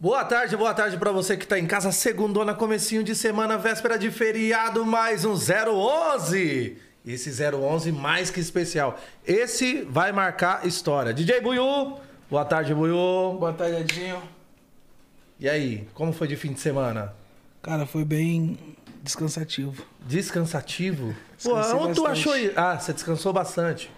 Boa tarde, boa tarde para você que tá em casa, segundona, comecinho de semana, véspera de feriado, mais um 011. Esse 011 mais que especial. Esse vai marcar história. DJ Buiu, boa tarde, Buiu. Boa tarde, Edinho. E aí, como foi de fim de semana? Cara, foi bem descansativo. Descansativo? Pô, onde tu achou isso? Ah, você descansou bastante.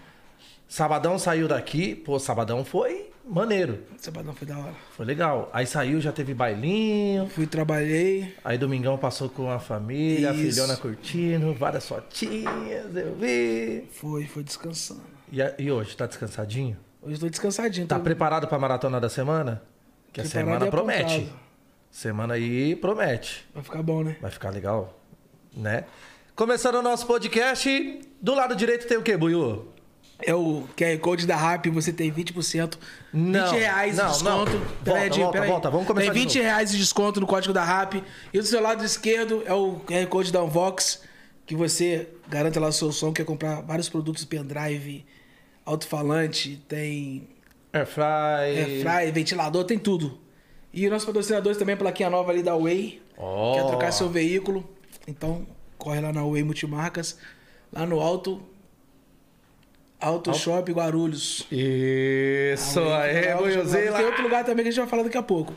Sabadão saiu daqui, pô, sabadão foi maneiro. Sabadão foi da hora. Foi legal. Aí saiu, já teve bailinho. Fui, trabalhei. Aí domingão passou com a família, a Isso. filhona curtindo, várias fotinhas, eu vi. Foi, foi descansando. E, a- e hoje, tá descansadinho? Hoje eu tô descansadinho. Tá tô preparado pra maratona da semana? Que a preparado semana e promete. apontado. Semana aí promete. Vai ficar bom, né? Vai ficar legal, né? Começando o nosso podcast, do lado direito tem o quê, Buiu? É o QR Code da RAP, você tem 20%. Não, 20 reais não, de desconto. não. Pera aí, Volta, volta, volta, vamos começar Tem de 20 novo. reais de desconto no código da RAP. E do seu lado esquerdo é o QR Code da Unvox, que você garante lá o seu som, quer comprar vários produtos pendrive, alto-falante, tem Airfry. airfry, ventilador, tem tudo. E nossos patrocinadores também, plaquinha nova ali da Way. Ó. Quer trocar seu veículo? Então, corre lá na Way Multimarcas, lá no Alto. Auto Shop Guarulhos. Isso aí, Guarulhos. Tem outro lugar também que a gente vai falar daqui a pouco.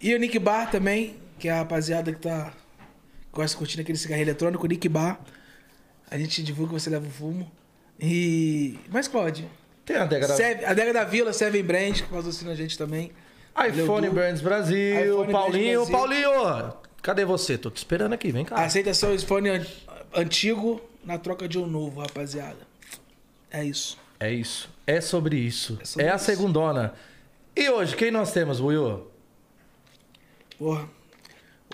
E o Nick Bar também, que é a rapaziada que tá gosta curtir aquele cigarro eletrônico, o Nick Bar. A gente divulga que você leva o fumo. E. Mas, Claudio, Tem a adega da... Sev- a Adega da Vila, Seven Brand, que patrocina a gente também. iPhone. Brands Brasil, iPhone Paulinho. Brands Brasil. Paulinho, cadê você? Tô te esperando aqui, vem cá. Aceita seu iPhone an- antigo na troca de um novo, rapaziada. É isso. É isso. É sobre isso. É É, sobre a isso. segundona. E hoje, quem nós temos, Buiu? Porra.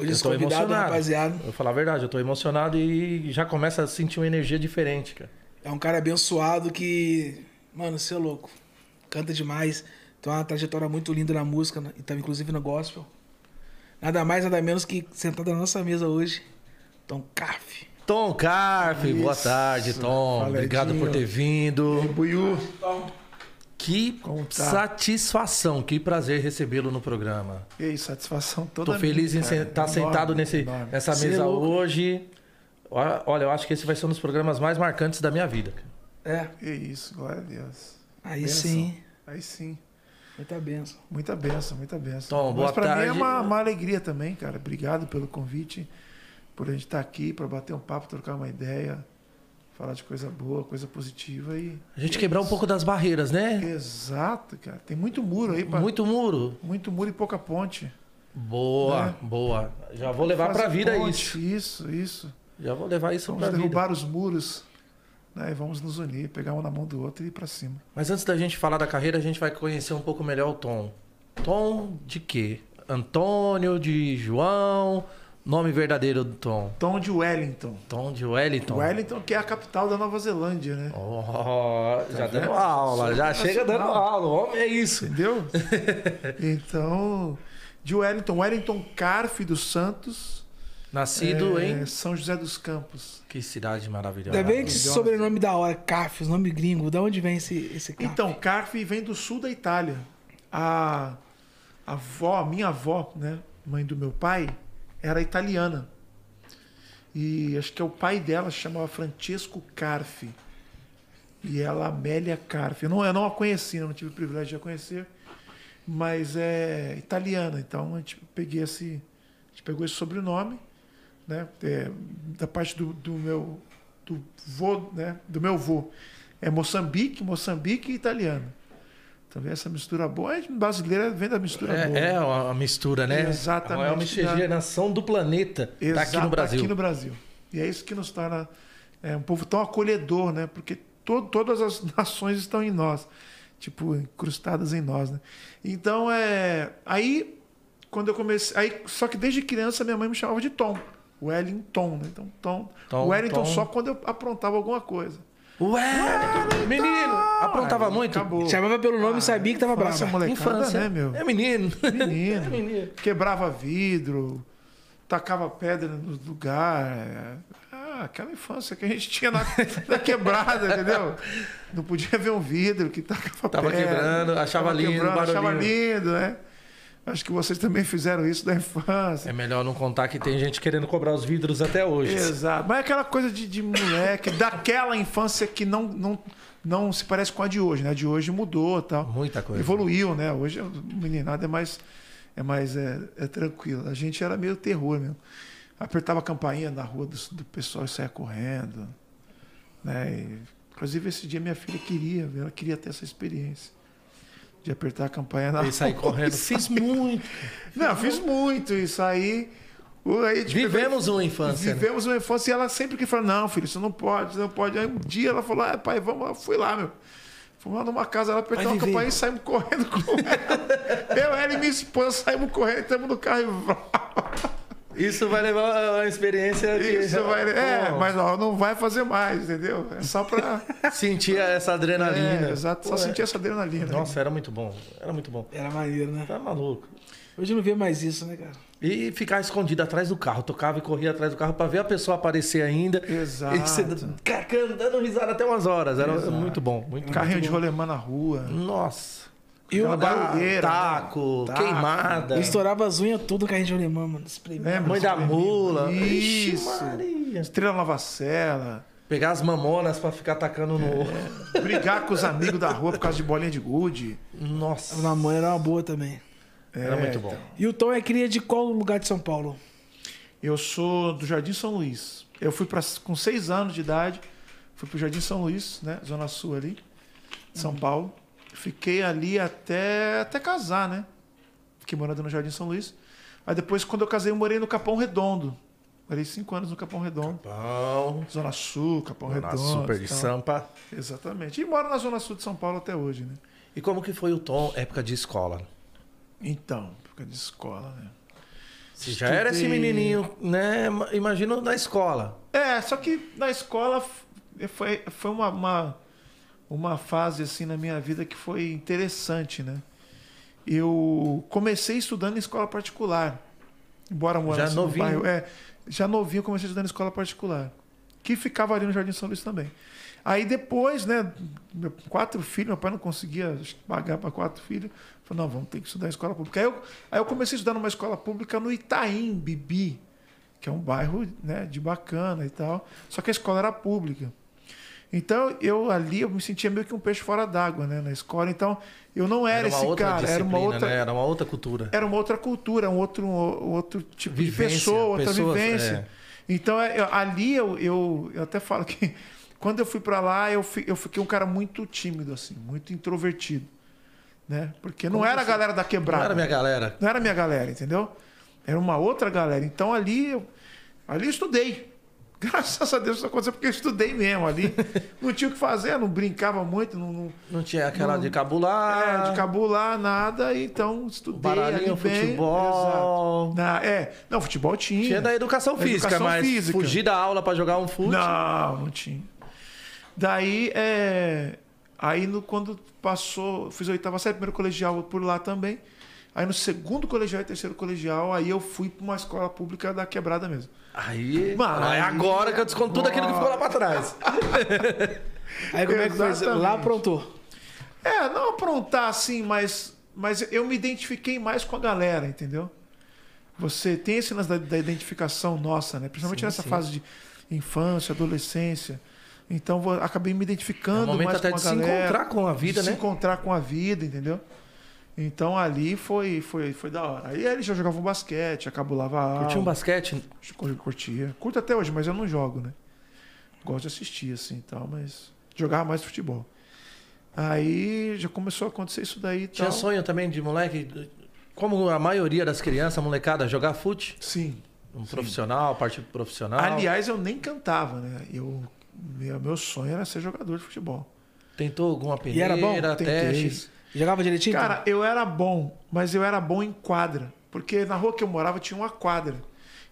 Hoje Eu tô convidado, emocionado. rapaziada, Vou falar a verdade, eu tô emocionado e já começa a sentir uma energia diferente, cara. é um cara abençoado que. Mano, você é louco. Canta demais. Tem uma trajetória muito linda na música, né? e tá inclusive no gospel. Nada mais, nada menos que sentado na nossa mesa hoje. Tom Carf. Tom Carf, boa Isso. tarde, Tom. Obrigado por ter vindo. Buiu, Que tá? satisfação, que prazer recebê-lo no programa. e aí, satisfação toda Tô feliz minha, em cara. estar Enorme, sentado nesse, enorme. nessa é mesa louco. hoje. Olha, eu acho que esse vai ser um dos programas mais marcantes da minha vida. É. Que isso, glória a Deus. Aí Benção. sim. Aí sim, Muita benção. muita benção, muita benção. Tom, boa Mas pra mim é tarde. uma, uma alegria também, cara. Obrigado pelo convite, por a gente estar aqui, para bater um papo, trocar uma ideia, falar de coisa boa, coisa positiva e... A gente quebrar um pouco das barreiras, né? Exato, cara. Tem muito muro aí, pra... Muito muro. muito muro e pouca ponte. Boa, Né? boa. Já vou levar Fazer pra vida ponte, isso. Isso, isso. Já vou levar isso Vamos pra vida. derrubar os muros, né? E vamos nos unir, pegar um na mão do outro e ir pra cima. Mas antes da gente falar da carreira, a gente vai conhecer um pouco melhor o Tom. Tom de quê? Antônio, de João, nome verdadeiro do Tom. Tom de Wellington. Tom de Wellington. Wellington, que é a capital da Nova Zelândia, né? Oh, já vendo? dando aula, já Sou chega dando aula. Vamos ver isso. Entendeu? então, de Wellington, Wellington Carfe dos Santos, Nascido é, em. São José dos Campos. Que cidade maravilhosa. Que esse sobrenome da hora, Carf, nome gringo. Da onde vem esse, esse Carf? Então, Carfe vem do sul da Itália. A a avó, a minha avó, né, mãe do meu pai, era italiana. E acho que é o pai dela chamava Francesco Carfe. E ela Amélia Carfe. Eu não, eu não a conheci, eu não tive o privilégio de a conhecer, mas é italiana. Então a gente peguei esse, a gente pegou esse sobrenome, né, é, da parte do, do meu do vô, né, do meu vô. É Moçambique, Moçambique e italiano. Vem essa mistura boa. A gente brasileira vem da mistura boa. É, é uma mistura, né? Exatamente. É uma miscigenação do planeta. Tá aqui no Brasil. aqui no Brasil. E é isso que nos torna é, um povo tão acolhedor, né? Porque to- todas as nações estão em nós, tipo, incrustadas em nós, né? Então, é, aí, quando eu comecei, aí, só que desde criança minha mãe me chamava de Tom, Wellington, né? Então, Tom, Tom, Wellington Tom. só quando eu aprontava alguma coisa. Ué, menino, aprontava muito. Acabou. Chamava pelo nome e sabia que tava bravo. molecada, Infância. né, meu? É menino. Menino. É menino. Quebrava vidro, tacava pedra no lugar. Ah, aquela infância que a gente tinha na, na quebrada, entendeu? Não podia ver um vidro que tacava Tava pedra. quebrando, achava lindo o quebrando, achava lindo, né? Acho que vocês também fizeram isso da infância. É melhor não contar que tem gente querendo cobrar os vidros até hoje. Exato. Mas é aquela coisa de, de moleque, daquela infância que não, não, não se parece com a de hoje, né? A de hoje mudou tal. Muita coisa. Evoluiu, né? Hoje o meninado é mais, é mais é, é tranquilo. A gente era meio terror mesmo. Apertava a campainha na rua do, do pessoal e saia correndo. Né? E, inclusive, esse dia minha filha queria, ela queria ter essa experiência. De apertar a campanha na E sair correndo. Fiz muito. Não, fiz muito isso aí. aí tipo, Vivemos uma infância. né? Vivemos uma infância e ela sempre que falou, não, filho, isso não pode, isso não pode. Aí um dia ela falou, ah, pai, vamos lá, Eu fui lá, meu. Fomos lá numa casa, ela apertou a viver. campainha e saímos correndo com ela. Eu, ela e minha esposa saímos correndo, estamos no carro e Isso vai levar a uma experiência que isso vai. É, Pô, mas ó, não vai fazer mais, entendeu? É só pra. sentir essa adrenalina. É, exato, só Pô, é. sentir essa adrenalina. Nossa, era muito bom. Era muito bom. Era maneiro, né? Tá maluco. Hoje não vê mais isso, né, cara? E ficar escondido atrás do carro. Tocava e corria atrás do carro pra ver a pessoa aparecer ainda. Exato. E você cacando, dando risada até umas horas. Era Exato. muito bom. Muito Carrinho muito de bom. rolemã na rua. Nossa. E o- barulheira. Taco, né? Queimada. Eu estourava as unhas tudo com a gente de alemã, mano. Espremia. É, Mãe da mula. Ixi, Isso. Maria. Estrela Nova Cela. Pegar as mamonas pra ficar atacando no. Brigar com os amigos da rua por causa de bolinha de gude. Nossa. Na mãe era uma boa também. Era É, muito bom. então. E o Tom é cria de qual lugar de São Paulo? Eu sou do Jardim São Luís. Eu fui para com seis anos de idade, fui pro Jardim São Luís, né, Zona Sul ali, de São Paulo. Fiquei ali até até casar, né? Fiquei morando no Jardim São Luís. Aí depois, quando eu casei, eu morei no Capão Redondo. Morei cinco anos no Capão Redondo. Bom. Zona Sul, Capão Na Redondo. Super de. Sampa. Exatamente. E moro na Zona Sul de São Paulo até hoje, né? E como que foi o tom época de escola? Então, época de escola, né? Você já era esse Estudei- menininho, né? Imagino na escola. É, só que na escola foi, foi uma, uma, uma fase assim na minha vida que foi interessante, né? Eu comecei estudando em escola particular. Embora Já morasse no novinho? bairro. É, já novinho eu comecei estudando em escola particular. Que ficava ali no Jardim São Luís também. Aí depois, né, meu- quatro filhos, meu pai não conseguia pagar para quatro filhos. Falei, não, vamos ter que estudar em escola pública. Aí eu, aí eu comecei a estudar numa escola pública no Itaim, Bibi, que é um bairro né, de bacana e tal. Só que a escola era pública. Então eu ali eu me sentia meio que um peixe fora d'água, né, na escola. Então eu não era, uma esse cara, era uma outra né? Era uma outra cultura. era uma outra cultura, um outro, um outro tipo Vivência, de pessoa, outra pessoas, vivência. Então, é, eu- ali eu, eu, eu até falo que quando eu fui para lá, eu, eu fiquei um cara muito tímido, assim, muito introvertido. Né? Porque não Como era a você- galera da Não quebrada. era minha galera. Não era a minha galera, entendeu? Era uma outra galera. Então ali eu, ali eu estudei. Graças a Deus isso aconteceu porque eu estudei mesmo ali. não tinha o que fazer, não brincava muito, não, não, Não tinha aquela Não- de cabular. é, de cabular, nada, então estudei. Baralhinho, bem, futebol. exato. Na- é, não, futebol tinha. Tinha da educação física, educação mas física. fugir da aula pra jogar um fute. Não, não tinha. Daí, é, aí no, quando passou, fiz a oitava série, primeiro colegial por lá também. Aí no segundo colegial e terceiro colegial, aí eu fui para uma escola pública da quebrada mesmo. Aí, Mano, é aí- agora que eu desconto tudo aquilo que ficou lá pra trás. Aí como é que foi? Lá aprontou. É, não aprontar assim, mas, mas eu me identifiquei mais com a galera, entendeu? Você tem esse lance da, da identificação nossa, né? Principalmente Sim, nessa sim. fase de infância, adolescência. Então vou- acabei me É identificando o momento mais até com a de se galera, encontrar com a vida, de né? Se encontrar com a vida, entendeu? Então ali foi, foi, foi da hora. Aí eles já jogavam basquete, acabulava a aula. Curtiu um basquete? Cur- Curtia. Curto até hoje, mas eu não jogo, né? Gosto de assistir, assim, e tal, mas jogava mais futebol. Aí já começou a acontecer isso daí e Tinha tal. sonho também de moleque, como a maioria das crianças, molecada, jogar fute? Sim. Um profissional, parte profissional. Aliás, eu nem cantava, né? Eu, meu, meu sonho era ser jogador de futebol. Tentou alguma E era bom? peneira, Tentei. testes? Jogava direitinho? Cara, eu era bom, mas eu era bom em quadra. Porque na rua que eu morava tinha uma quadra.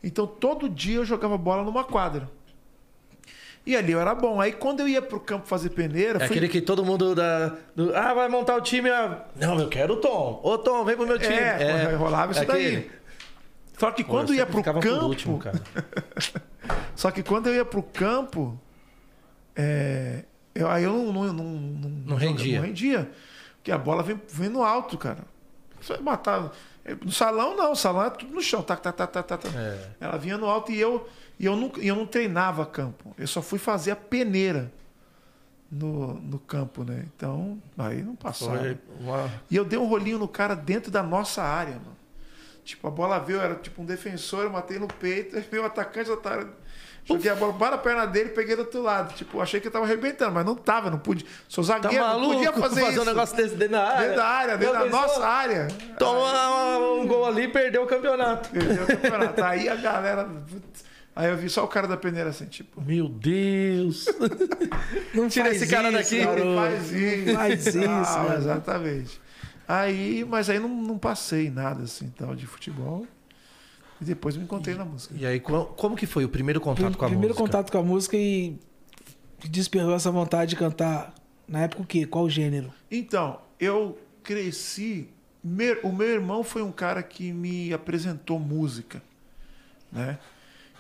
Então todo dia eu jogava bola numa quadra. E ali eu era bom. Aí quando eu ia pro campo fazer peneira, É fui- aquele que todo mundo da. do- ah, vai montar o time. ah, Não, eu quero o Tom. Ô, Tom, vem pro meu time. É, rolava isso daí. aquele. Só que Pô, quando eu ia pro campo, último, cara. Só que quando eu ia pro campo, é, eu, aí eu não, não, não, não, Não rendia. Não rendia. Porque a bola vem, vem no alto, cara. Você vai matar. No salão, não. O salão é tudo no chão. Tá, tá, tá, tá, tá. É. Ela vinha no alto e eu, e eu, não, eu não treinava campo. Eu só fui fazer a peneira no, no campo, né? Então, aí não passava. Foi uma... E eu dei um rolinho no cara dentro da nossa área, mano. Tipo, a bola veio, era tipo um defensor, eu matei no peito, veio o atacante, eu tava... joguei a bola para a perna dele e peguei do outro lado. Tipo, achei que eu tava arrebentando, mas não tava, não pude. Sou Tá zagueiro, não maluco podia fazer, isso. um negócio desse dentro da área? Dentro da área, dentro da nossa área. Toma um gol ali e perdeu o campeonato. Perdeu o campeonato. Aí a galera. Aí eu vi só o cara da peneira assim, tipo. Meu Deus. Não Tira faz esse cara isso, daqui. garoto. Ele faz isso. Faz isso, Ah, exatamente. Aí, mas aí não, não passei nada assim tal de futebol. E depois me encontrei na música. E aí, co- como que foi o primeiro contato com a Primeiro música? contato com a música e despertou essa vontade de cantar. Na época o quê? Qual gênero? Então, eu cresci. meu- o meu irmão foi um cara que me apresentou música, né?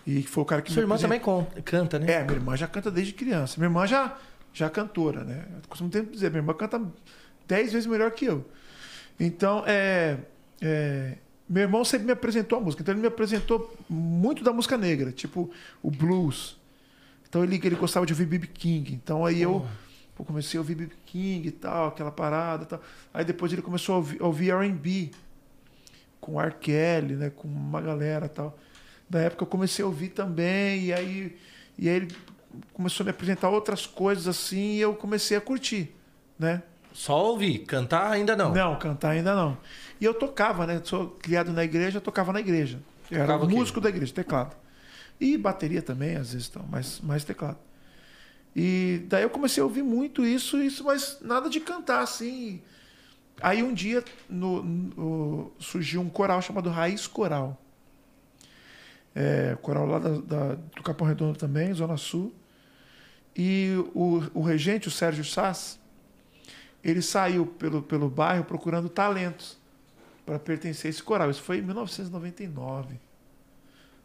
E foi o cara que Sua me irmã apresentou- também canta, né? É, minha irmã já canta desde criança. Minha irmã já, já é cantora, né? Eu costumo sempre dizer, minha irmã canta dez vezes melhor que eu. Então, é, é, meu irmão sempre me apresentou a música. Então, ele me apresentou muito da música negra, tipo o blues. Então, ele, ele gostava de ouvir B.B. King. Então, aí eu pô, comecei a ouvir B.B. King e tal, aquela parada e tal. Aí, depois, ele começou a ouvir, ouvir R&B com R. Kelly, né? Com uma galera e tal. Da época eu comecei a ouvir também, e aí, e aí ele começou a me apresentar outras coisas assim, e eu comecei a curtir, né? Só ouvir, cantar ainda não. Não, cantar ainda não. E eu tocava, né? Sou criado na igreja, tocava na igreja. Eu era Tocava músico da igreja, teclado. E bateria também, às vezes, então, mas mais teclado. E daí eu comecei a ouvir muito isso, isso, mas nada de cantar assim. Aí um dia no- no- surgiu um coral chamado Raiz Coral. É, coral lá da- da- do Capão Redondo também, Zona Sul. E o, o regente, o Sérgio Sass, ele saiu pelo, pelo bairro procurando talentos para pertencer a esse coral. Isso foi em 1999.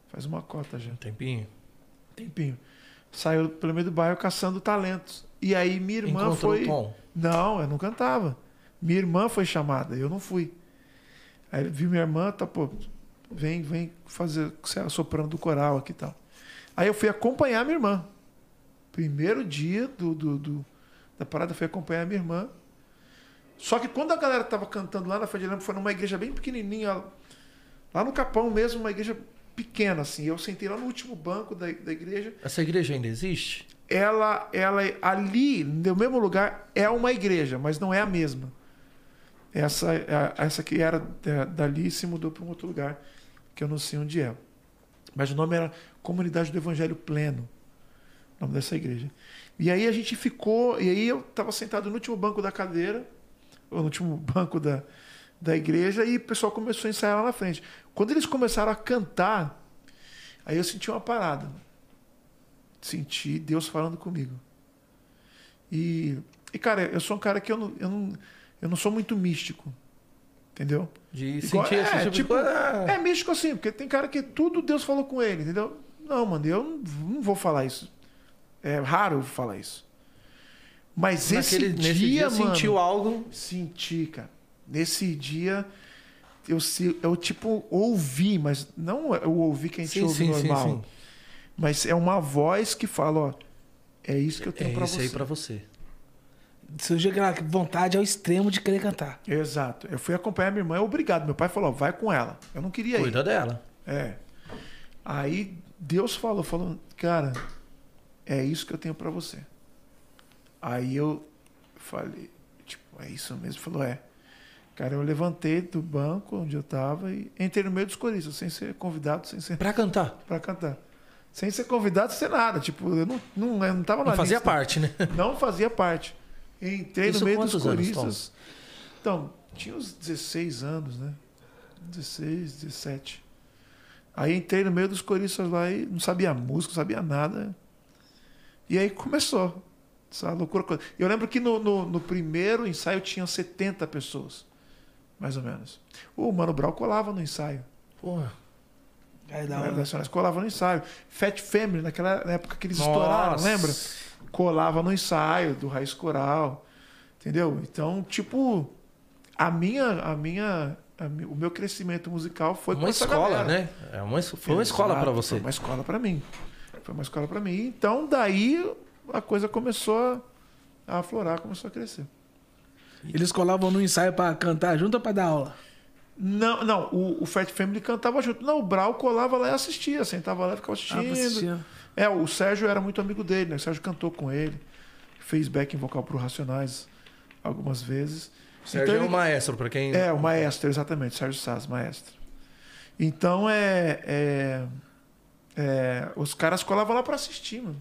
Faz uma cota já tempinho. tempinho. Saiu pelo meio do bairro caçando talentos. E aí minha irmã Encontrou foi. o Tom. Não, eu não cantava. Minha irmã foi chamada, eu não fui. Aí ele viu minha irmã, tá, pô, vem, vem fazer é soprando do coral aqui e tal. Aí eu fui acompanhar minha irmã. Primeiro dia do, do, do- da parada foi acompanhar minha irmã. Só que quando a galera tava cantando lá na frente, lembro foi numa igreja bem pequenininha, lá no Capão mesmo, uma igreja pequena assim. Eu sentei lá no último banco da, da igreja Essa igreja ainda existe? ela, ela ali, no mesmo lugar, é uma igreja, mas não é a mesma. Essa, a- essa que era da- dali se mudou para um outro lugar, que eu não sei onde é. Mas o nome era Comunidade do Evangelho Pleno, o nome dessa igreja. E aí a gente ficou, e aí eu estava sentado no último banco da cadeira, no último banco da, da igreja, e o pessoal começou a ensaiar lá na frente. Quando eles começaram a cantar, aí eu senti uma parada senti Deus falando comigo. E, e cara, eu sou um cara que eu não, eu não, eu não sou muito místico. Entendeu? De Igual- sentir esse é, tipo, tipo. É místico assim, porque tem cara que tudo Deus falou com ele, entendeu? Não, mano, eu não, não vou falar isso. É raro eu falar isso. Mas esse Naquele, dia, nesse dia mano, sentiu algo. Senti, cara. Nesse dia, eu, se- eu tipo ouvi, mas não é o ouvir que a gente Sim, ouve sim, normal. sim. Mas é uma voz que fala, ó, é isso que eu tenho É pra isso você. aí pra você. Surgiu aquela vontade ao extremo de querer cantar. Exato. Eu fui acompanhar minha irmã, obrigado. Meu pai falou, ó, vai com ela. Eu não queria ir. Cuida dela. É. Aí Deus falou, falou, cara, é isso que eu tenho pra você. Aí eu falei, tipo, é isso mesmo? Falou, é. Cara, eu levantei do banco onde eu tava e entrei no meio dos coristas, sem ser convidado, sem ser Pra cantar. pra cantar. Sem ser convidado, sem ser nada. Tipo, eu não, não, eu não tava na Não fazia lista. parte, né? Não fazia parte. Entrei Isso no meio dos anos, coristas. então, tinha uns 16 anos, né? 16, 17. Aí entrei no meio dos coristas lá e não sabia música, não sabia nada. E aí começou essa loucura. Eu lembro que no, no, no primeiro ensaio tinha 70 pessoas, mais ou menos. O Mano Brown colava no ensaio. Porra. Aí da hora. Nacionais colava no ensaio. Fat Family, naquela época que eles Nossa. estouraram, lembra? Colava no ensaio do Raiz Coral. Entendeu? Então, tipo, a minha, a minha a o meu crescimento musical foi com Uma essa escola, galera. né? É uma, foi uma escola pra você. Foi uma escola pra mim. Foi uma escola pra mim. Então, daí a coisa começou a aflorar, começou a crescer. Eles colavam no ensaio pra cantar junto ou pra dar aula? Não, não, o, o Fat Family cantava junto. Não, o Brau colava lá e assistia, sentava lá e ficava Ah, assistindo. assistir. É, o Sérgio era muito amigo dele, né? O Sérgio cantou com ele, fez backing vocal pro Racionais algumas vezes. Sérgio Então é o ele- maestro, pra quem. É, o maestro, exatamente, Sérgio Saz, maestro. Então é, é, é, Os caras colavam lá pra assistir, mano.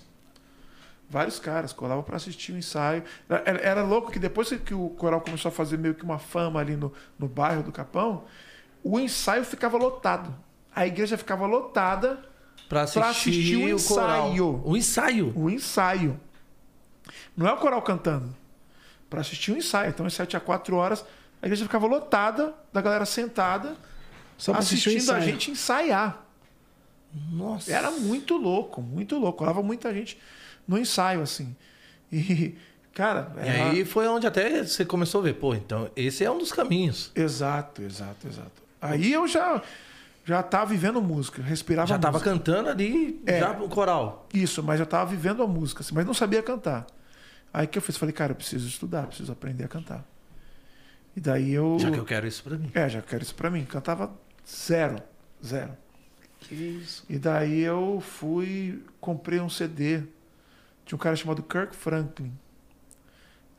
Vários caras colavam pra assistir o ensaio. Era, era louco que depois que o coral começou a fazer meio que uma fama ali no, no bairro do Capão, o ensaio ficava lotado. A igreja ficava lotada, Pra assistir, assistir o o coral. ensaio. O ensaio. o ensaio. Não é o coral cantando. Para assistir o ensaio. Então, às 7 a 4 horas, a igreja ficava lotada, da galera sentada, assistindo a ensaio. gente ensaiar. Nossa. Era muito louco, muito louco. Colava muita gente no ensaio, assim. E, cara, E era- aí foi onde até você começou a ver, pô, então esse é um dos caminhos. Exato, exato, exato. Aí eu já já tava vivendo música, respirava Já tava música. cantando ali, É. já o coral. Isso, mas eu tava vivendo a música, assim, mas não sabia cantar. Aí que eu fiz, falei, cara, eu preciso estudar, preciso aprender a cantar. E daí eu. Já que eu quero isso pra mim. É, já quero isso pra mim. Cantava zero. Zero. Que isso. E daí eu fui, comprei um CD de um cara chamado Kirk Franklin.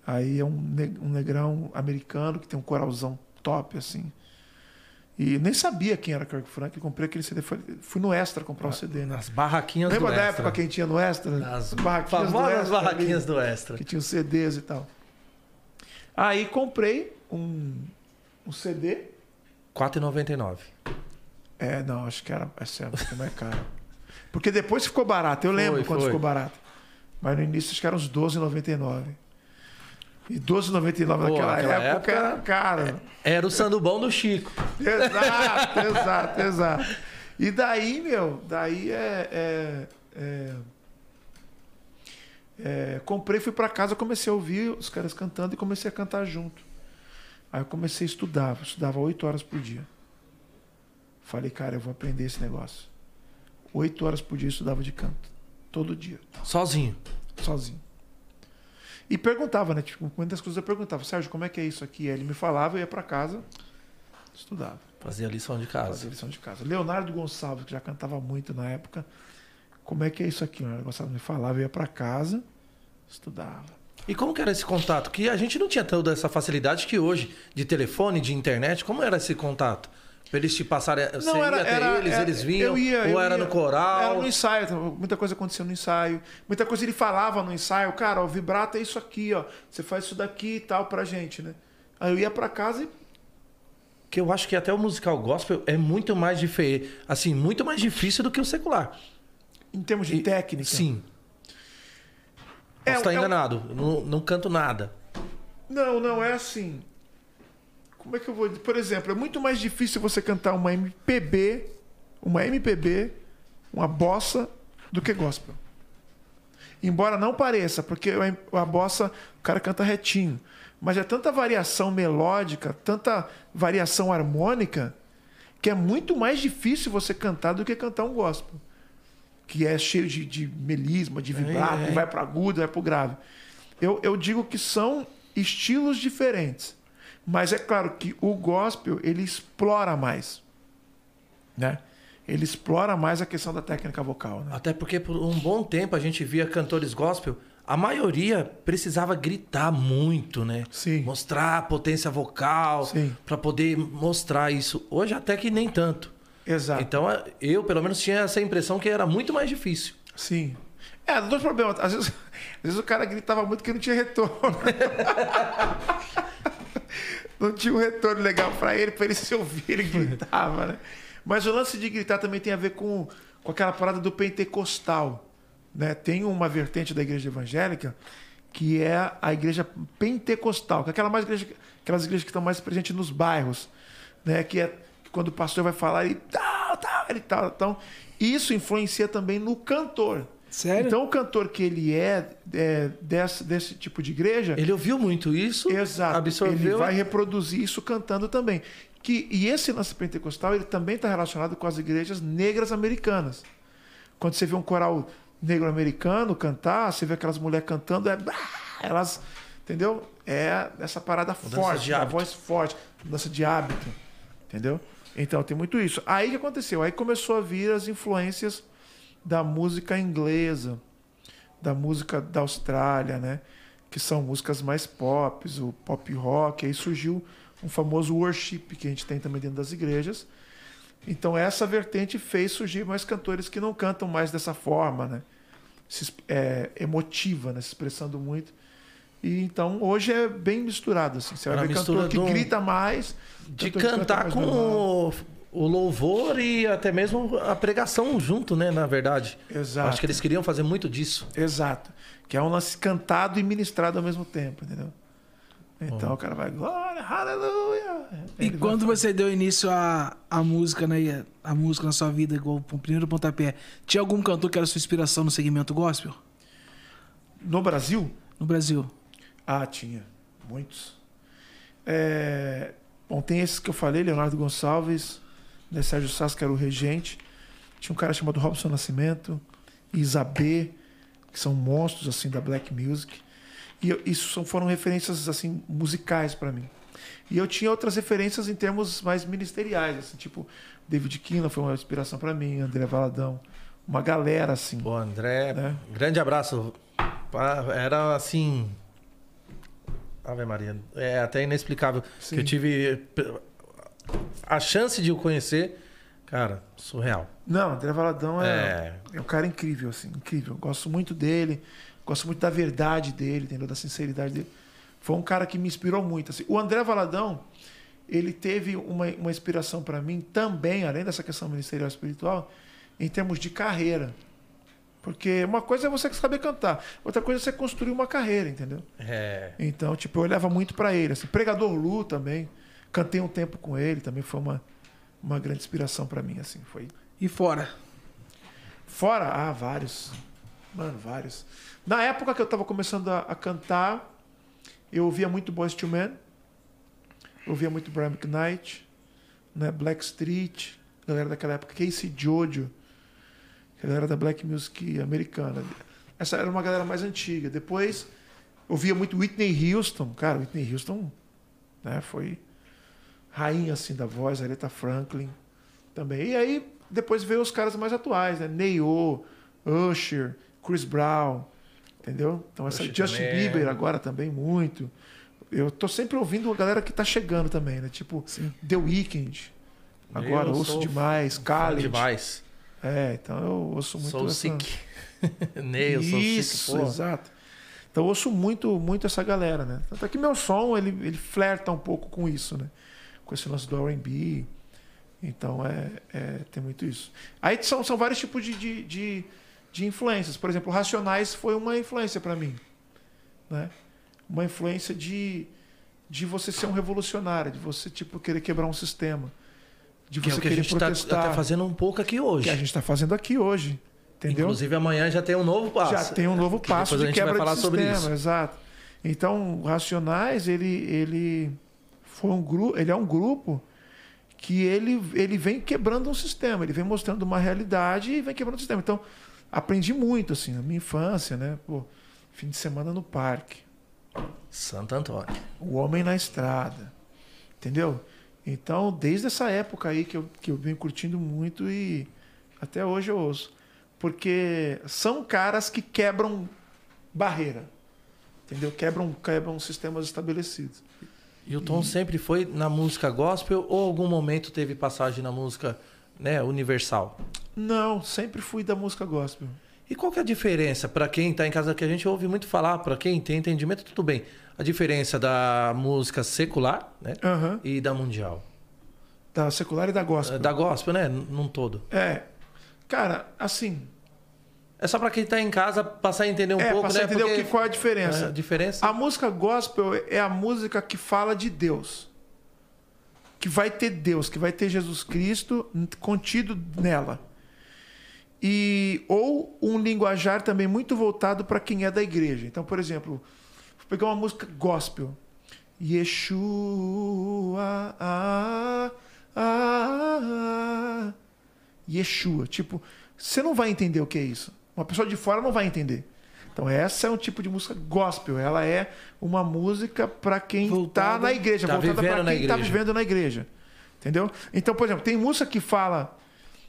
Aí é um, ne- um negrão americano que tem um coralzão top, assim. E nem sabia quem era Kirk Franklin. Comprei aquele CD. Fui, no Extra comprar o CD, né? Nas barraquinhas Lembra do da Extra. época quem tinha no Extra? Nas barraquinhas do famosas Extra barraquinhas ali, do Extra. Que tinham CDs e tal. Aí comprei um, um CD. 4,99. É, não, acho que era. Essa é um pouco mais caro. Porque depois ficou barato. Eu lembro Foi, quando foi. ficou barato. Mas no início acho que eram uns 12,99. E 12,99 Pô, naquela naquela época, época- era caro. Era o sandubão do Chico. Exato, exato, exato. E daí, meu, daí é. é- é- é, comprei, fui pra casa, comecei a ouvir os caras cantando e comecei a cantar junto. Aí eu comecei a estudar, estudava oito horas por dia. Falei, cara, eu vou aprender esse negócio. Oito horas por dia eu estudava de canto. Todo dia, Sozinho. sozinho. E perguntava, né? Tipo, muitas coisas eu perguntava, Sérgio, como é que é isso aqui? Aí ele me falava, eu ia pra casa, estudava. Fazia lição de casa. lição de casa. Leonardo Gonçalves, que já cantava muito na época. Como é que é isso aqui? Leonardo Gonçalves me falava, eu ia pra casa, estudava. E como que era esse contato? Que a gente não tinha toda essa facilidade que hoje, de telefone, de internet. Como era esse contato? Pra eles te passarem. Você ia até eles, era- eles vinham? eu ia, ou era ia. no coral? Era no ensaio, então, muita coisa acontecia no ensaio. Muita coisa ele falava no ensaio, cara, o vibrato é isso aqui, ó. Você faz isso daqui e tal pra gente, né? Aí eu ia pra casa e. Que eu acho que até o musical gospel é muito mais diferente. Assim, muito mais difícil do que o secular. Em termos de E- técnica. Sim. É, estar é um- enganado. Não, não canto nada. Não, não, é assim. Como é que eu vou. Por exemplo, é muito mais difícil você cantar uma MPB, uma MPB, uma bossa, do que gospel. Embora não pareça, porque a bossa, o cara canta retinho. Mas é tanta variação melódica, tanta variação harmônica, que é muito mais difícil você cantar do que cantar um gospel. Que é cheio de, de melisma, de vibrato, é. vai para agudo, vai para grave. Eu, eu digo que são estilos diferentes. Mas é claro que o gospel, ele explora mais. Né? Ele explora mais a questão da técnica vocal. Né? Até porque por um bom tempo a gente via cantores gospel, a maioria precisava gritar muito, né? Sim. Mostrar a potência vocal para poder mostrar isso. Hoje até que nem tanto. Exato. Então eu pelo menos tinha essa impressão que era muito mais difícil. Sim. É, dois problemas. Às vezes, às vezes o cara gritava muito que não tinha retorno. não tinha um retorno legal para ele, para ele se ouvir, ele gritava, né? Mas o lance de gritar também tem a ver com, com aquela parada do pentecostal. Né? Tem uma vertente da igreja evangélica que é a igreja pentecostal, que é aquela mais igreja, aquelas igrejas que estão mais presentes nos bairros, né? Que é que quando o pastor vai falar, ele tal, tal, ele tal. Então, isso influencia também no cantor. Sério? Então, o cantor que ele é, é desse, desse tipo de igreja, Ele ouviu muito isso, Exato. absorveu. Ele vai reproduzir isso cantando também. Que, e esse lance pentecostal ele também está relacionado com as igrejas negras americanas. Quando você vê um coral negro americano cantar, você vê aquelas mulheres cantando, é, elas, entendeu? É essa parada Mudança forte, a voz forte, mudança de hábito, entendeu? Então tem muito isso. Aí o que aconteceu? Aí começou a vir as influências da música inglesa, da música da Austrália, né? Que são músicas mais pop, o pop rock. Aí surgiu um famoso worship que a gente tem também dentro das igrejas. Então essa vertente fez surgir mais cantores que não cantam mais dessa forma, né? Se, é, emotiva, né? Se expressando muito. E então hoje é bem misturado, assim. Você vai ver cantor que grita mais, De cantar com. O, louvor e até mesmo a pregação junto, né? Na verdade. Exato. Acho que eles queriam fazer muito disso. Exato. Que é um lance cantado e ministrado ao mesmo tempo, entendeu? Então o cara vai, glória, aleluia. E quando vai- você deu início à, à música, né? A música na sua vida, igual o primeiro pontapé, tinha algum cantor que era sua inspiração no segmento gospel? No Brasil, No Brasil? Ah, tinha. Muitos. É, Bom, tem esses que eu falei, Leonardo Gonçalves, né, Sérgio Sass, que era o regente. Tinha um cara chamado Robson Nascimento, Isabê, que são monstros assim da black music. E eu- isso foram referências assim musicais para mim. E eu tinha outras referências em termos mais ministeriais, assim, tipo David Kina foi uma inspiração para mim, André Valadão, uma galera assim. Pô, André, Né? grande abraço. Era assim. Ave Maria. É até inexplicável. Sim. Que eu tive a chance de o conhecer. Cara, surreal. Não, André Valadão é, É. é um cara incrível, assim, incrível. Gosto muito dele, gosto muito da verdade dele, entendeu? Da sinceridade dele. Foi um cara que me inspirou muito. Assim. O André Valadão, ele teve uma, uma inspiração para mim também, além dessa questão ministerial e espiritual, em termos de carreira. Porque uma coisa é você saber cantar, outra coisa é você construir uma carreira, entendeu? É. Então, tipo, eu olhava muito para ele. Assim. Pregador Lu também, cantei um tempo com ele, também foi uma, uma grande inspiração para mim, assim, foi E fora? Fora, ah, vários. Mano, vários. Na época que eu tava começando a, a cantar, eu ouvia muito Boys to Men, eu ouvia muito Brian McKnight, né, Black Street, galera daquela época, Casey Jojo, galera da Black Music americana. Essa era uma galera mais antiga. Depois, eu ouvia muito Whitney Houston, cara, Whitney Houston, né, foi rainha assim da voz, Aretha Franklin também. E aí depois veio os caras mais atuais, né? Neo, Usher, Chris Brown, entendeu? Então essa Usher Justin também. Bieber agora também muito. Eu tô sempre ouvindo a galera que tá chegando também, né? Tipo The Weeknd. Agora Eu ouço sou demais, Khaled. demais. É, então eu ouço muito Sou essa... sick. Neil, sou Isso, sick. Pô. exato. Então eu ouço muito, muito essa galera, né? Tanto é que meu som, ele, ele flerta um pouco com isso, né? Com esse lance do R&B. Então é, é, tem muito isso. Aí são, são vários tipos de, de, de, de influências. Por exemplo, Racionais foi uma influência para mim. Né? Uma influência de, de você ser um revolucionário, de você tipo querer quebrar um sistema. De Que é o que a gente tá, protestar. tá fazendo um pouco aqui hoje. que a gente está fazendo aqui hoje. Entendeu? Inclusive amanhã já tem um novo passo. Já tem um novo Que passo a de gente vai quebra falar de sobre sistema, isso. exato. Então, Racionais, ele, ele foi um grupo, ele é um grupo que ele, ele vem quebrando um sistema, ele vem mostrando uma realidade e vem quebrando o sistema. Então, aprendi muito assim, na minha infância, né? Pô, fim de semana no parque, Santo Antônio. o homem na estrada. Entendeu? Então, desde essa época aí que eu, que eu venho curtindo muito e até hoje eu ouço. Porque são caras que quebram barreira. Entendeu? Quebram, quebram sistemas estabelecidos. E o Tom sempre foi na música gospel ou algum momento teve passagem na música né, universal? Não, sempre fui da música gospel. E qual que é a diferença para quem está em casa que a gente ouve muito falar, para quem tem entendimento, tudo bem. A diferença da música secular, né, Aham. e da mundial. Da secular e da gospel. Da gospel, né, num todo. É. Cara, assim. É só para quem está em casa passar a entender um é, pouco, você né? entender o porque- que, qual é a diferença. É, a diferença. A música gospel é a música que fala de Deus. Que vai ter Deus, que vai ter Jesus Cristo contido nela. E ou um linguajar também muito voltado para quem é da igreja. Então, por exemplo, vou pegar uma música gospel. Yeshua. Ah, ah, ah. Yeshua. Tipo, você não vai entender o que é isso. Uma pessoa de fora não vai entender. Então essa é um tipo de música gospel. Ela é uma música para quem está na igreja, Tá voltada para quem está vivendo na igreja. Entendeu? Então, por exemplo, tem música que fala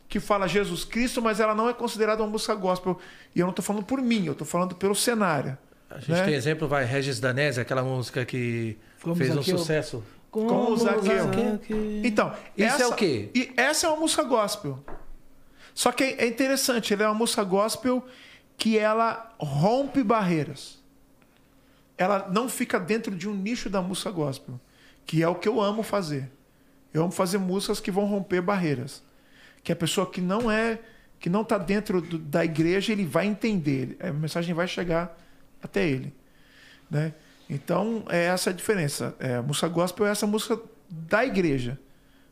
que fala Jesus Cristo, mas ela não é considerada uma música gospel. E eu não estou falando por mim, eu estou falando pelo cenário. A gente né? tem exemplo, vai, Regis Danese, aquela música que Como fez um Zaqueu. sucesso. Como o Zaqueu. Então, Isso essa, é o quê? E essa é uma música gospel. Só que é interessante, ela é uma música gospel que ela rompe barreiras. Ela não fica dentro de um nicho da música gospel, que é o que eu amo fazer. Eu amo fazer músicas que vão romper barreiras. Que a pessoa que não é, que não está dentro do- da igreja, ele vai entender, a mensagem vai chegar até ele, né? Então, é essa a diferença. É, a música gospel é essa música da igreja.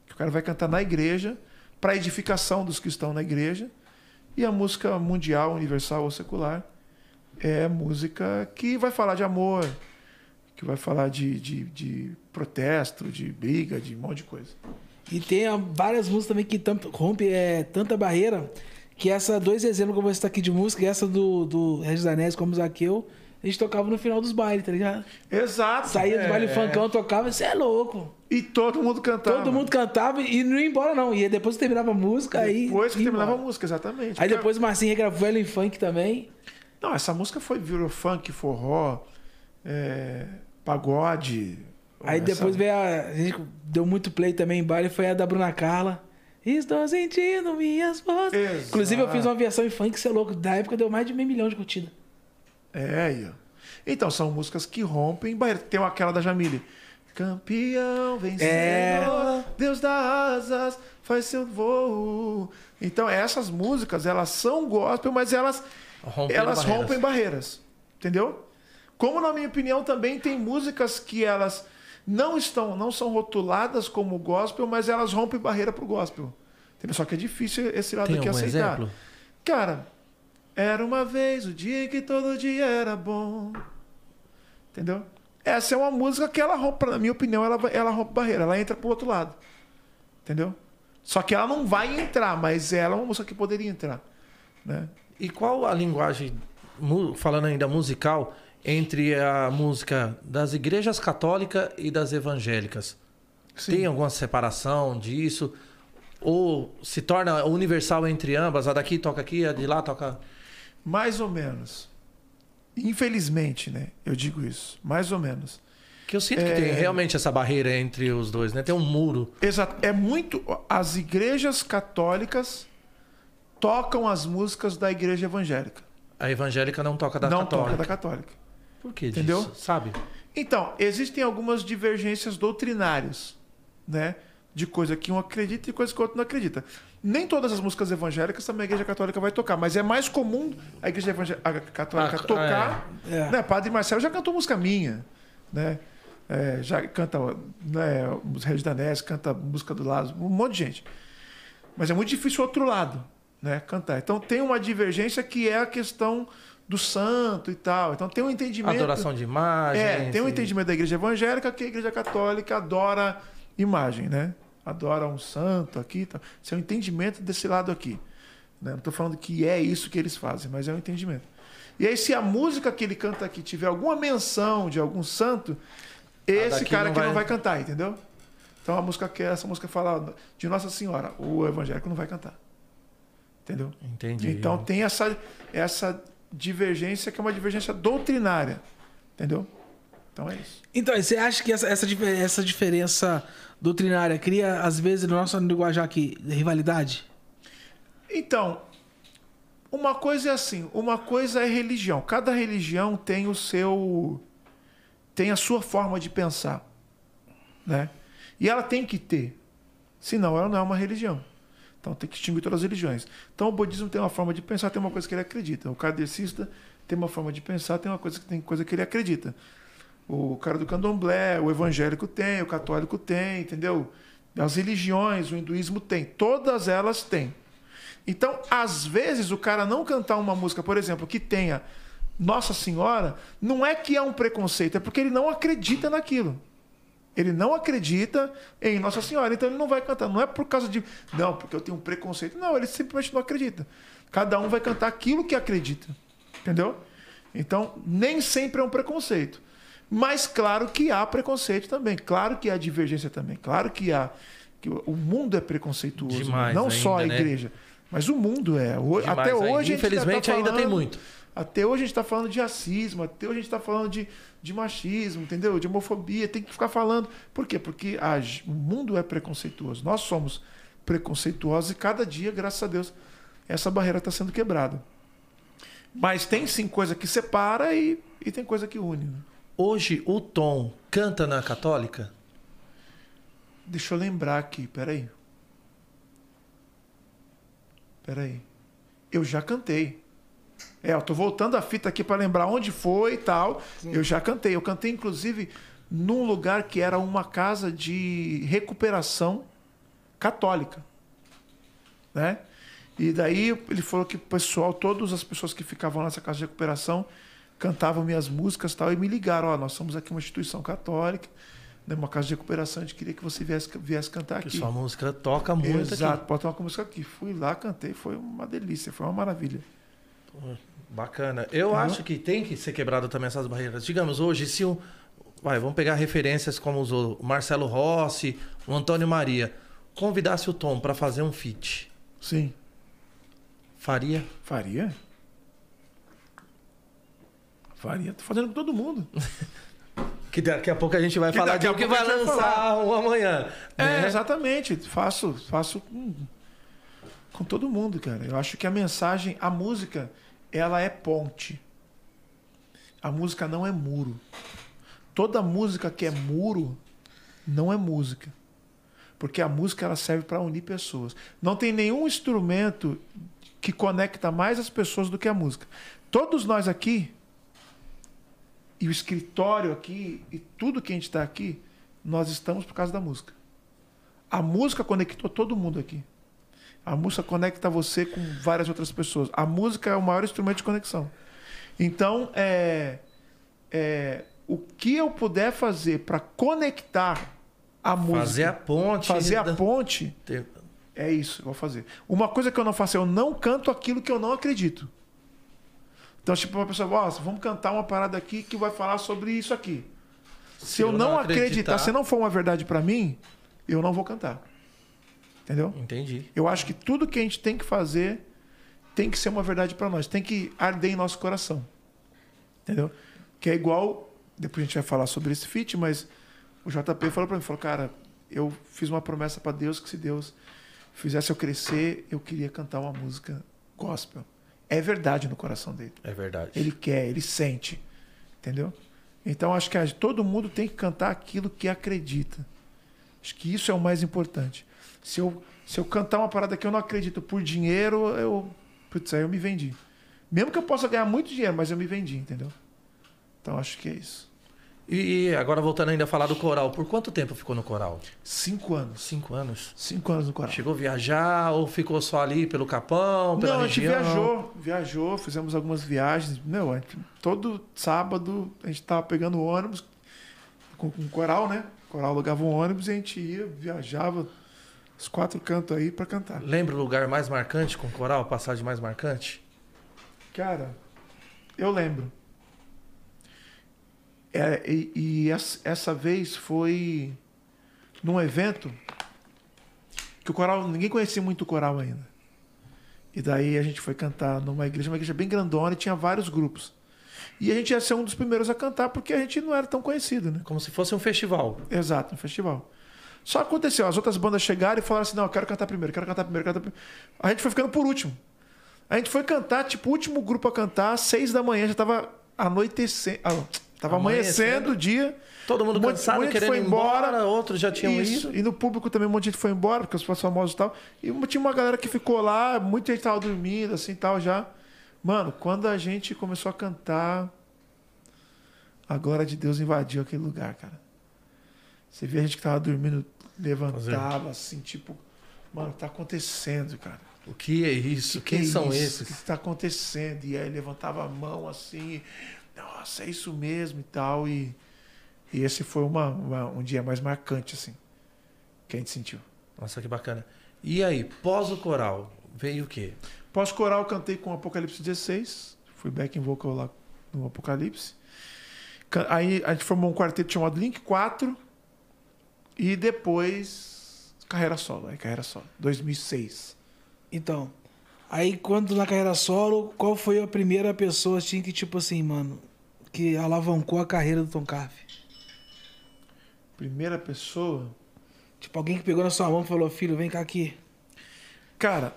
Que o cara vai cantar na igreja, para edificação dos que estão na igreja. E a música mundial, universal ou secular é música que vai falar de amor, que vai falar de, de, de protesto, de briga, de um monte de coisa. E tem várias músicas também que tam- rompe é, tanta barreira que essa, dois exemplos que eu vou citar aqui de música, essa do, do Regis Danese como Zaqueu, a gente tocava no final dos bailes, tá ligado? Exato. Saía É. do baile funkão, tocava, você é louco. E todo mundo cantava. Todo mundo cantava e não ia embora, não. E depois que terminava a música, aí. Depois que terminava a embora. música, exatamente. Aí depois o Marcinho regravou ela em funk também. Não, essa música foi virou funk, forró, é, pagode. Aí Essa- depois veio a. A gente deu muito play também em baile, foi a da Bruna Carla. Estou sentindo minhas vozes. Exato. Inclusive, eu fiz uma versão em funk, você é louco. Da época deu mais de meio milhão de curtida. É, aí, ó. Então, são músicas que rompem barreiras. Tem aquela da Jamile. Campeão, vencedor, É. Deus dá asas, faz seu voo. Então, essas músicas, elas são gospel, mas elas, Romperam elas barreiras. rompem barreiras. Entendeu? Como, na minha opinião, também tem músicas que elas não estão, não são rotuladas como gospel, mas elas rompem barreira pro gospel. Entendeu? Só que é difícil esse lado Tem aqui aceitar. exemplo? Cara, era uma vez o dia em que todo dia era bom. Entendeu? Essa é uma música que ela rompe, na minha opinião, ela, ela rompe barreira, ela entra pro outro lado. Entendeu? Só que ela não vai entrar, mas ela é uma música que poderia entrar. Né? E qual a linguagem, falando ainda musical, entre a música das igrejas católicas e das evangélicas? Tem alguma separação disso? Ou se torna universal entre ambas? A daqui toca aqui, a de lá toca. Mais ou menos. Infelizmente, né? Eu digo isso. Mais ou menos. Que eu sinto que É. tem realmente essa barreira entre os dois, né? Tem um muro. Exato. É muito. As igrejas católicas tocam as músicas da igreja evangélica. A evangélica não toca da não católica. toca da católica. Por que disso? Entendeu? Sabe? Então, existem algumas divergências doutrinárias, né? De coisa que um acredita e coisa que o outro não acredita. Nem todas as músicas evangélicas também a igreja católica vai tocar, mas é mais comum a igreja católica Ah, tocar. é. Né? Padre Marcelo já cantou música minha, né? É, já canta né, os Reis Danés, canta música do Lázaro, um monte de gente. Mas é muito difícil o outro lado, né? Cantar. Então tem uma divergência que é a questão do santo e tal. Então tem um entendimento. Adoração de imagem. É, tem um entendimento da igreja evangélica que a igreja católica adora imagem, né? Adora um santo aqui. tal. Esse é o entendimento desse lado aqui. né? Não estou falando que é isso que eles fazem, mas é um entendimento. E aí, se a música que ele canta aqui tiver alguma menção de algum santo, esse cara não aqui vai- não vai cantar, entendeu? Então a música que essa música fala de Nossa Senhora, o evangélico não vai cantar. Entendeu? Entendi. Então tem essa, essa divergência que é uma divergência doutrinária. Entendeu? Então é isso. Então, você acha que essa, essa, essa diferença doutrinária cria, às vezes, no nosso linguajar aqui, rivalidade? Então, uma coisa é assim, uma coisa é religião. Cada religião tem o seu tem a sua forma de pensar, né? E ela tem que ter. Senão ela não é uma religião. Então tem que extinguir todas as religiões. Então o budismo tem uma forma de pensar, tem uma coisa que ele acredita. O kardecista tem uma forma de pensar, tem uma coisa que tem coisa que ele acredita. O cara do candomblé, o evangélico tem, o católico tem, entendeu? As religiões, o hinduísmo tem, todas elas têm. Então, às vezes, o cara não cantar uma música, por exemplo, que tenha Nossa Senhora, não é que é um preconceito, é porque ele não acredita naquilo. Ele não acredita em Nossa Senhora, então ele não vai cantar. Não é por causa de. Não, porque eu tenho um preconceito. Não, ele simplesmente não acredita. Cada um vai cantar aquilo que acredita. Entendeu? Então, nem sempre é um preconceito. Mas claro que há preconceito também. Claro que há divergência também. Claro que há. Que o mundo é preconceituoso. Demais não ainda, só a né? igreja. Mas o mundo é. Demais Até ainda. hoje. gente Infelizmente tá ainda tem falando- muito. até hoje a gente está falando de racismo, até hoje a gente está falando de, de machismo, entendeu? De homofobia, tem que ficar falando. Por quê? Porque a o mundo é preconceituoso. Nós somos preconceituosos e cada dia, graças a Deus, essa barreira está sendo quebrada. Mas tem sim coisa que separa e, e tem coisa que une. né? Hoje o Tom canta na católica? Deixa eu lembrar aqui, peraí. Peraí. Eu já cantei. É, eu tô voltando a fita aqui para lembrar onde foi e tal. Eu já cantei. Eu cantei, inclusive, num lugar que era uma casa de recuperação católica. Né? E daí ele falou que o pessoal, todas as pessoas que ficavam nessa casa de recuperação, cantavam minhas músicas e tal, e me ligaram, ó, nós somos aqui uma instituição católica, né, uma casa de recuperação, a gente queria que você viesse, viesse cantar Que aqui. sua música toca muito Exato, pode tomar uma música aqui. Fui lá, cantei, foi uma delícia, foi uma maravilha. aqui. Bacana. Eu Uhum. acho que tem que ser quebrado também essas barreiras. Digamos, hoje, se o. Vai, vamos pegar referências como os- o Marcelo Rossi, o Antônio Maria. Convidasse o Tom para fazer um feat. Sim. Faria? Faria? Faria, tô fazendo com todo mundo. Que daqui a pouco a gente vai Que falar de um que vai lançar um amanhã. É, né? exatamente. Faço, faço com, com todo mundo, cara. Eu acho que a mensagem, a música, ela é ponte. A música não é muro. Toda música que é muro não é música. Porque a música ela serve para unir pessoas. Não tem nenhum instrumento que conecta mais as pessoas do que a música. Todos nós aqui e o escritório aqui e tudo que a gente está aqui, nós estamos por causa da música. A música conectou todo mundo aqui. A música conecta você com várias outras pessoas. A música é o maior instrumento de conexão. Então, é, é, o que eu puder fazer para conectar a música, Fazer a ponte. fazer a da- ponte, Ter- é isso, eu vou fazer. Uma coisa que eu não faço, eu não canto aquilo que eu não acredito. Então, tipo, uma pessoa, ó, vamos cantar uma parada aqui que vai falar sobre isso aqui. Se, eu, não acreditar, se não for uma verdade para mim, eu não vou cantar. Entendeu? Entendi. Eu acho que tudo que a gente tem que fazer tem que ser uma verdade para nós, tem que arder em nosso coração. Entendeu? Que é igual, depois a gente vai falar sobre esse feat, mas o JP falou para mim, falou, cara, eu fiz uma promessa para Deus que se Deus fizesse eu crescer, eu queria cantar uma música gospel. É verdade no coração dele. É verdade. Ele quer, ele sente. Entendeu? Então acho que todo mundo tem que cantar aquilo que acredita. Acho que isso é o mais importante. Se eu, se eu cantar uma parada que eu não acredito por dinheiro, eu. Putz, aí eu me vendi. Mesmo que eu possa ganhar muito dinheiro, mas eu me vendi, entendeu? Então acho que é isso. E agora voltando ainda a falar do coral, por quanto tempo ficou no coral? Cinco anos. Cinco anos. Cinco anos no coral. Chegou a viajar ou ficou só ali pelo Capão, pela Não, a gente viajou, viajou, fizemos algumas viagens. Meu, a gente- todo sábado a gente tava pegando ônibus com, com coral, né? O coral alugava um ônibus e a gente ia, viajava os quatro cantos aí pra cantar. Lembra o lugar mais marcante com coral, passagem mais marcante? Cara, eu lembro. É, e e essa, vez foi num evento que o coral, ninguém conhecia muito o coral ainda. E daí a gente foi cantar numa igreja, uma igreja bem grandona e tinha vários grupos. E a gente ia ser um dos primeiros a cantar porque a gente não era tão conhecido, né? Como se fosse um festival. Exato, no festival. Só aconteceu, as outras bandas chegaram e falaram assim: não, eu quero cantar primeiro, quero cantar primeiro, quero cantar primeiro. A gente foi ficando por último. A gente foi cantar, tipo, o último grupo a cantar, às seis da manhã, já tava anoitecendo. Ah, tava amanhecendo, Amanhecendo. o dia. Todo mundo Um monte- cansado, um monte querendo foi ir embora, embora. outros já tinham Isso. ido. E no público também um monte de gente foi embora, porque os famosos e tal. E tinha uma galera que ficou lá, muita gente tava dormindo, assim tal já. Mano, quando a gente começou a cantar, a glória de Deus invadiu aquele lugar, cara. Você via a gente que tava dormindo, levantava, assim, tipo, mano, tá acontecendo, cara. O que é isso? Que Quem é são isso? esses? O que está acontecendo? E aí levantava a mão assim, nossa, é isso mesmo e tal. E E esse foi uma, uma- um dia mais marcante, assim, que a gente sentiu. Nossa, que bacana. E aí, pós o coral, veio o quê? Pós-coral, cantei com Apocalipse 16. Fui backing vocal lá no Apocalipse. Ca- Aí a gente formou um quarteto chamado Link 4. E depois, carreira solo. Aí, carreira solo. 2006. Então, aí quando na carreira solo, qual foi a primeira pessoa assim que, tipo assim, mano, que alavancou a carreira do Tom Carf? Primeira pessoa. Tipo, alguém que pegou na sua mão e falou, filho, vem cá aqui. Cara,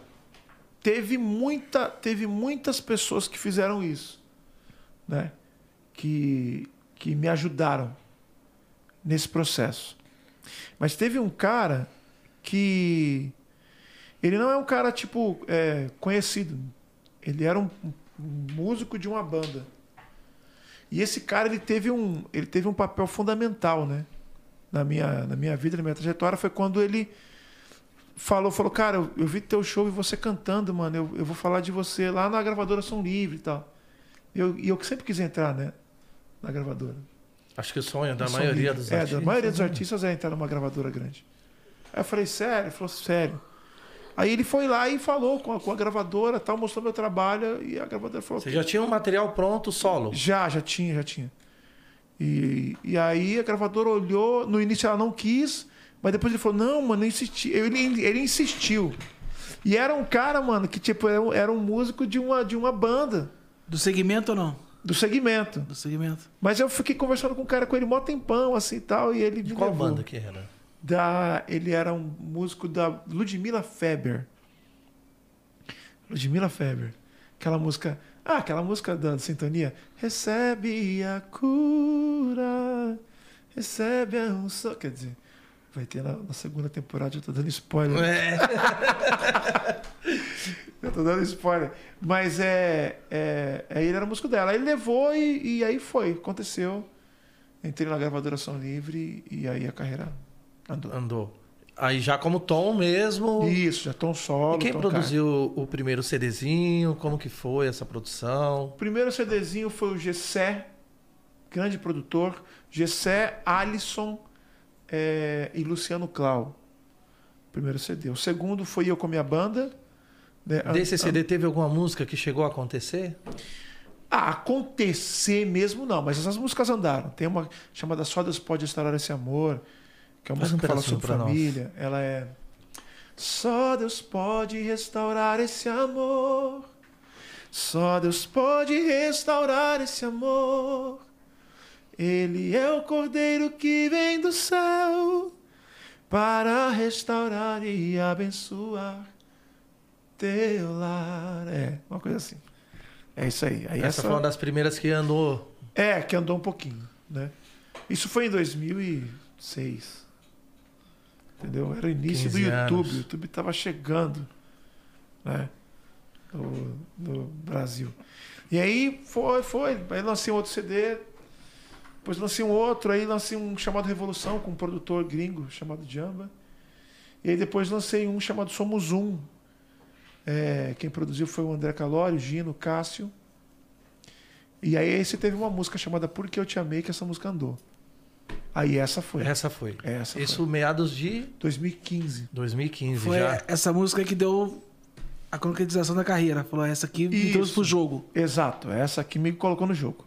teve muita, teve muitas pessoas que fizeram isso, né? Que que me ajudaram nesse processo. Mas teve um cara que ele não é um cara tipo é, conhecido. Ele era um, um músico de uma banda. E esse cara ele teve um ele teve um papel fundamental, né? Na minha na minha vida, na minha trajetória foi quando ele falou, falou, cara, eu, eu vi teu show e você cantando, mano. Eu, eu vou falar de você lá na gravadora Som Livre e tal. Eu, e eu sempre quis entrar, né? Na gravadora. Acho que o sonho da maioria Livre. dos é, artistas. da maioria dos artistas é entrar numa gravadora grande. Aí eu falei, sério? Ele falou, sério. Aí ele foi lá e falou com a, com a gravadora, tal, mostrou meu trabalho e a gravadora falou, Você já tinha um material pronto solo? já, já tinha, já tinha. E, e aí a gravadora olhou, no início ela não quis, mas depois ele falou, não, mano, eu insisti. Ele, ele insistiu. E era um cara, mano, que tipo, era um, era um músico de uma, de uma banda, Do segmento ou não? do segmento. Do segmento. Mas eu fiquei conversando com o cara com ele mó tempão, assim e tal, e ele De qual levou. banda que era? Da, ele era um músico da Ludmilla Feber. Ludmilla Feber. Aquela música. Ah, aquela música da sintonia. Recebe a cura. Recebe a unção. Quer dizer, vai ter na, na segunda temporada, eu tô dando spoiler. É. Eu tô dando spoiler. Mas é, é, é, ele era músico dela. Aí ele levou e, e aí foi. Aconteceu. Entrei na gravadora Som Livre e aí a carreira andou. Andou. Aí já como tom mesmo. Isso, já tom solo. E quem produziu o primeiro CDzinho? Como que foi essa produção? O primeiro CDzinho foi o Gessé, grande produtor. Gessé, Alisson é, e Luciano Clau. Primeiro CD. O segundo foi eu com a minha banda. né? Desse CD teve alguma música que chegou a acontecer? Ah, acontecer mesmo não, mas essas músicas andaram. Tem uma chamada Só Deus Pode Restaurar Esse Amor, que é uma Faz música um que fala sobre pra nós. família. Ela é. Só Deus pode restaurar esse amor. Só Deus pode restaurar esse amor. Ele é o cordeiro que vem do céu para restaurar e abençoar teu lar. É, uma coisa assim. É isso aí. aí essa, foi uma das primeiras que andou. é, que andou um pouquinho, né? Isso foi em 2006. Entendeu? Era o início do 15 YouTube. anos. O YouTube estava chegando, né? No, no Brasil. E aí foi, foi. Aí lancei um outro CD. Depois lancei um outro. Aí lancei um chamado Revolução com um produtor gringo chamado Jamba. E aí depois lancei um chamado Somos Um. É, quem produziu foi o André Calório, o Gino, o Cássio. E aí esse teve uma música chamada Por Que Eu Te Amei, que essa música andou. Aí essa foi. Essa foi. Essa Isso foi. meados de 2015. 2015 Foi já. essa música que deu a concretização da carreira. Falou, essa aqui me Isso. trouxe pro jogo. Exato, essa que me colocou no jogo.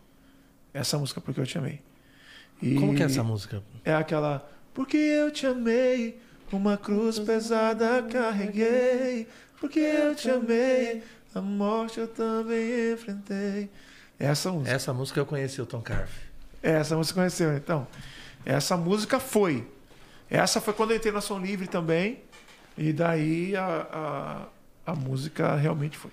Essa música Porque Eu Te Amei. E Como que é essa música? É aquela Porque eu te amei, uma cruz pesada carreguei. Porque eu te amei, a morte eu também enfrentei. Essa música. Essa música eu conheci o Tom Carf. Essa você conheceu, então. Essa música foi. Essa foi quando eu entrei na Som Livre também. E daí a, a, a música realmente foi.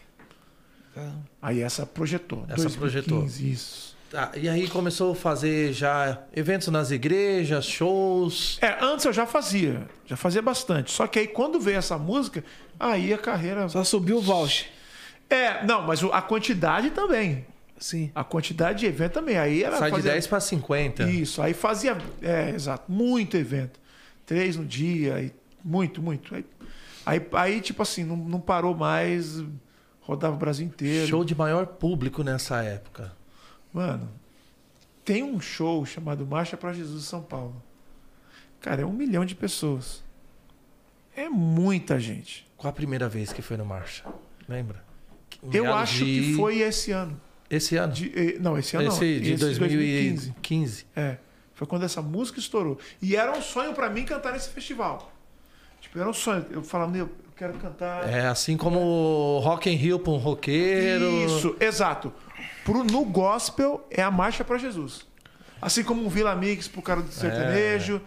Aí essa projetou. Essa projetou. Isso. Tá, e aí começou a fazer já eventos nas igrejas, shows. É, antes eu já fazia. Já fazia bastante. Só que aí quando veio essa música, aí a carreira. Só subiu o voucher. É, não, mas a quantidade também. Sim. A quantidade de evento também. Aí era Sai de fazer- 10 para 50. Isso, aí fazia, é, exato, muito evento. Três no dia, aí, muito, muito. Aí, aí, aí, tipo assim, não, não parou mais, rodava o Brasil inteiro. Show de maior público nessa época. Mano, tem um show chamado Marcha para Jesus São Paulo. Cara, é um milhão de pessoas. É muita gente. Qual a primeira vez que foi no Marcha? Lembra? Eu acho de- que foi esse ano. Esse ano? De- eh, não, esse ano Esse não. de Esse 2015. 15. É. Foi quando essa música estourou. E era um sonho pra mim cantar nesse festival. Tipo, era um sonho. Eu falava, meu, eu quero cantar. É assim como o Rock in Rio para um roqueiro. Isso, exato. Pro, no gospel é a marcha pra Jesus. Assim como um Vila Mix pro cara do sertanejo,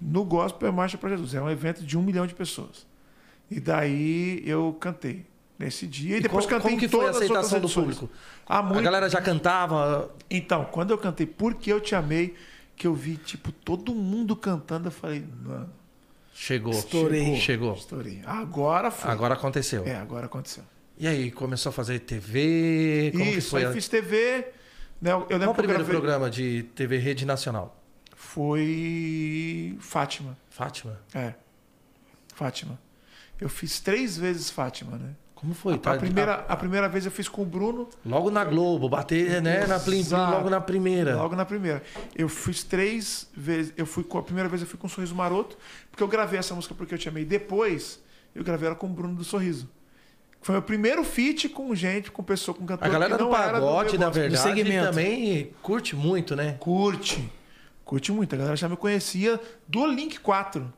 no gospel é a marcha pra Jesus. É um evento de um milhão de pessoas. E daí eu cantei nesse dia e, E depois como, cantei como que foi a aceitação do público? Ah, A muito. galera já cantava. Então, quando eu cantei Porque Eu Te Amei, que eu vi, tipo, todo mundo cantando, eu falei, mano, Chegou. Estourei. Chegou. estourei. Agora foi. Agora aconteceu. É, agora aconteceu. E aí, começou a fazer TV? Como Isso, foi? aí fiz TV. Né, eu lembro Qual o primeiro gravei- programa de TV Rede Nacional? Foi Fátima. Fátima? É. Fátima. Eu fiz três vezes Fátima, né? Como foi? A, Tá- primeira, a primeira vez eu fiz com o Bruno, Logo na Globo, bater né, na Plim Plim, logo na primeira. logo na primeira. Eu fiz três vezes. Eu fui com a primeira vez eu fui com o Sorriso Maroto, porque eu gravei essa música porque eu te amei. Depois, eu gravei ela com o Bruno do Sorriso. Foi meu primeiro feat com gente, com pessoa, com cantor A galera que do do pagode, meu na verdade, segmento. também curte muito, né? Curte. Curte muito. A galera já me conhecia do Link 4.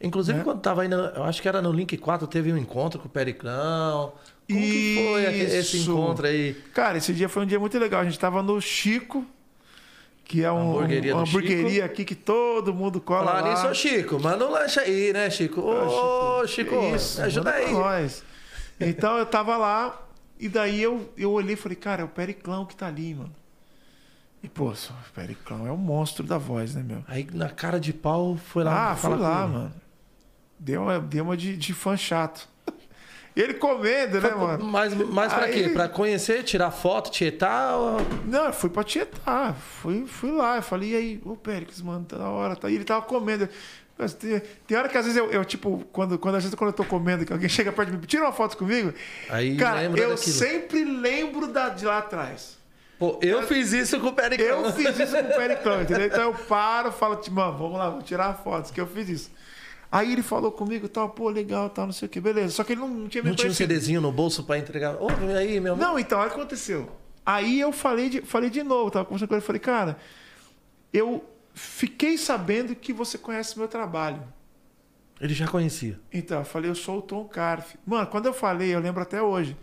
Inclusive, Né? quando tava indo, eu acho que era no Link 4, teve um encontro com o Periclão. Como que foi esse Isso. encontro aí? Cara, esse dia foi um dia muito legal. A gente tava no Chico, que é um, Hamburgueria uma hamburgueria aqui que todo mundo cola Falar lá. nisso, ô Chico, manda um lanche aí, né, Chico? Ô, Chico, Isso, me ajuda aí. Nós. Então eu tava lá e daí eu, eu olhei e falei, cara, é o Periclão que tá ali, mano. E, pô, o Periclão é o monstro da voz, né, meu? Aí na cara de pau foi lá. ah, falar lá, mano. Deu uma, deu uma de, de fã chato. Ele comendo, né, mano? Mas, mas pra Aí- quê? Pra conhecer, tirar foto, tietar? ou- Não, eu fui pra Tietar. Fui, fui lá. Eu falei, e aí, ô Péricles, mano, tá na hora. Tá... E ele tava comendo. Mas tem, tem hora que às vezes eu, eu, tipo, quando, quando, às vezes, quando eu tô comendo, que alguém chega perto de mim, tira uma foto comigo. Aí Cara, eu daquilo. sempre lembro da, de lá atrás. Pô, eu fiz isso com o Periclão. Eu fiz isso com o Periclão, entendeu? Então eu paro, falo, mano, vamos lá, vamos tirar fotos, que eu fiz isso. Aí ele falou comigo, tal, pô, legal, tal, não sei o que, beleza. Só que ele não, não tinha me Não tinha um. CDzinho no bolso pra entregar. Ô, vem aí, meu Não, então, aconteceu. Aí eu falei de, falei de novo, tava conversando com ele, falei, cara, eu fiquei sabendo que você conhece meu trabalho. Ele já conhecia. Então, eu falei, eu sou o Tom Carf. Mano, quando eu falei, eu lembro até hoje.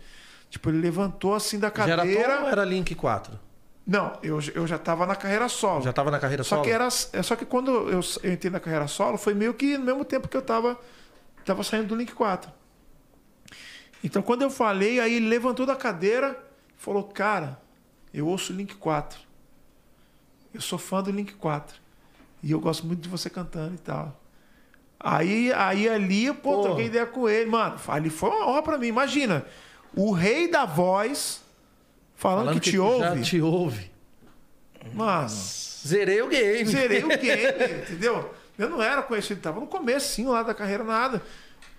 Tipo, ele levantou assim da Já era cadeira. Tom ou era Link 4? Não, eu, eu já tava na carreira solo. Já tava na carreira Só solo? que era, é só que quando eu, eu entrei na carreira solo, foi meio que no mesmo tempo que eu tava, tava saindo do Link 4. Então quando eu falei, aí ele levantou da cadeira e falou: Cara, eu ouço o Link 4. Eu sou fã do Link 4. E eu gosto muito de você cantando e tal. Aí, aí ali, pô, Pô. troquei ideia com ele. Mano, ali foi uma honra pra mim. Imagina, o rei da voz falando, que, te já ouve. te ouve. Mano. Zerei o game. Zerei o game, entendeu? Eu não era conhecido, tava no comecinho lá da carreira, nada.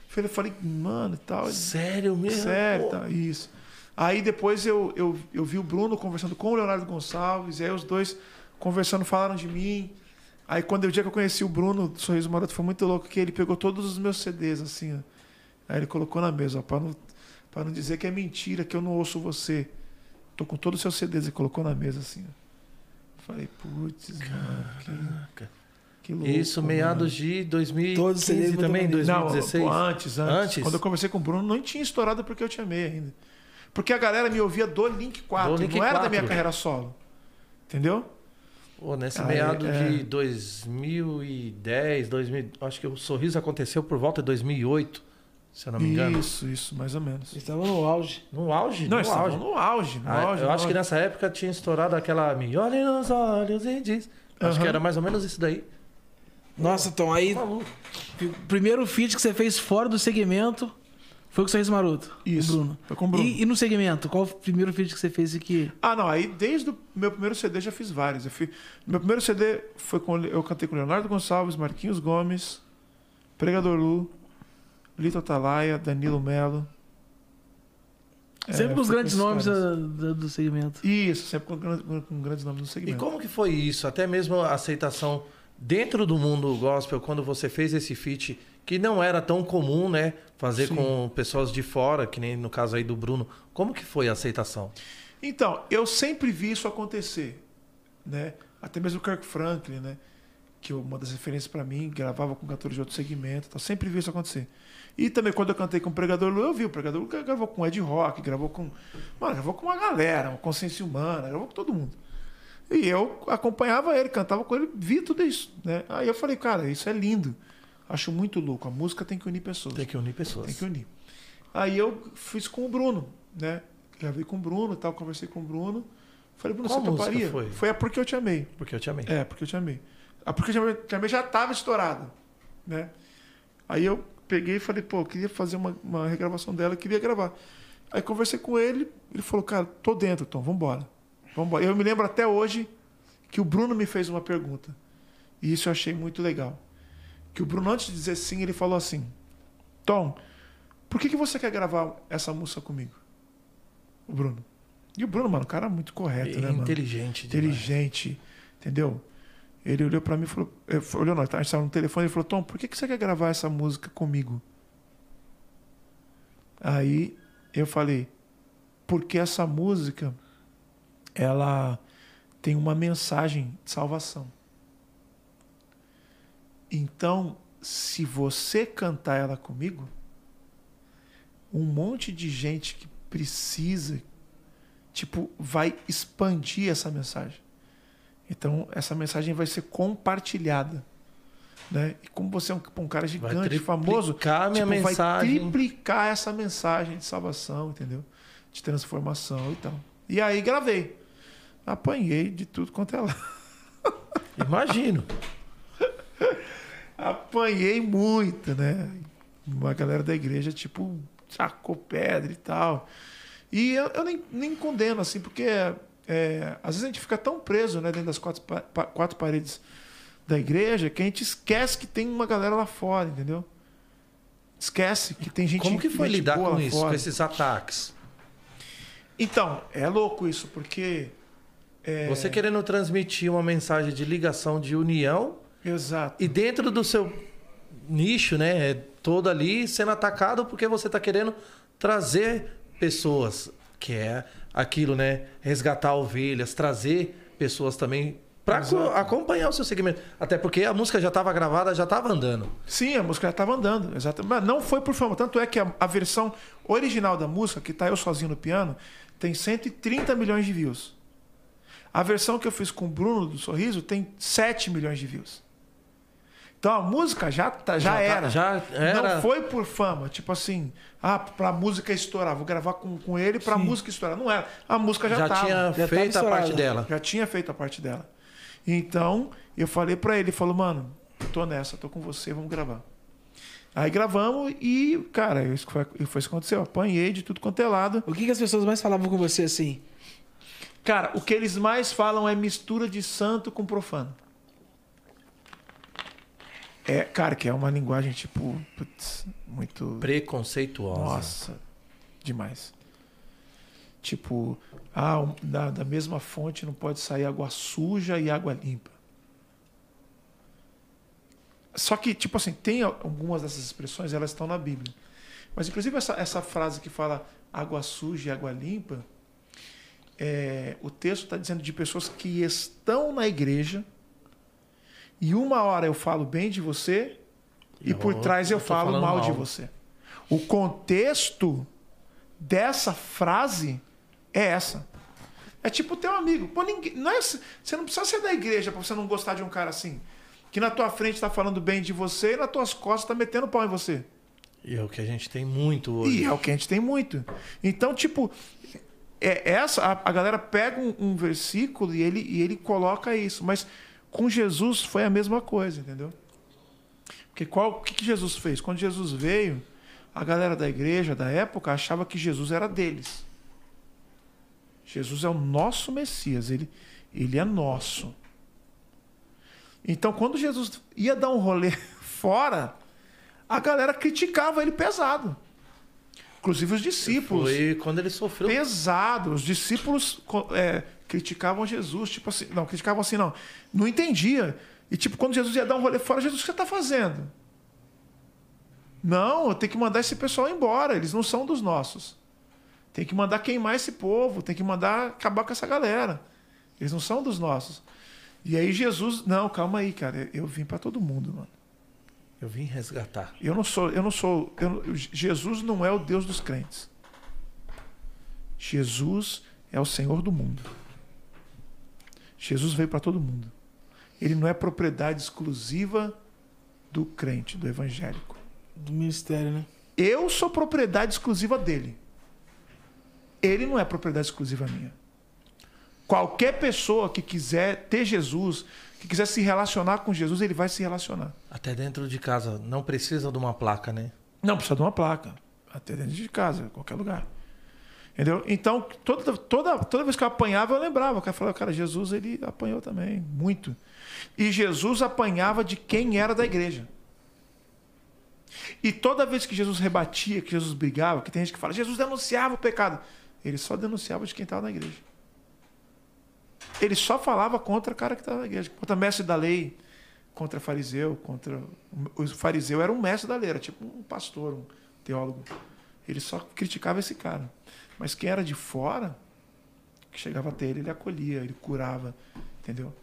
Falei, falei mano e tal. Sério mesmo? Sério, tá, isso. Aí depois eu, eu, eu vi o Bruno conversando com o Leonardo Gonçalves, e aí os dois conversando, falaram de mim. Aí quando o dia que eu conheci o Bruno, do Sorriso Maroto, foi muito louco, que ele pegou todos os meus CDs, assim, ó. Aí ele colocou na mesa, ó, pra não, pra não dizer que é mentira, que eu não ouço você. Tô com todos os seus CDs, e colocou na mesa, assim, ó. Falei, putz, mano, que, que louco. Isso, meados de 2015 Todos os CDs também, botou na 2016. Não, pô, antes, antes, Antes? Quando eu conversei com o Bruno, não tinha estourado porque eu te amei ainda. Porque a galera me ouvia do Link 4, Do Link não era da 4. minha carreira solo. Entendeu? Pô, nesse Aí, meado é. de 2010, 2000, acho que o sorriso aconteceu por volta de 2008, se eu não me engano. Isso, isso, mais ou menos. Eles estavam no auge. No auge? Não, no auge. no auge, no Ah, auge. eu no acho que auge. nessa época tinha estourado aquela Me olhe nos olhos e diz. Acho Aham. que era mais ou menos isso daí. Nossa, Tom, aí Maluco. o primeiro feat que você fez fora do segmento foi com o Sorriso Maroto. Isso, o Bruno. foi com o Bruno. E, e no segmento, qual o primeiro feat que você fez aqui? Ah, não, aí desde o meu primeiro CD já fiz vários. Eu fui, meu primeiro CD foi com eu cantei com Leonardo Gonçalves, Marquinhos Gomes, Pregador Lu, Lito Atalaia, Danilo Melo. Sempre com os grandes nomes da- do segmento. Isso, sempre com, com- com grandes nomes no E segmento. como que foi isso? Até mesmo a aceitação dentro do mundo gospel, quando você fez esse feat, que não era tão comum, né? Fazer Sim. com pessoas de fora, que nem no caso aí do Bruno. Como que foi a aceitação? Então, eu sempre vi isso acontecer, né? Até mesmo o Kirk Franklin, né? Que é uma das referências para mim, gravava com cantores de outro segmento, então sempre vi isso acontecer. E também quando eu cantei com o Pregador Lu, eu vi o Pregador Lu gravou com o Ed Rock, gravou com, mano, gravou com uma galera, uma consciência humana, gravou com todo mundo. E eu acompanhava ele, cantava com ele, via tudo isso, né? Aí eu falei, cara, isso é lindo. Acho muito louco. A música tem que unir pessoas. Tem que unir pessoas. Tem que unir. Aí eu fiz com o Bruno, né? Gravei com o Bruno e tal, conversei com o Bruno. Falei, Bruno, Qual você toparia? foi? Foi a Porque Eu Te Amei. Porque eu te amei. É, Porque Eu Te Amei. A Porque Eu Te Amei, Te Amei já estava estourada, né? Aí eu peguei e falei, pô, eu queria fazer uma, uma regravação dela, queria gravar. Aí conversei com ele, ele falou, cara, tô dentro, Tom, vambora. Vambora. Eu me lembro até hoje que o Bruno me fez uma pergunta. E isso eu achei muito legal. Que o Bruno, antes de dizer sim, ele falou assim: Tom, por que, que você quer gravar essa música comigo? O Bruno. E o Bruno, mano, um cara muito correto, né, mano? inteligente. Inteligente, entendeu? Ele olhou pra mim e falou: eh, olhou, gente tava no telefone e falou: Tom, por que, que você quer gravar essa música comigo? Aí eu falei: porque essa música ela tem uma mensagem de salvação. Então, se você cantar ela comigo, um monte de gente que precisa, tipo, vai expandir essa mensagem. Então, essa mensagem vai ser compartilhada. Né? E como você é um, um cara gigante, famoso, minha tipo, vai mensagem. triplicar essa mensagem de salvação, entendeu? De transformação e tal. E aí gravei. Apanhei de tudo quanto é lá. Imagino. Apanhei muito, né? Uma galera da igreja, tipo, sacou pedra e tal. E eu, eu nem, nem condeno, assim, porque é, às vezes a gente fica tão preso né, dentro das quatro, pa- quatro paredes da igreja que a gente esquece que tem uma galera lá fora, entendeu? Esquece que tem gente Como que foi lidar com isso, fora. com esses ataques? Então, é louco isso, porque. é, Você querendo transmitir uma mensagem de ligação, de união, Exato. e dentro do seu nicho, né, é todo ali sendo atacado porque você está querendo trazer pessoas, que é aquilo, né, resgatar ovelhas, trazer pessoas também para acompanhar o seu segmento. Até porque a música já estava gravada, já estava andando. Sim, a música já estava andando, exato. Mas não foi por fama. Tanto é que a, a versão original da música, que tá eu sozinho no piano, tem 130 milhões de views. A versão que eu fiz com o Bruno do Sorriso tem 7 milhões de views. Então a música já, tá, já, Já tá- era. já era. Não foi por fama. Tipo assim, ah, pra música estourar, vou gravar com, com ele pra Sim. música estourar. Não era. A música já, Já, tava. tinha tava feito a parte dela. Já tinha feito a parte dela. Então, eu falei pra ele, ele falou, mano, tô nessa, tô com você, vamos gravar. Aí gravamos e, cara, isso foi, foi isso que aconteceu. Eu apanhei de tudo quanto é lado. O que, que as pessoas mais falavam com você assim? Cara, o que eles mais falam é mistura de santo com profano. É, cara, que é uma linguagem, tipo, putz, muito. Preconceituosa. Nossa, demais. Tipo, ah, um- da, da mesma fonte não pode sair água suja e água limpa. Só que, tipo assim, tem al- algumas dessas expressões, elas estão na Bíblia. Mas, inclusive, essa, essa frase que fala água suja e água limpa, é, o texto está dizendo de pessoas que estão na igreja e uma hora eu falo bem de você e, E por trás eu eu falo falando mal, de mal. você. O contexto dessa frase é essa. É tipo teu amigo. Pô, ninguém, não é, você não precisa ser da igreja para você não gostar de um cara assim. Que na tua frente tá falando bem de você e nas tuas costas tá metendo pau em você. E é o que a gente tem muito hoje. E é o que a gente tem muito. Então, tipo, é essa a, a galera pega um, um versículo e ele, e ele coloca isso. Mas com Jesus foi a mesma coisa, entendeu? Porque qual, o que, que Jesus fez? Quando Jesus veio, a galera da igreja da época achava que Jesus era deles. Jesus é o nosso Messias, ele, ele é nosso. Então, quando Jesus ia dar um rolê fora, a galera criticava ele pesado. Inclusive os discípulos. Foi quando ele sofreu. Pesado. Os discípulos é, criticavam Jesus, tipo assim. Não, criticavam assim, não. Não entendia. E tipo, quando Jesus ia dar um rolê fora, Jesus, o que você está fazendo? Não, eu tenho que mandar esse pessoal embora. Eles não são dos nossos. Tem que mandar queimar esse povo, tem que mandar acabar com essa galera. Eles não são dos nossos. E aí Jesus, não, calma aí, cara. Eu vim para todo mundo, mano. Eu vim resgatar. Eu não sou, eu não sou, eu Jesus não é o Deus dos crentes. Jesus é o Senhor do mundo. Jesus veio para todo mundo. Ele não é propriedade exclusiva do crente, do evangélico. Do ministério, né? Eu sou propriedade exclusiva dele. Ele não é propriedade exclusiva minha. Qualquer pessoa que quiser ter Jesus, que quiser se relacionar com Jesus, ele vai se relacionar. Até dentro de casa. Não precisa de uma placa, né? Não precisa de uma placa. Até dentro de casa, qualquer lugar. Entendeu? Então, toda, toda, toda vez que eu apanhava, eu lembrava. O cara falava, cara, Jesus ele apanhou também, muito. E Jesus apanhava de quem era da igreja. E toda vez que Jesus rebatia, que Jesus brigava, que tem gente que fala, Jesus denunciava o pecado. Ele só denunciava de quem estava na igreja. Ele só falava contra o cara que estava na igreja, contra o mestre da lei, contra fariseu, contra. O fariseu era um mestre da lei, era tipo um pastor, um teólogo. Ele só criticava esse cara. Mas quem era de fora, que chegava até ele, ele acolhia, ele curava, entendeu?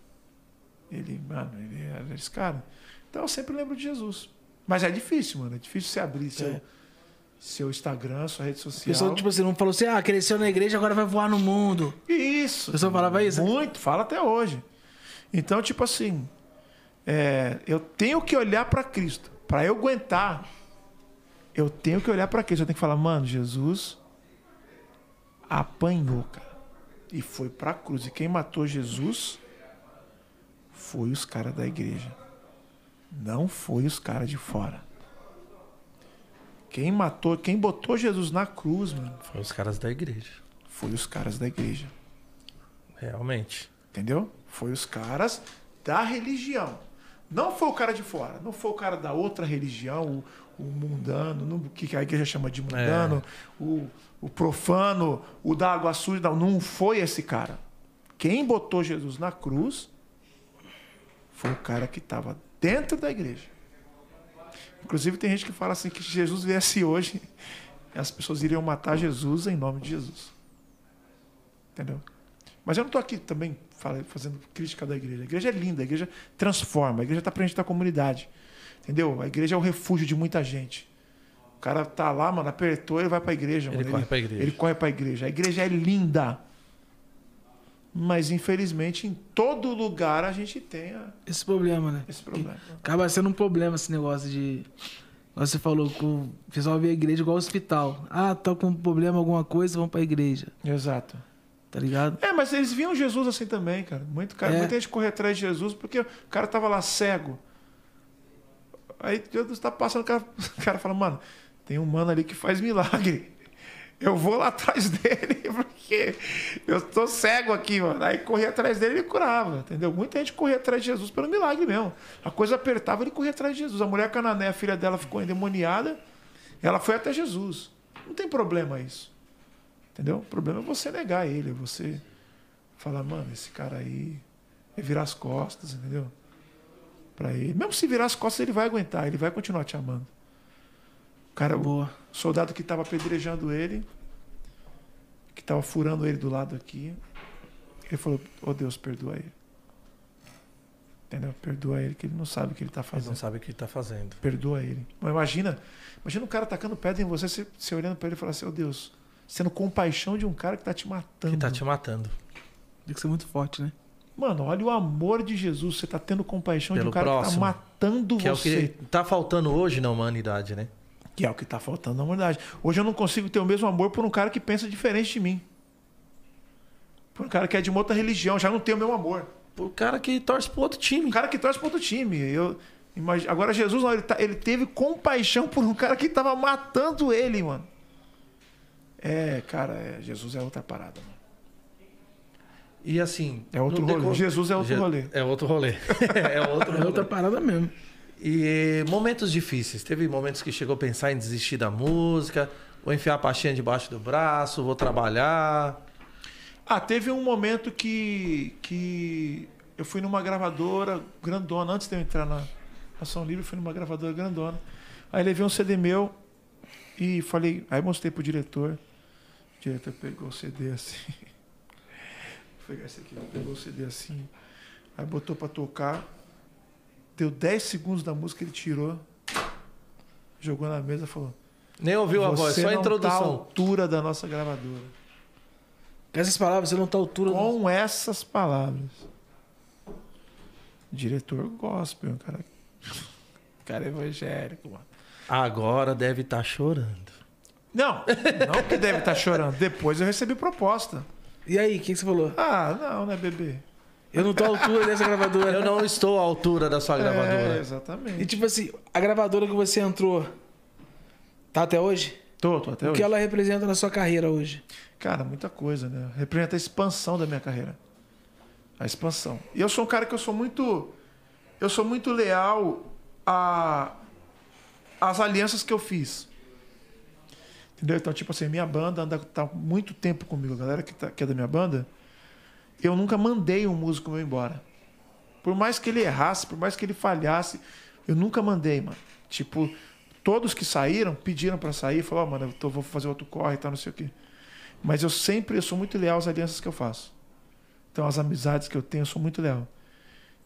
Ele, mano, ele era esse cara. Então eu sempre lembro de Jesus. Mas é difícil, mano. É difícil você abrir seu, É. seu Instagram, sua rede social. pessoal, tipo assim, não falou assim, ah, cresceu na igreja, agora vai voar no mundo. Isso. O pessoal falava isso? Muito, fala até hoje. Então, tipo assim, é, eu tenho que olhar para Cristo. Para eu aguentar, eu tenho que olhar para Cristo. Eu tenho que falar, mano, Jesus apanhou, cara. E foi pra cruz. E quem matou Jesus foi os caras da igreja. Não foi os caras de fora. Quem matou, quem botou Jesus na cruz, mano, Foi os caras da igreja. foi os caras da igreja. Realmente. Entendeu? Foi os caras da religião. Não foi o cara de fora. Não foi o cara da outra religião, o, o mundano, no- o que a igreja chama de mundano, o, o profano, o da água suja. Não, não foi esse cara. Quem botou Jesus na cruz foi o cara que estava dentro da igreja. Inclusive, tem gente que fala assim que se Jesus viesse hoje, as pessoas iriam matar Jesus em nome de Jesus. Entendeu? Mas eu não estou aqui também fazendo crítica da igreja. A igreja é linda, a igreja transforma, a igreja está presente na comunidade. Entendeu? A igreja é o refúgio de muita gente. O cara tá lá, mano, apertou, ele vai para a igreja. Ele mano. corre pra igreja. Ele corre para a igreja. A igreja é linda. Mas, infelizmente, em todo lugar a gente tem a- Esse problema, né? esse problema. Acaba sendo um problema esse negócio de. Você falou que o pessoal vê a igreja igual hospital. Ah, tá com problema, alguma coisa, vão pra igreja. Exato. Tá ligado? É, mas eles viam Jesus assim também, cara. Muito, cara, É. Muita gente corria atrás de Jesus porque o cara tava lá cego. Aí Jesus tá passando, o cara, o cara fala, mano, tem um mano ali que faz milagre. Eu vou lá atrás dele porque eu tô cego aqui, mano. Aí corria atrás dele e ele curava, entendeu? Muita gente corria atrás de Jesus pelo milagre mesmo. A coisa apertava, ele corria atrás de Jesus. A mulher canané, a filha dela ficou endemoniada, ela foi até Jesus. Não tem problema isso. Entendeu? O problema é você negar ele, é você falar, mano, esse cara aí é virar as costas, entendeu? Pra ele. Mesmo se virar as costas, ele vai aguentar, ele vai continuar te amando. O cara, o Boa. soldado que estava apedrejando ele, que estava furando ele do lado aqui, ele falou, ô Deus, perdoa ele. Entendeu? Perdoa ele, que ele não sabe o que ele está fazendo. não sabem o que tá fazendo. Perdoa ele. Mas imagina, imagina um cara tacando pedra em você, você, você olhando para ele e falar assim, ô Deus, sendo compaixão de um cara que está te matando. Que tá te matando. Tem que ser muito forte, né? Mano, olha o amor de Jesus. Você tá tendo compaixão de Pelo um cara que tá próximo. matando Que é o você. que tá faltando hoje na humanidade, né? Que é o que tá faltando na humanidade. Hoje eu não consigo ter o mesmo amor por um cara que pensa diferente de mim. Por um cara que é de uma outra religião. Já não tenho o meu amor. O cara que torce pro outro time. Um cara que torce para outro time. Eu, imagi- Agora Jesus, não, ele, tá- ele teve compaixão por um cara que tava matando ele, mano. É, cara, é, Jesus é outra parada, mano. E assim. É outro rolê. decor- Jesus é outro Je- rolê. É outro rolê. é outro É rolê. outra parada mesmo. E momentos difíceis. Teve momentos que chegou a pensar em desistir da música. vou enfiar a pastinha debaixo do braço, vou trabalhar. Ah, teve um momento que, que eu fui numa gravadora grandona, antes de eu entrar na Ação Livre, eu fui numa gravadora grandona. Aí levei um CD meu e falei, aí mostrei pro diretor. O diretor pegou o CD assim. Vou pegar esse aqui, pegou o CD assim. Aí botou pra tocar. Deu 10 segundos da música, ele tirou. Jogou na mesa e falou: Nem ouviu a voz, Você só a não tá à introdução. altura da nossa gravadora. Com essas palavras, você não tá à altura. Com essas palavras. Diretor gospel, cara. Cara evangélico, mano. Agora deve estar chorando. Não, não que deve estar chorando. Depois eu recebi proposta. E aí, o que, que você falou? Ah, não, né, bebê? Eu não tô à altura dessa gravadora. Eu não estou à altura da sua É, gravadora. E exatamente. tipo assim, a gravadora que você entrou, tá até hoje? Tô, tô até o hoje. que ela representa na sua carreira hoje? Cara, muita coisa, né? Representa a expansão da minha carreira. A expansão. E eu sou um cara que eu sou muito. Eu sou muito leal a às alianças que eu fiz. Entendeu? Então, tipo assim, minha banda anda tá muito tempo comigo. A galera que, tá, que é da minha banda, eu nunca mandei um músico meu embora. Por mais que ele errasse, por mais que ele falhasse, eu nunca mandei, mano. Tipo, todos que saíram pediram pra sair, falaram, ó, mano, eu tô, vou fazer outro corre e tal, não sei o quê. Mas eu sempre eu sou muito leal às alianças que eu faço. Então, as amizades que eu tenho, eu sou muito leal.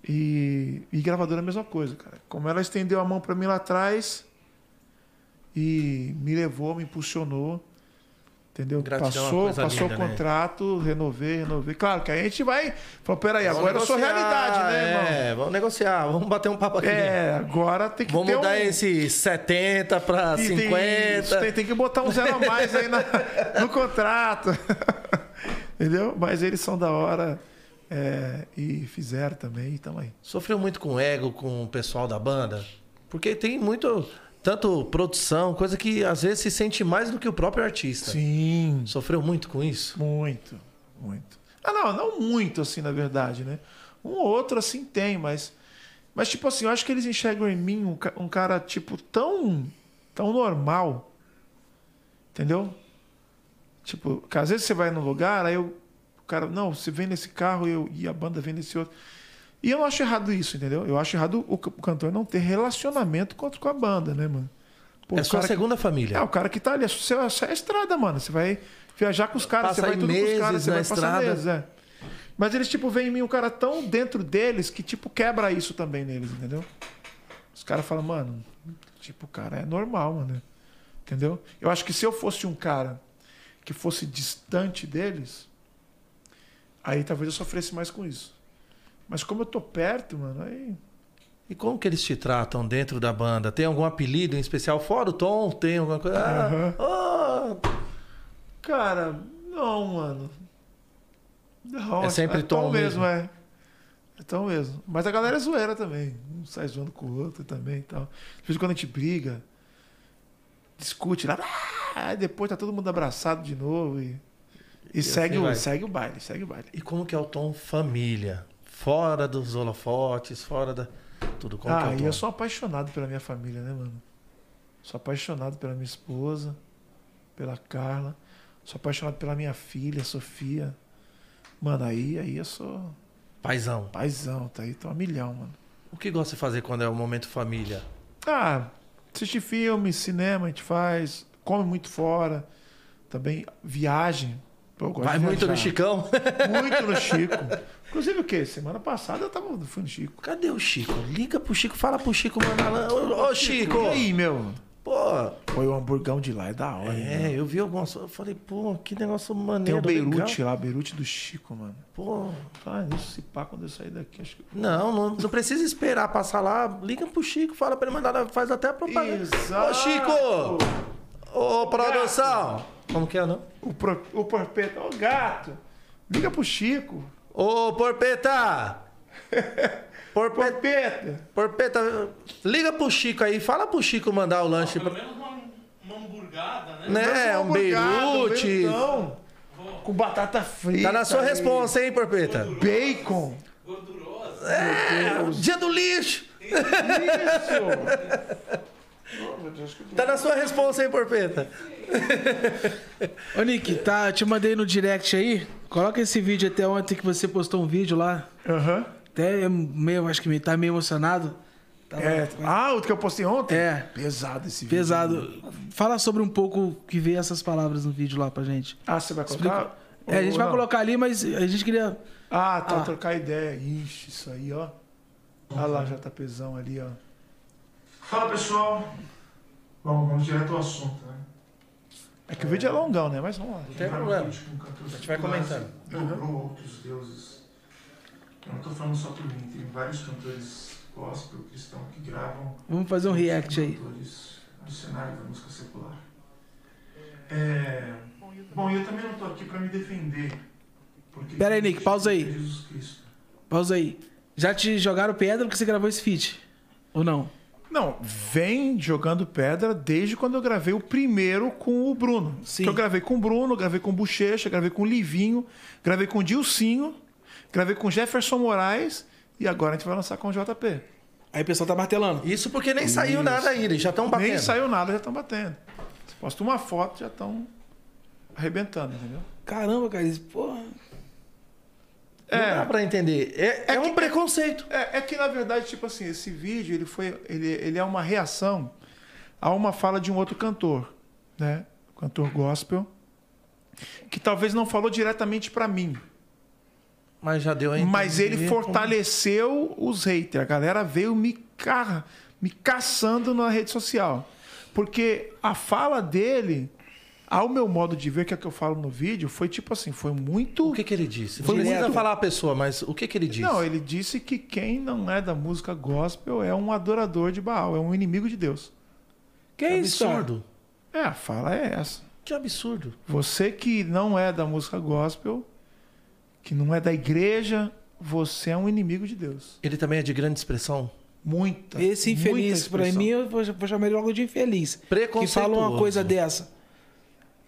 E, e gravadora é a mesma coisa, cara. Como ela estendeu a mão pra mim lá atrás e me levou, me impulsionou. Entendeu? Gratidão é passou passou linda, o né? contrato, renovei, renovei. Claro que a gente vai. Falou, peraí, Vamos agora eu sou negociar, realidade, né, irmão? É, vamos negociar, vamos bater um papo aqui. É, agora tem que Vamos ter mudar um... esse 70 para E tem- 50. Tem, tem que botar um zero a mais aí na- no contrato. Entendeu? Mas eles são da hora é, e fizeram também e tamo aí. Sofreu muito com ego com o pessoal da banda? Porque tem muito. Tanto produção, coisa que às vezes se sente mais do que o próprio artista. Sim. Sofreu muito com isso? Muito, muito. Ah, não, não muito assim, na verdade, né? Um ou outro assim tem, mas. Mas, tipo assim, eu acho que eles enxergam em mim um, um cara, tipo, tão. tão normal. Entendeu? Tipo, que às vezes você vai num lugar, aí eu, o cara, não, você vem nesse carro eu, e a banda vem nesse outro. E eu não acho errado isso, entendeu? Eu acho errado o, cantor não ter relacionamento com, com a banda, né, mano? Pô, é sua cara que- segunda família. é, o cara que tá ali, você, você é a estrada, mano. Você vai viajar com os caras, você vai tudo com os caras, você vai passar estrada. meses, é. Mas eles, tipo, veem em mim um cara tão dentro deles que, tipo, quebra isso também neles, entendeu? Os caras falam, mano, tipo, o cara é normal, mano. Entendeu? Eu acho que se eu fosse um cara que fosse distante deles, aí talvez eu sofresse mais com isso. Mas como eu tô perto, mano, aí. E como que eles te tratam dentro da banda? Tem algum apelido em especial? Fora o Tom, tem alguma coisa? Ah, oh, Cara, não, mano. Não, É acho- sempre tom tom mesmo, mesmo. é. É tom mesmo. Mas a galera é zoeira também. Um sai zoando com o outro também e tal. De vez em quando a gente briga, discute lá, ah, aí depois tá todo mundo abraçado de novo e, e, segue, assim o, segue o baile, segue o baile. E como que é o Tom família? Fora dos holofotes, fora da. Tudo que é ah, e eu sou apaixonado pela minha família, né, mano? Sou apaixonado pela minha esposa, pela Carla. Sou apaixonado pela minha filha, Sofia. Mano, aí, aí eu sou Paizão. paizão, tá aí, tô a milhão, mano. O que gosta de fazer quando é o momento família? Ah, assistir filme, cinema a gente faz, come muito fora. Também viagem. Pô, Vai muito no. Chicão? Muito no Chico. Inclusive o quê? Semana passada eu tava, fui no Chico. Cadê o Chico? Liga pro Chico, fala pro Chico, mano. Ô, ô, Chico! E aí, meu? Pô, Foi o hamburgão de lá, é da hora. né? é, eu vi algumas. Eu falei, pô, que negócio Tem maneiro. o Beirute legal. lá, Beirute do Chico, mano. Pô, Ah, isso se pá quando eu sair daqui, acho que. não, não, não precisa esperar passar lá. Liga pro Chico, fala pra ele mandar, faz até a propaganda. Exato. Ô, Chico! Ô, produção! Como que é, não? O, pro, o porpeta, ô gato! Liga pro Chico. Ô, Porpeta! Porpeta, Porpeta! Porpeta, liga pro Chico aí, fala pro Chico mandar o lanche. Pelo Pra... menos uma, uma hamburgada, né? Né, um beirute. beirutão, Com batata frita. Tá na sua e responsa, hein, Porpeta? Bacon. Gordurosa. É, dia do lixo! Isso! Tá na sua resposta, hein, Porpeta? Ô, Nick, tá, te mandei no direct aí. Coloca esse vídeo até ontem que você postou um vídeo lá. Aham. Até meio, acho que me tá meio emocionado. Tá É. Ah, o que eu postei ontem? É. Pesado esse vídeo. Pesado. Fala sobre um pouco que vê essas palavras no vídeo lá pra gente. Ah, você vai Explica. colocar? É, a gente vai não? colocar ali, mas a gente queria. Ah, tá, Ah. trocar ideia. Ixi, isso aí, ó. Olha lá, já tá pesão ali, ó. Fala pessoal, vamos, vamos direto ao assunto, né? É que o vídeo é longão, né? Mas vamos lá. tem problema. A gente vai comentando. Dobrou outros deuses. Eu não tô falando só por mim, tem vários cantores gospel cristão que gravam Vamos fazer um react aí. cantores do cenário da música secular. É... Bom, e eu também não tô aqui para me defender. Porque Pera aí, Nick, pausa aí. Jesus Cristo. Pausa aí. Já te jogaram pedra porque você gravou esse feat? Ou não? Não, vem jogando pedra desde quando eu gravei o primeiro com o Bruno. Sim. Que eu gravei com o Bruno, gravei com o Bochecha, gravei com o Livinho, gravei com o Dilcinho, gravei com o Jefferson Moraes e agora a gente vai lançar com o JP. Aí o pessoal tá martelando. Isso porque nem saiu nada ainda, eles já estão batendo. Nem saiu nada, já estão batendo. Você posta uma foto, já estão arrebentando, entendeu? Caramba, cara, isso, porra. Não É. dá pra entender. É, é um preconceito. É, é que na verdade, tipo assim, esse vídeo ele foi, ele, ele é uma reação a uma fala de um outro cantor, né? Cantor gospel, que talvez não falou diretamente pra mim, Mas já deu a mas ele entender fortaleceu os haters. A galera veio me ca... me caçando na rede social, porque a fala dele, ao meu modo de ver, que é o que eu falo no vídeo, foi tipo assim, foi muito O que, que ele disse? Não Foi precisa muito- falar a pessoa, mas o que, que ele disse? Não, ele disse que quem não é da música gospel é um adorador de Baal, é um inimigo de Deus. Que, que isso, absurdo. É, a fala é essa. Que absurdo. Você que não é da música gospel, que não é da igreja, você é um inimigo de Deus. Ele também é de grande expressão? Muita. Esse infeliz, pra expressão. mim, eu vou, chamar ele logo de infeliz. Que Preconceituoso. fala uma coisa dessa.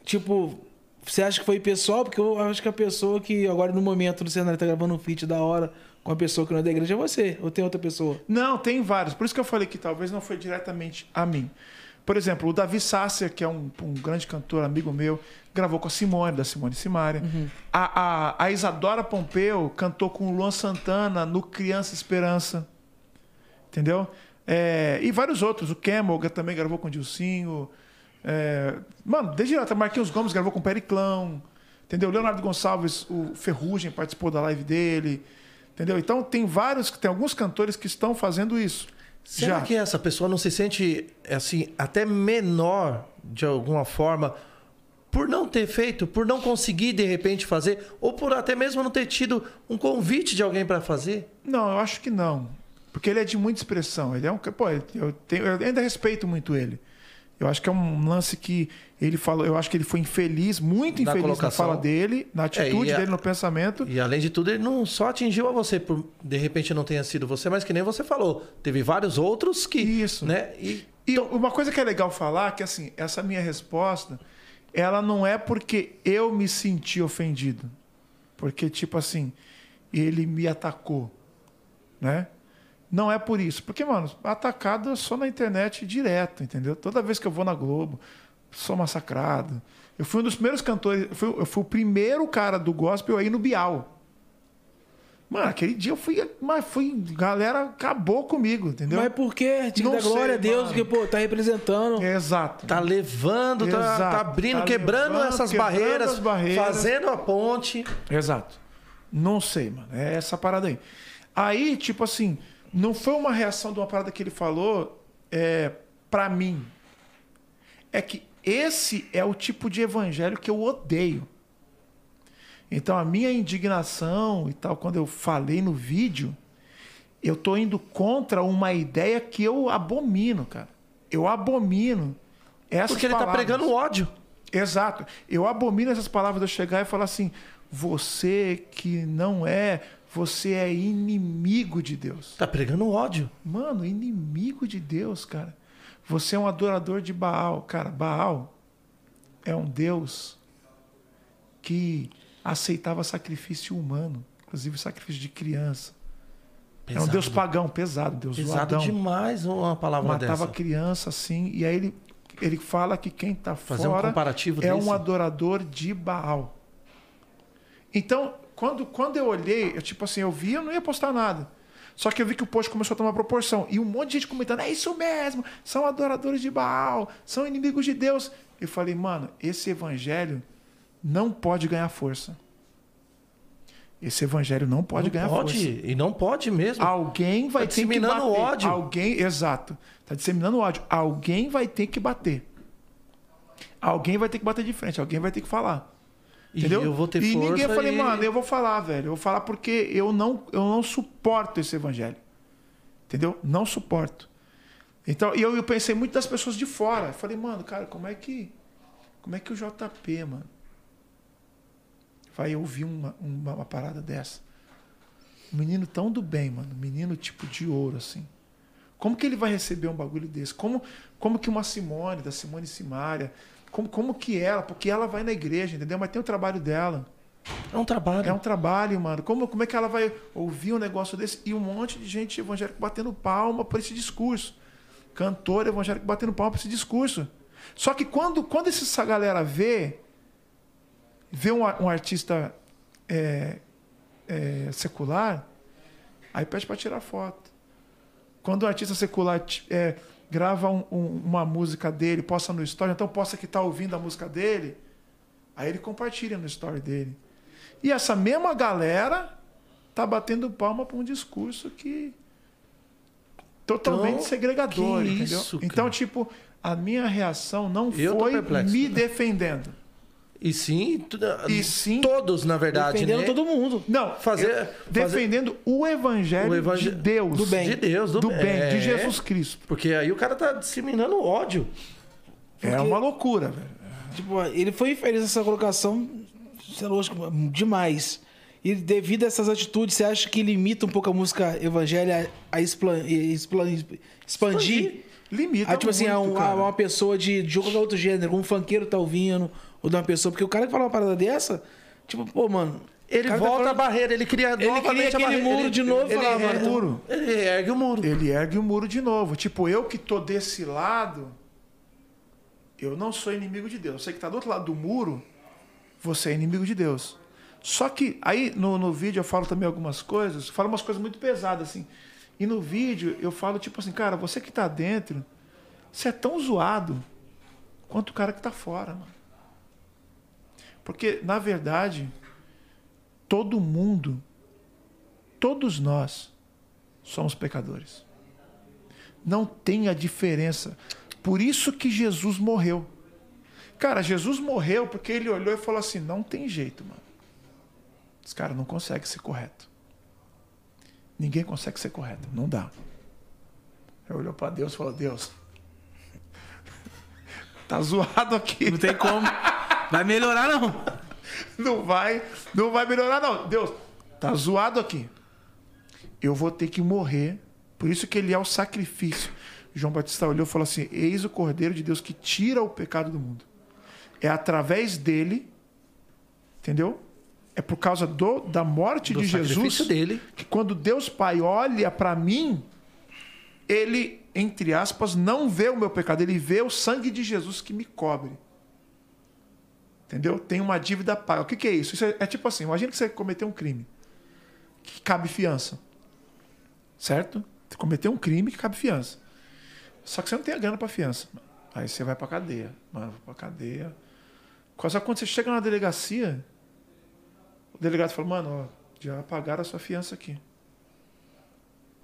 Tipo, você acha que foi pessoal? Porque eu acho que a pessoa que agora no momento no cenário tá gravando um feat da hora com a pessoa que não é da igreja é você. Ou tem outra pessoa? Não, tem vários. Por isso que eu falei que talvez não foi diretamente a mim. Por exemplo, o Davi Sácia, que é um, um grande cantor, amigo meu, gravou com a Simone, da Simone Simaria. A, a, a Isadora Pompeu cantou com o Luan Santana no Criança Esperança. Entendeu? É, e vários outros. O Camelga também gravou com o Dilcinho. É, mano, desde lá, até Marquinhos Gomes gravou com o Periclão. Entendeu? Leonardo Gonçalves, o Ferrugem participou da live dele. Entendeu? Então tem vários, tem alguns cantores que estão fazendo isso. Será Já. que essa pessoa não se sente, assim, até menor de alguma forma por não ter feito, por não conseguir de repente fazer, ou por até mesmo não ter tido um convite de alguém para fazer? Não, eu acho que não. Porque ele é de muita expressão. Ele é um. Pô, eu, tenho, eu ainda respeito muito ele. Eu acho que é um lance que ele falou. Eu acho que ele foi infeliz, muito Na infeliz na colocação. fala dele, na atitude e a- dele no pensamento. E além de tudo, ele não só atingiu a você, por de repente não tenha sido você, mas que nem você falou. Teve vários outros que. Isso. Né? E E uma coisa que é legal falar, que assim, essa minha resposta, ela não é porque eu me senti ofendido. Porque, tipo assim, ele me atacou, né? Não é por isso. Porque, mano, atacado é só na internet direto, entendeu? Toda vez que eu vou na Globo, sou massacrado. Eu fui um dos primeiros cantores, eu fui, eu fui o primeiro cara do gospel aí no Bial. Mano, aquele dia eu fui, mas fui, galera acabou comigo, entendeu? Mas por quê? Tinha que dar glória a Deus, mano. porque, pô, tá representando. Exato. tá levando, tá, Exato. tá abrindo, Tá quebrando levando, essas quebrando barreiras, as barreiras. fazendo a ponte. Exato. Não sei, mano. É essa parada aí. Aí, tipo assim, não foi uma reação de uma parada que ele falou é, para mim. É que esse é o tipo de evangelho que eu odeio. Então a minha indignação e tal, quando eu falei no vídeo, eu tô indo contra uma ideia que eu abomino, cara. Eu abomino essas Porque ele tá palavras. pregando ódio. Exato. Eu abomino essas palavras de eu chegar e falar assim: você que não é, você é inimigo de Deus. Tá pregando ódio. Mano, inimigo de Deus, cara. Você é um adorador de Baal. Cara, Baal é um Deus que aceitava sacrifício humano, inclusive sacrifício de criança. Era um deus pagão, pesado, deus Pesado zoadão. demais uma palavra Matava dessa. criança assim. E aí ele, ele fala que quem tá um fora comparativo é desse. um adorador de Baal. Então, quando, quando eu olhei, eu, tipo assim, eu vi, eu não ia postar nada. Só que eu vi que o post começou a tomar proporção. E um monte de gente comentando, é isso mesmo, são adoradores de Baal, são inimigos de Deus. Eu falei, mano, esse evangelho não pode ganhar força. Esse evangelho não pode não ganhar pode, força. E não pode mesmo. Alguém vai Tá ter que disseminando bater. ódio. Alguém, exato. Tá disseminando ódio. Alguém vai ter que bater. Alguém vai ter que bater de frente. Alguém vai ter que falar. E Entendeu? eu vou ter e força. ninguém eu falei, e- mano, eu vou falar, velho. Eu vou falar porque eu não, eu não suporto esse evangelho. Entendeu? Não suporto. Então, e eu, eu pensei muito das pessoas de fora. Eu falei, mano, cara, como é que. Como é que o JP, mano, vai ouvir uma, uma, uma parada dessa? Um menino tão do bem, mano. Um menino tipo de ouro, assim. Como que ele vai receber um bagulho desse? Como, como que uma Simone, da Simone Simária, como, como que ela, porque ela vai na igreja, entendeu? Mas tem o trabalho dela. É um trabalho. É um trabalho, mano. Como, como é que ela vai ouvir um negócio desse? E um monte de gente evangélica batendo palma por esse discurso. Cantor evangélico batendo palma por esse discurso. Só que quando, quando essa galera vê, vê um, um artista é, é, secular, aí pede para tirar foto. Quando o artista secular é, grava um- um- uma música dele, posta no story, então posta que tá ouvindo a música dele, aí ele compartilha no story dele. E essa mesma galera tá batendo palma para um discurso que totalmente Então, segregador, entendeu? isso, então, tipo, a minha reação não Eu foi me defendendo. E sim, E sim todos, na verdade, Defendendo né? todo mundo. Não, Fazer- eu- defendendo o evangelho, O evangel- de Deus, Do bem. De Deus, do, do bem, é, de Jesus Cristo. Porque aí o cara tá disseminando ódio. É uma loucura, velho. Tipo, ele foi infeliz nessa colocação, isso é lógico, demais. E devido a essas atitudes, você acha que limita um pouco a música evangélica a explan- explan- expandir? Limita Ah, tipo assim, a, muito, um- a cara. uma pessoa de, de qualquer outro gênero, um funkeiro tá ouvindo, ou de uma pessoa. Porque o cara que fala uma parada dessa, tipo, pô, mano. Ele o tá volta a falando- barreira, ele cria Ele novamente cria a aquele barreira. muro ele, de novo, ele, falava, ergue, então- muro. ele ergue o muro. Ele ergue o muro de novo. Tipo, eu que tô desse lado, eu não sou inimigo de Deus. Você que tá do outro lado do muro, você é inimigo de Deus. Só que aí no, no vídeo eu falo também algumas coisas, falo umas coisas muito pesadas assim. E no vídeo eu falo tipo assim, cara, você que tá dentro, você é tão zoado quanto o cara que tá fora, mano. Porque na verdade, todo mundo, todos nós somos pecadores. Não tem a diferença. Por isso que Jesus morreu. Cara, Jesus morreu porque ele olhou e falou assim: não tem jeito, mano. Esse cara não consegue ser correto. Ninguém consegue ser correto. Não dá. Ele olhou para Deus e falou: Deus, tá zoado aqui. Não tem como. Vai melhorar, não. Não vai, não vai melhorar, não. Deus, tá zoado aqui. Eu vou ter que morrer. Por isso que ele é o sacrifício. João Batista olhou e falou assim: Eis o Cordeiro de Deus que tira o pecado do mundo. É através dele, entendeu? É por causa do, da morte Do de Jesus sacrifício dele. que quando Deus Pai olha para mim, ele, entre aspas, não vê o meu pecado, ele vê o sangue de Jesus que me cobre. Entendeu? Tem uma dívida paga. O que, que é isso? Isso é, é tipo assim: imagina que você cometeu um crime que cabe fiança. Certo? Você cometeu um crime que cabe fiança. Só que você não tem a grana para fiança. Aí você vai para cadeia. Mano, vou para cadeia. Só que quando você chega na delegacia, o delegado fala: Mano, ó, já pagaram a sua fiança aqui.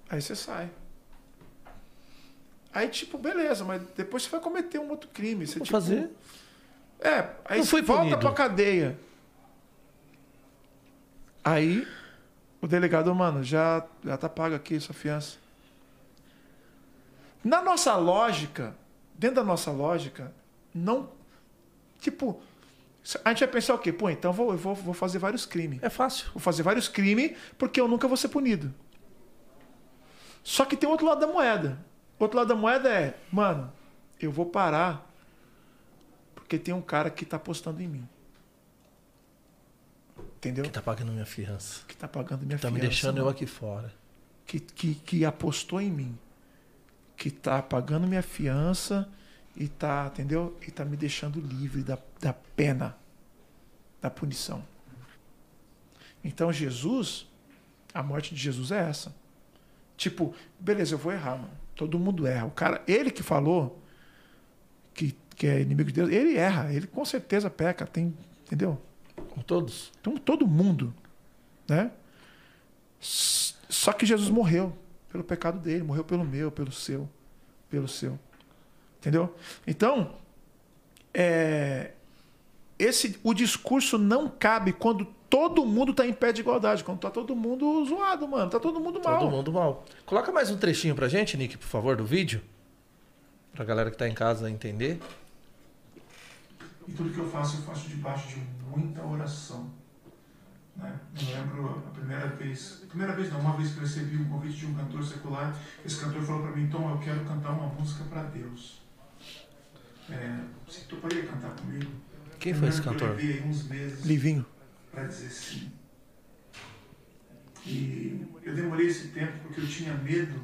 Aí você sai. Aí, tipo, beleza, mas depois você vai cometer um outro crime. Você, Vou tipo, fazer. É, aí Não fui volta punido. pra cadeia. Aí o delegado, mano, já, já tá pago aqui sua fiança. Na nossa lógica, dentro da nossa lógica, não. Tipo, a gente vai pensar o quê? Pô, então eu vou, eu vou, vou fazer vários crimes. É fácil. Vou fazer vários crimes porque eu nunca vou ser punido. Só que tem outro lado da moeda. O outro lado da moeda é, mano, eu vou parar porque tem um cara que tá apostando em mim. Entendeu? Que tá pagando minha fiança. Que tá pagando minha Tá me fiança, deixando eu mano. aqui fora. Que que, que, que apostou em mim, que tá pagando minha fiança e tá, entendeu? E tá me deixando livre da, da pena, da punição. Então Jesus, a morte de Jesus é essa. Tipo, beleza, eu vou errar, mano. Todo mundo erra. O cara, ele que falou que, que é inimigo de Deus, ele erra, ele com certeza peca, tem, entendeu? Com todos. Então todo mundo, né? Só que Jesus morreu pelo pecado dele, morreu pelo meu, pelo seu, pelo seu. Entendeu? Então, é, esse o discurso não cabe quando todo mundo está em pé de igualdade, quando tá todo mundo zoado, mano, tá todo mundo mal. Todo mundo mal. Coloca mais um trechinho pra gente, Nick, por favor, do vídeo. Pra galera que tá em casa entender. E tudo que eu faço, eu faço debaixo de muita oração. Né? Eu lembro a primeira vez, primeira vez não, uma vez que eu recebi um convite de um cantor secular, esse cantor falou para mim, Tom, eu quero cantar uma música para Deus. É, você toparia cantar comigo? Quem foi esse cantor? Eu levei uns meses Livinho. para dizer sim. E eu demorei esse tempo porque eu tinha medo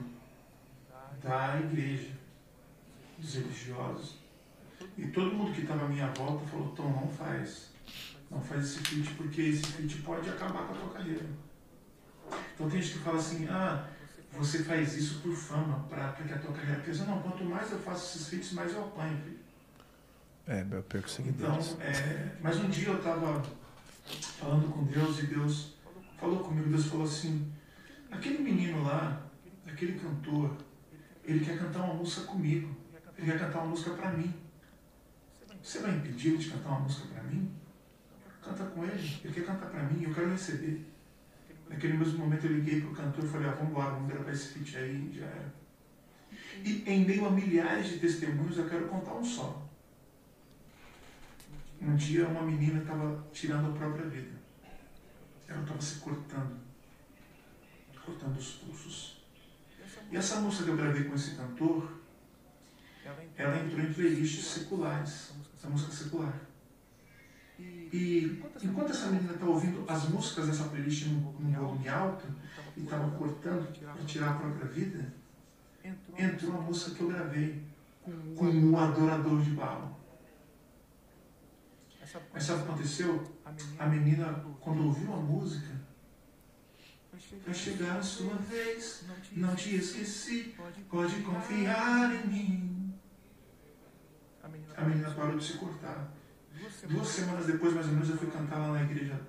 da igreja, dos religiosos. E todo mundo que estava à minha volta falou, Tom, não faz. Não faz esse feat porque esse feat pode acabar com a tua carreira. Então tem gente que fala assim, ah, você faz isso por fama, para que a tua carreira cresça. Não, quanto mais eu faço esses feats, mais eu apanho, filho. É, meu perco Então, é, mas um dia eu estava falando com Deus e Deus falou comigo, Deus falou assim, aquele menino lá, aquele cantor, ele quer cantar uma música comigo, ele quer cantar uma música para mim. Você vai impedir ele de cantar uma música para mim? Canta com ele, ele quer cantar para mim, eu quero receber. Naquele mesmo momento eu liguei pro cantor e falei, ah, vamos embora, vamos gravar esse feat aí, já era. E em meio a milhares de testemunhos, eu quero contar um só. Um dia uma menina estava tirando a própria vida. Ela estava se cortando. Cortando os pulsos. E essa música que eu gravei com esse cantor, ela entrou em playlists seculares. Essa música secular. E enquanto essa menina estava ouvindo as músicas dessa playlist num, num volume alto e estava cortando para tirar a própria vida, entrou a música que eu gravei com um adorador de Baal. Mas sabe o que aconteceu? A menina, quando ouviu a música, vai chegar a sua vez, não te esqueci, pode confiar em mim. A menina parou de se cortar. Duas semanas depois, mais ou menos, eu fui cantar lá na igreja,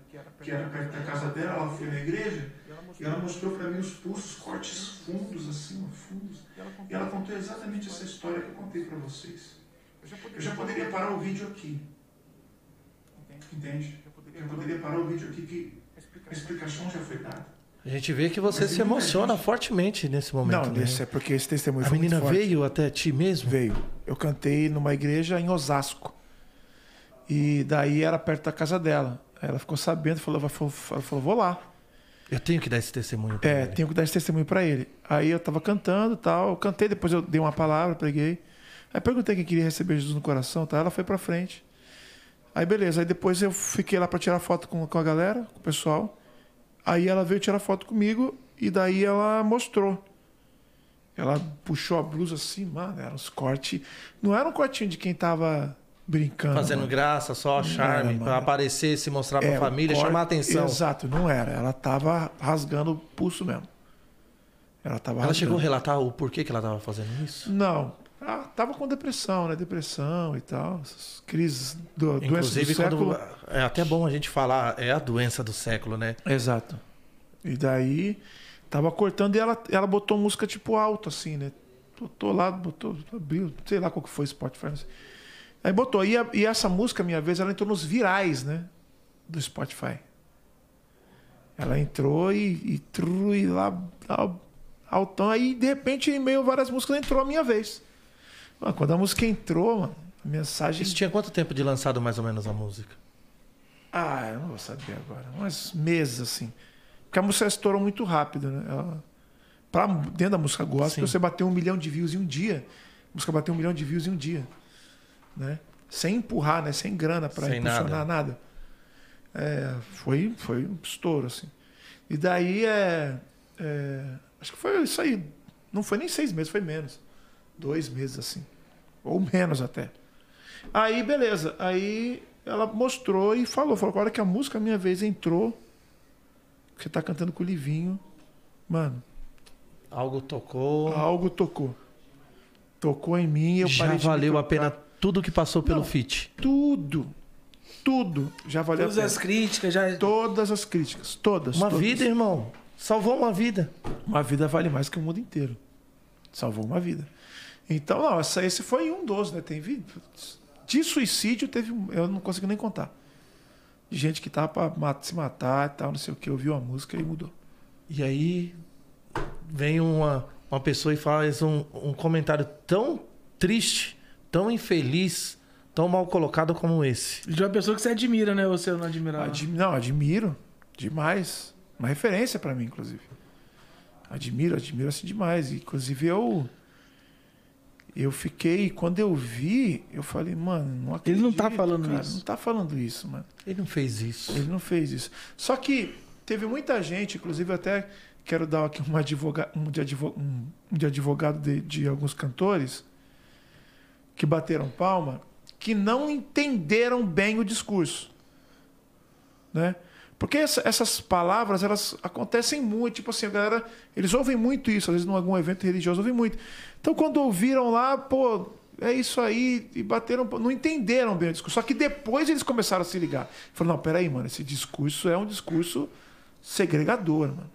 que era perto da casa dela, ela foi na igreja, e ela mostrou para mim os pulsos, cortes fundos, assim, fundos. E ela contou exatamente essa história que eu contei para vocês. Eu já poderia parar o vídeo aqui. Entende? Eu poderia parar o vídeo aqui que a explicação já foi dada. A gente vê que você se muita emociona fortemente nesse momento. Não, né? esse é porque esse testemunho A foi menina muito forte. veio até ti mesmo? Veio. Eu cantei numa igreja em Osasco. E daí era perto da casa dela. Ela ficou sabendo, falou, ela falou, falou vou lá. Eu tenho que dar esse testemunho pra É, ele. tenho que dar esse testemunho pra ele. Aí eu tava cantando e tal, eu cantei, depois eu dei uma palavra, preguei. Aí perguntei quem queria receber Jesus no coração, tá? Ela foi pra frente. Aí beleza, aí depois eu fiquei lá pra tirar foto com, com a galera, com o pessoal. Aí ela veio tirar foto comigo e daí ela mostrou. Ela puxou a blusa assim, mano, eram os cortes. Não era um cortinho de quem tava brincando. Fazendo mano. graça, só charme, pra aparecer, se mostrar pra É, família, corte- chamar a atenção. Exato, não era. Ela tava rasgando o pulso mesmo. Ela tava Ela rasgando. chegou a relatar o porquê que ela tava fazendo isso? Não. Ela tava com depressão, né? Depressão e tal. Essas crises do, Inclusive, do século. quando. É até bom a gente falar, é a doença do século, né? Exato. E daí, tava cortando e ela, ela botou música tipo alto, assim, né? Botou lá, botou, abriu, sei lá qual que foi o Spotify. Aí botou. E, a- e essa música, minha vez, ela entrou nos virais, né? Do Spotify. Ela entrou e, e, tru, e lá, lá, altão. Aí, de repente, em meio a várias músicas, entrou a minha vez. Mano, quando a música entrou, mano, a mensagem. Isso tinha quanto tempo de lançado mais ou menos a música? Ah, eu não vou saber agora. Umas meses, assim. Porque a música estourou muito rápido, né? Ela, pra, dentro da música gospel, Sim. você bateu um milhão de views em um dia. A música bateu um milhão de views em um dia. Né? Sem empurrar, né? Sem grana pra Sem impulsionar nada. É, foi, foi um estouro, assim. E daí é, é, Acho que foi isso aí. Não foi nem seis meses, foi menos. Dois meses assim. Ou menos até. Aí, beleza. Aí ela mostrou e falou: falou, a hora que a música Minha Vez entrou, você tá cantando com o Livinho. Mano, Algo tocou. algo tocou. Tocou em mim e eu já valeu a pena tudo que passou pelo Não. fit. Tudo. Tudo já valeu Todas a pena. as críticas já. Todas as críticas. Todas. Uma todas. vida, irmão. Salvou uma vida. Uma vida vale mais que o mundo inteiro. Salvou uma vida. Então, não, essa, esse foi um dos, né? Tem De suicídio teve. Eu não consigo nem contar. De gente que tava pra se matar e tal, não sei o que, ouviu a música e mudou. E aí vem uma, uma pessoa e faz um, um comentário tão triste, tão infeliz, tão mal colocado como esse. De uma pessoa que você admira, né? Você não admirava. Admi- não, admiro demais. Uma referência pra mim, inclusive. Admiro, admiro assim demais. Inclusive eu eu fiquei, quando eu vi, eu falei, mano, não acredito. Ele não tá falando cara, isso. Não tá falando isso, mano. Ele não fez isso. Ele não fez isso. Só que teve muita gente, inclusive até quero dar aqui um, advoga, um, de, advo, um, um de advogado de, de alguns cantores que bateram palma, que não entenderam bem o discurso. Né? Porque essa- essas palavras, elas acontecem muito. Tipo assim, a galera, eles ouvem muito isso, às vezes num algum evento religioso, ouvem muito. Então, quando ouviram lá, pô, é isso aí, e bateram, não entenderam bem o discurso. Só que depois eles começaram a se ligar. Falaram, não, peraí, mano, esse discurso é um discurso segregador, mano.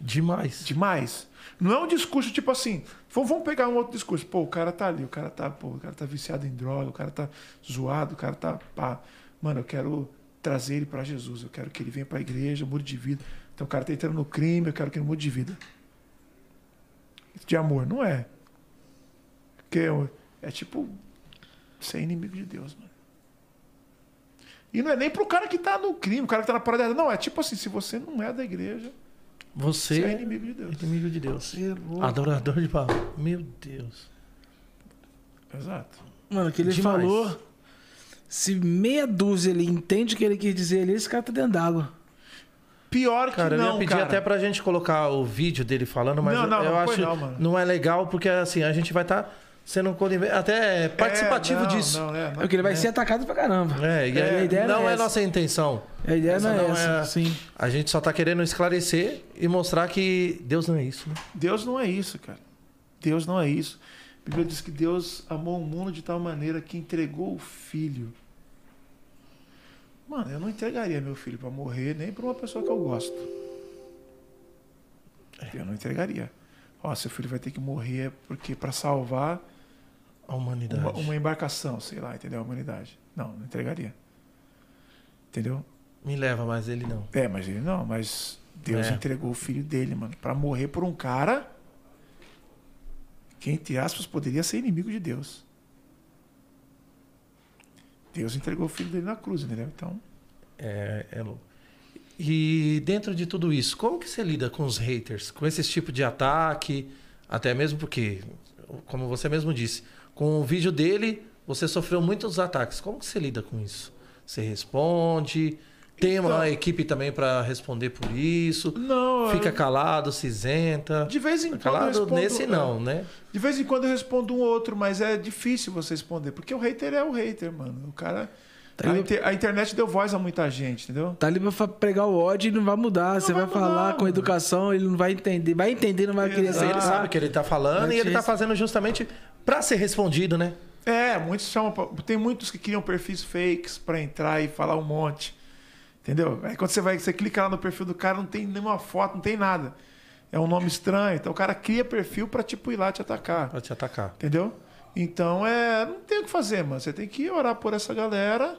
Demais. Demais. Não é um discurso tipo assim, vamos vamos pegar um outro discurso. Pô, o cara tá ali, o cara tá, pô, o cara tá viciado em droga, o cara tá zoado, o cara tá, pá. Mano, eu quero trazer ele pra Jesus, eu quero que ele venha pra igreja, mude de vida. Então o cara tá entrando no crime, eu quero que ele mude de vida. De amor, não é. Porque é- é tipo ser inimigo de Deus, mano. E não é nem pro cara que tá no crime, o cara que tá na parada. Não, é tipo assim, se você não é da igreja, Você você é é inimigo de Deus. inimigo de Deus. Você é louco. Adorador de Baal. Meu Deus. Exato. Mano, o que ele Demais. falou. Se meia dúzia ele entende o que ele quis dizer ali, esse cara tá dentro d'água. Pior que Cara, eu não, ia pedir cara. até pra gente colocar o vídeo dele falando, mas Não, não, eu não acho não, mano. não é legal porque assim, a gente vai estar sendo conivente- até participativo É, não, disso. Não, é, não. É porque ele vai ser atacado pra caramba. É, e É, aí, a ideia não não é é essa. nossa intenção. A ideia Essa não é não essa, é- sim. A gente só tá querendo esclarecer e mostrar que Deus não é isso, né? Deus não é isso, cara. Deus não é isso. A Bíblia diz que Deus amou o mundo de tal maneira que entregou o filho. Mano, eu não entregaria meu filho pra morrer nem pra uma pessoa que eu gosto. Eu não entregaria. Ó, seu filho vai ter que morrer porque para salvar A humanidade. uma, uma embarcação, sei lá, entendeu? A humanidade. Não, não entregaria. Entendeu? Me leva, mas ele não. É, mas ele não, mas Deus É. entregou o filho dele, mano, pra morrer por um cara que, entre aspas, poderia ser inimigo de Deus. Deus entregou o filho dele na cruz, entendeu? Então, É, é louco. E dentro de tudo isso, como que você lida com os haters? Com esse tipo de ataque? Até mesmo porque, como você mesmo disse, com o vídeo dele, você sofreu muitos ataques. Como que você lida com isso? Você responde? Tem uma Então- equipe também para responder por isso? não, Fica eu- calado, cinzenta? de vez em quando eu Calado respondo, nesse não, né? De vez em quando eu respondo um outro, mas é difícil você responder, porque o hater é o hater, mano. O cara Tá a, inter- a internet deu voz a muita gente, entendeu? Tá ali pra pregar o ódio e não vai mudar. Você vai, vai mudar, falar com mano. educação, ele não vai entender. Vai entender, não vai querer Exato. Ele aceitar. sabe o que ele tá falando Vai e ele tá fazendo justamente para ser respondido, né? É, muitos chamam. pra- Tem muitos que criam perfis fakes pra entrar e falar um monte. Entendeu? Aí quando você vai, você clica lá no perfil do cara, não tem nenhuma foto, não tem nada. É um nome estranho. Então o cara cria perfil pra tipo ir lá te atacar. Pra te atacar. Entendeu? Então é. Não tem o que fazer, mano. Você tem que orar por essa galera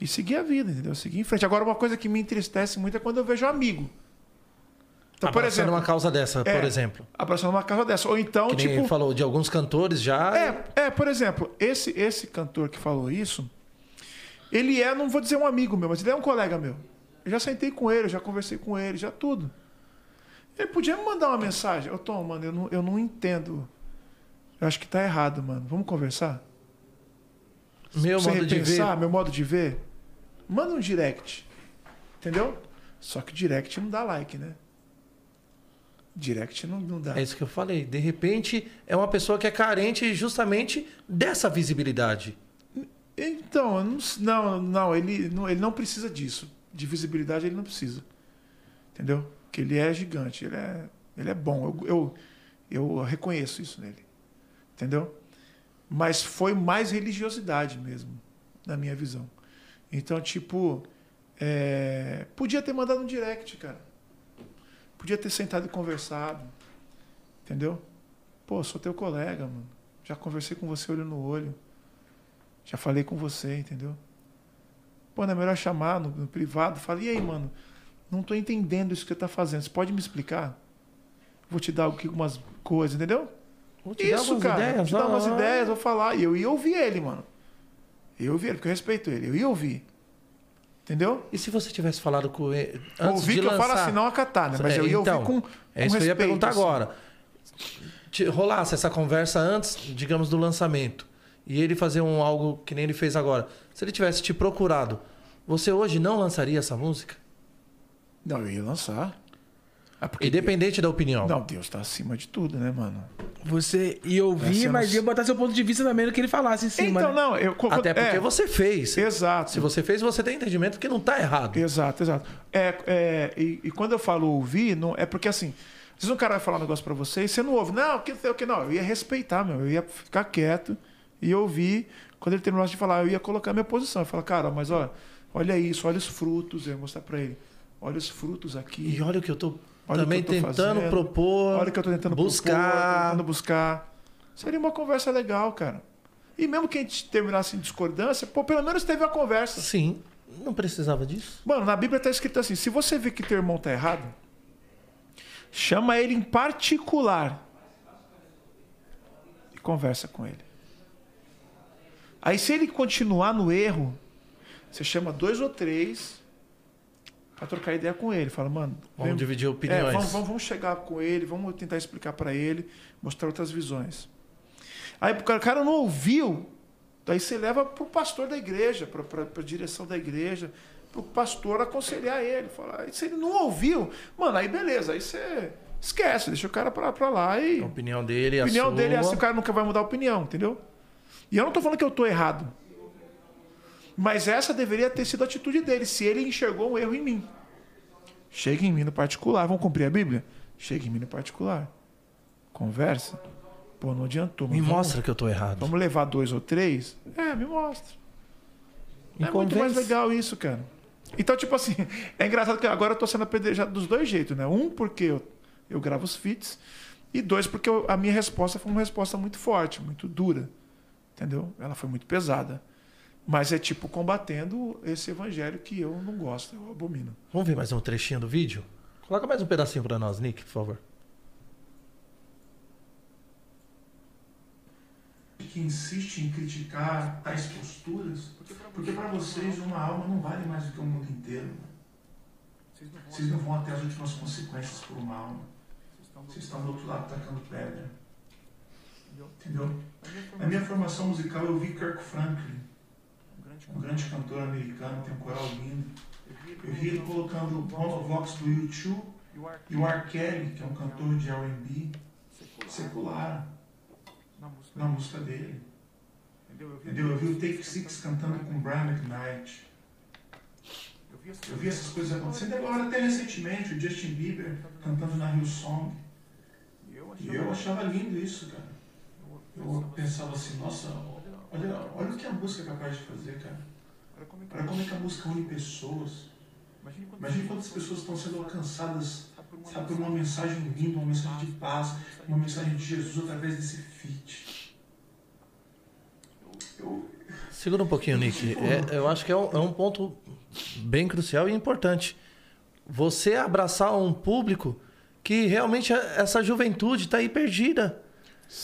e seguir a vida, entendeu? Seguir em frente. Agora, uma coisa que me entristece muito é quando eu vejo amigo. Então, por Abraçando exemplo. uma causa dessa, É. por exemplo. Abraçando uma casa dessa. Ou então, Que tipo. falou de alguns cantores já. É, é, por exemplo, esse, esse cantor que falou isso, ele é, não vou dizer um amigo meu, mas ele é um colega meu. Eu já sentei com ele, eu já conversei com ele, já tudo. Ele podia me mandar uma mensagem. Ô, Tom, mano, eu não, eu não entendo. Eu acho que tá errado, mano. Vamos conversar? Meu você modo de ver. repensar, meu modo de ver? Manda um direct. Entendeu? Só que direct não dá like, né? Direct não, não dá. É isso que eu falei. De repente, é uma pessoa que é carente justamente dessa visibilidade. Então, não, não, ele não, ele não precisa disso. De visibilidade ele não precisa. Entendeu? Porque ele é gigante, ele é, ele é bom. Eu, eu, eu reconheço isso nele. Entendeu? Mas foi mais religiosidade mesmo, na minha visão. Então, tipo, é, podia ter mandado um direct, cara. Podia ter sentado e conversado. Entendeu? Pô, sou teu colega, mano. Já conversei com você olho no olho. Já falei com você, entendeu? Pô, não é melhor chamar no, no privado. Falei, e aí, mano? Não tô entendendo isso que você tá fazendo. Você pode me explicar? Vou te dar algumas coisas, entendeu? Vou te dar Isso, algumas cara. ideias, vou te dar umas ah. ideias, vou falar. E eu ia ouvir ele, mano. Eu ia ouvir ele, porque eu respeito ele. Eu ia ouvir. Entendeu? E se você tivesse falado com ele antes ouvir de que eu lançar... falo assim, não acatar, né? Mas É, eu ia então, ouvir com, com É isso que eu ia perguntar assim. agora. Te- Rolasse essa conversa antes, digamos, do lançamento. E ele fazer um algo que nem ele fez agora. Se ele tivesse te procurado, você hoje não lançaria essa música? Não, eu ia lançar. Ah, porque Independente da opinião. Não, Deus tá acima de tudo, né, mano? Você ia ouvir, mas não- ia botar seu ponto de vista também no que ele falasse em cima. então, né? não, eu. Até porque é, você fez. Exato. Se você fez, você tem entendimento que não tá errado. Exato, exato. É, é, e, e quando eu falo ouvir, não, é porque assim, às vezes um cara vai falar um negócio pra você e você não ouve. Não, o que, o que não? Eu ia respeitar, meu. Eu ia ficar quieto e ouvir. Quando ele terminasse de falar, eu ia colocar minha posição. Eu falar, cara, mas ó, olha isso, olha os frutos. Eu ia mostrar pra ele. Olha os frutos aqui. E olha o que eu tô Olha também eu tô tentando fazendo. propor. Olha o que eu tô tentando propor, buscar. tentando buscar. Seria uma conversa legal, cara. E mesmo que a gente terminasse em discordância, pô, pelo menos teve uma conversa. Sim, não precisava disso. Mano, na Bíblia tá escrito assim: se você vê que teu irmão tá errado, chama ele em particular e conversa com ele. Aí, se ele continuar no erro, você chama dois ou três pra trocar ideia com ele. Fala, mano, Vamos vem- dividir é, opiniões. vamos, vamos, vamos chegar com ele, vamos tentar explicar pra ele, mostrar outras visões. Aí o cara, não ouviu, daí você leva pro pastor da igreja, pra, pra, pra direção da igreja, pro pastor aconselhar ele. Falar, aí se ele não ouviu, mano, aí beleza, aí você esquece, deixa o cara pra, pra lá e. A opinião dele, A a opinião sua. dele é assim, o cara nunca vai mudar a opinião, entendeu? E eu não tô falando que eu tô errado. Mas essa deveria ter sido a atitude dele, se ele enxergou um erro em mim. Chega em mim no particular. Vamos cumprir a Bíblia? Chega em mim no particular. Conversa. Pô, não adiantou. Me vamos- mostra que eu tô errado. Vamos levar dois ou três? É, me mostra. Me é muito mais convence. legal isso, cara. Então, tipo assim, é engraçado que agora eu tô sendo apedrejado dos dois jeitos, né? Um, porque eu, eu gravo os feats. E dois, porque eu- a minha resposta foi uma resposta muito forte, muito dura. Entendeu? Ela foi muito pesada. Mas é tipo combatendo esse evangelho que eu não gosto, eu abomino. Vamos ver mais um trechinho do vídeo? Coloca mais um pedacinho pra nós, Nick, por favor. que insiste em criticar tais posturas, porque para vocês uma alma não vale mais do que o mundo inteiro. Vocês não vão até as últimas consequências por uma alma. Vocês estão do outro lado tacando pedra. Entendeu? Na minha formação musical eu vi Kirk Franklin, um grande cantor americano, tem um coral lindo. Eu vi ele colocando monovox do U2 e o R. Kelly, que é um cantor de R&B, secular, na música dele. Entendeu? Eu vi o Take Six cantando com Brian McKnight. Eu vi essas coisas acontecendo agora, até recentemente, o Justin Bieber cantando na Hillsong. E eu achava lindo isso, cara. Pensava assim, nossa, olha, olha o que a música é capaz de fazer, cara. Olha como é que a música une pessoas. Imagina quantas pessoas estão sendo alcançadas, sabe, por uma mensagem linda, uma mensagem de paz, uma mensagem de Jesus através desse feat. Eu, Segura um pouquinho, Nick. É, eu acho que é um, é um ponto bem crucial e importante. Você abraçar um público que realmente essa juventude está aí perdida.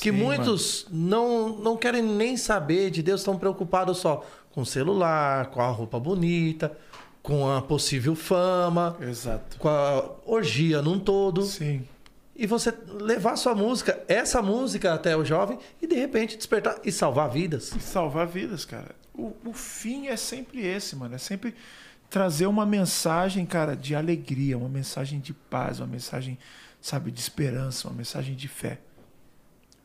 Que Sim, muitos não, não querem nem saber de Deus, estão preocupados só com o celular, com a roupa bonita, com a possível fama, Exato. com a orgia num todo. Sim. E você levar sua música, essa música até o jovem e de repente despertar e salvar vidas. E salvar vidas, cara. O, o fim é sempre esse, mano. É sempre trazer uma mensagem, cara, de alegria, uma mensagem de paz, uma mensagem, sabe, de esperança, uma mensagem de fé.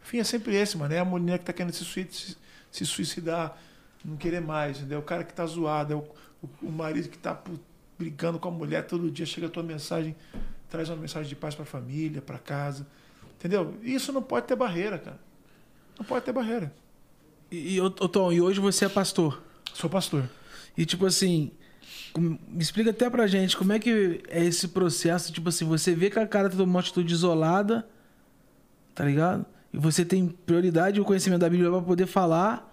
O fim é sempre esse, mano. É a mulher que tá querendo se, sui- se- suicidar, não querer mais, entendeu? O cara que tá zoado, é o, o- o marido que tá brigando com a mulher todo dia, chega a tua mensagem, traz uma mensagem de paz pra família, pra casa. Entendeu? Isso não pode ter barreira, cara. Não pode ter barreira. E, e, Tom, e hoje você é pastor. Sou pastor. E tipo assim, me explica até pra gente como é que é esse processo, tipo assim, você vê que a cara tem uma atitude isolada, tá ligado? E você tem prioridade o conhecimento da Bíblia pra poder falar.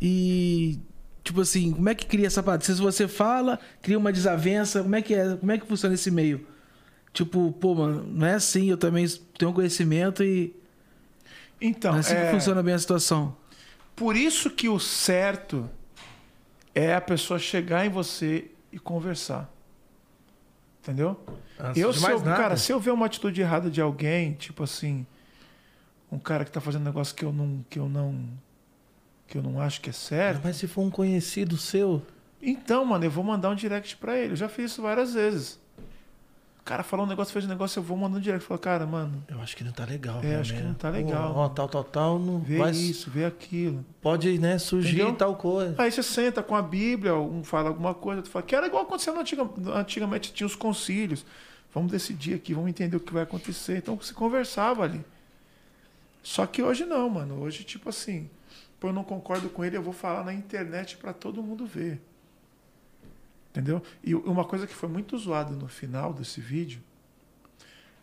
E tipo assim, como é que cria essa parada? Se você fala, cria uma desavença, como é que é? Como é que funciona esse meio? Tipo, pô, mano, não é assim, eu também tenho conhecimento e Então, não é assim é, que funciona bem a situação. por isso que o certo é a pessoa chegar em você e conversar. Entendeu? Antes eu, de se eu, nada. cara, se eu ver uma atitude errada de alguém, tipo assim, um cara que tá fazendo um negócio que eu não, que eu não, que eu não acho que é certo, Mas se for um conhecido seu, então, mano, eu vou mandar um direct pra ele. Eu já fiz isso várias vezes. O cara falou um negócio, fez um negócio, eu vou mandar um direct. Falo, cara, mano, eu acho que não tá legal. É, acho né? que não tá legal. Ó, tal, tal, tal, não vê vai, isso, vê aquilo. pode, né, surgir Entendeu? tal coisa. Aí você senta com a Bíblia, um fala alguma coisa, tu fala, que era igual aconteceu antiga, antigamente, tinha os concílios. Vamos decidir aqui, vamos entender o que vai acontecer. Então se conversava ali. Só que hoje não, mano. Hoje, tipo assim, pô, eu não concordo com ele, eu vou falar na internet para todo mundo ver. Entendeu? E uma coisa que foi muito zoada no final desse vídeo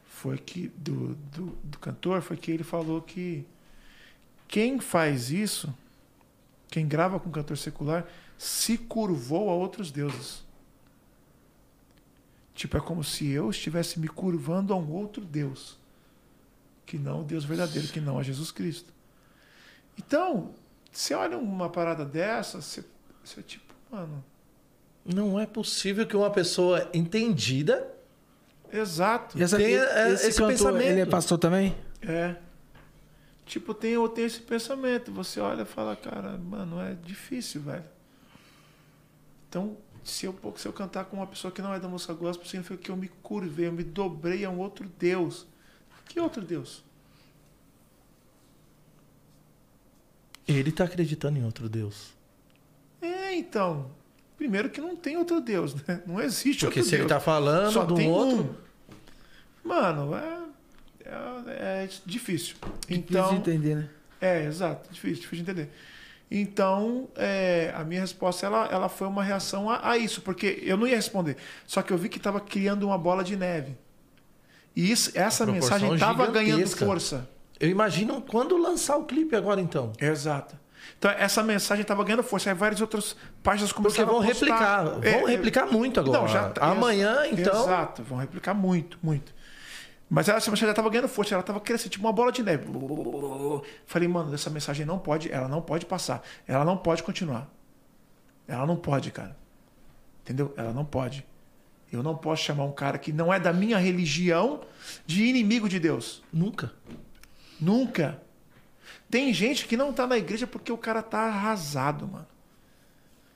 foi que, do, do, do cantor, foi que ele falou que quem faz isso quem grava com cantor secular se curvou a outros deuses. Tipo, é como se eu estivesse me curvando a um outro Deus. Que não o Deus verdadeiro, que não a Jesus Cristo. Então, você olha uma parada dessa, você, você tipo, mano. Não é possível que uma pessoa entendida Exato. Essa, Tem, é, esse, esse cantor, pensamento. ele é pastor também? É. Tipo, tem, eu tenho esse pensamento. Você olha e fala, cara, mano, é difícil, velho. Então, se eu, se eu cantar com uma pessoa que não é da música gospel, significa que eu me curvei, eu me dobrei a um outro Deus. Que outro Deus? ele tá acreditando em outro Deus. É, então. Primeiro que não tem outro Deus, né? Não existe Porque outro se Deus. ele tá falando Só de um tem outro, um. Mano, é, é, é difícil. Difícil Então, de entender, né? É, exato. Difícil, difícil de entender. Então, é, a minha resposta ela, ela foi uma reação a, a isso, porque eu não ia responder. Só que eu vi que estava criando uma bola de neve. E isso, essa mensagem estava ganhando força. eu imagino quando lançar o clipe agora então. Exato. Então, essa mensagem estava ganhando força. Aí várias outras páginas Porque começaram vão a replicar, vão É, é, replicar muito agora. Não, já tá- Amanhã, ex- então, Exato, vão replicar muito, muito. Mas essa mensagem já estava ganhando força, ela estava crescendo, tipo uma bola de neve. Falei, mano, essa mensagem não pode, ela não pode passar. Ela não pode continuar. Ela não pode, cara. Entendeu? Ela não pode. Eu não posso chamar um cara que não é da minha religião de inimigo de Deus. nunca. Nunca. Tem gente que não tá na igreja porque o cara tá arrasado, mano.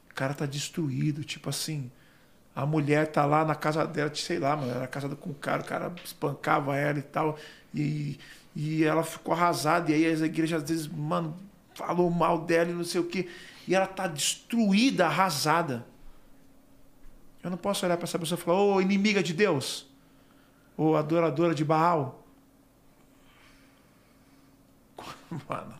O cara tá destruído, tipo assim. A mulher tá lá na casa dela, sei lá, mano, era casada com um cara, o cara espancava ela e tal. E, e ela ficou arrasada. E aí as igrejas às vezes, mano, falou mal dela e não sei o quê. E ela tá destruída, arrasada. Eu não posso olhar pra essa pessoa e falar, ô inimiga de Deus, ou adoradora de Baal. Mano,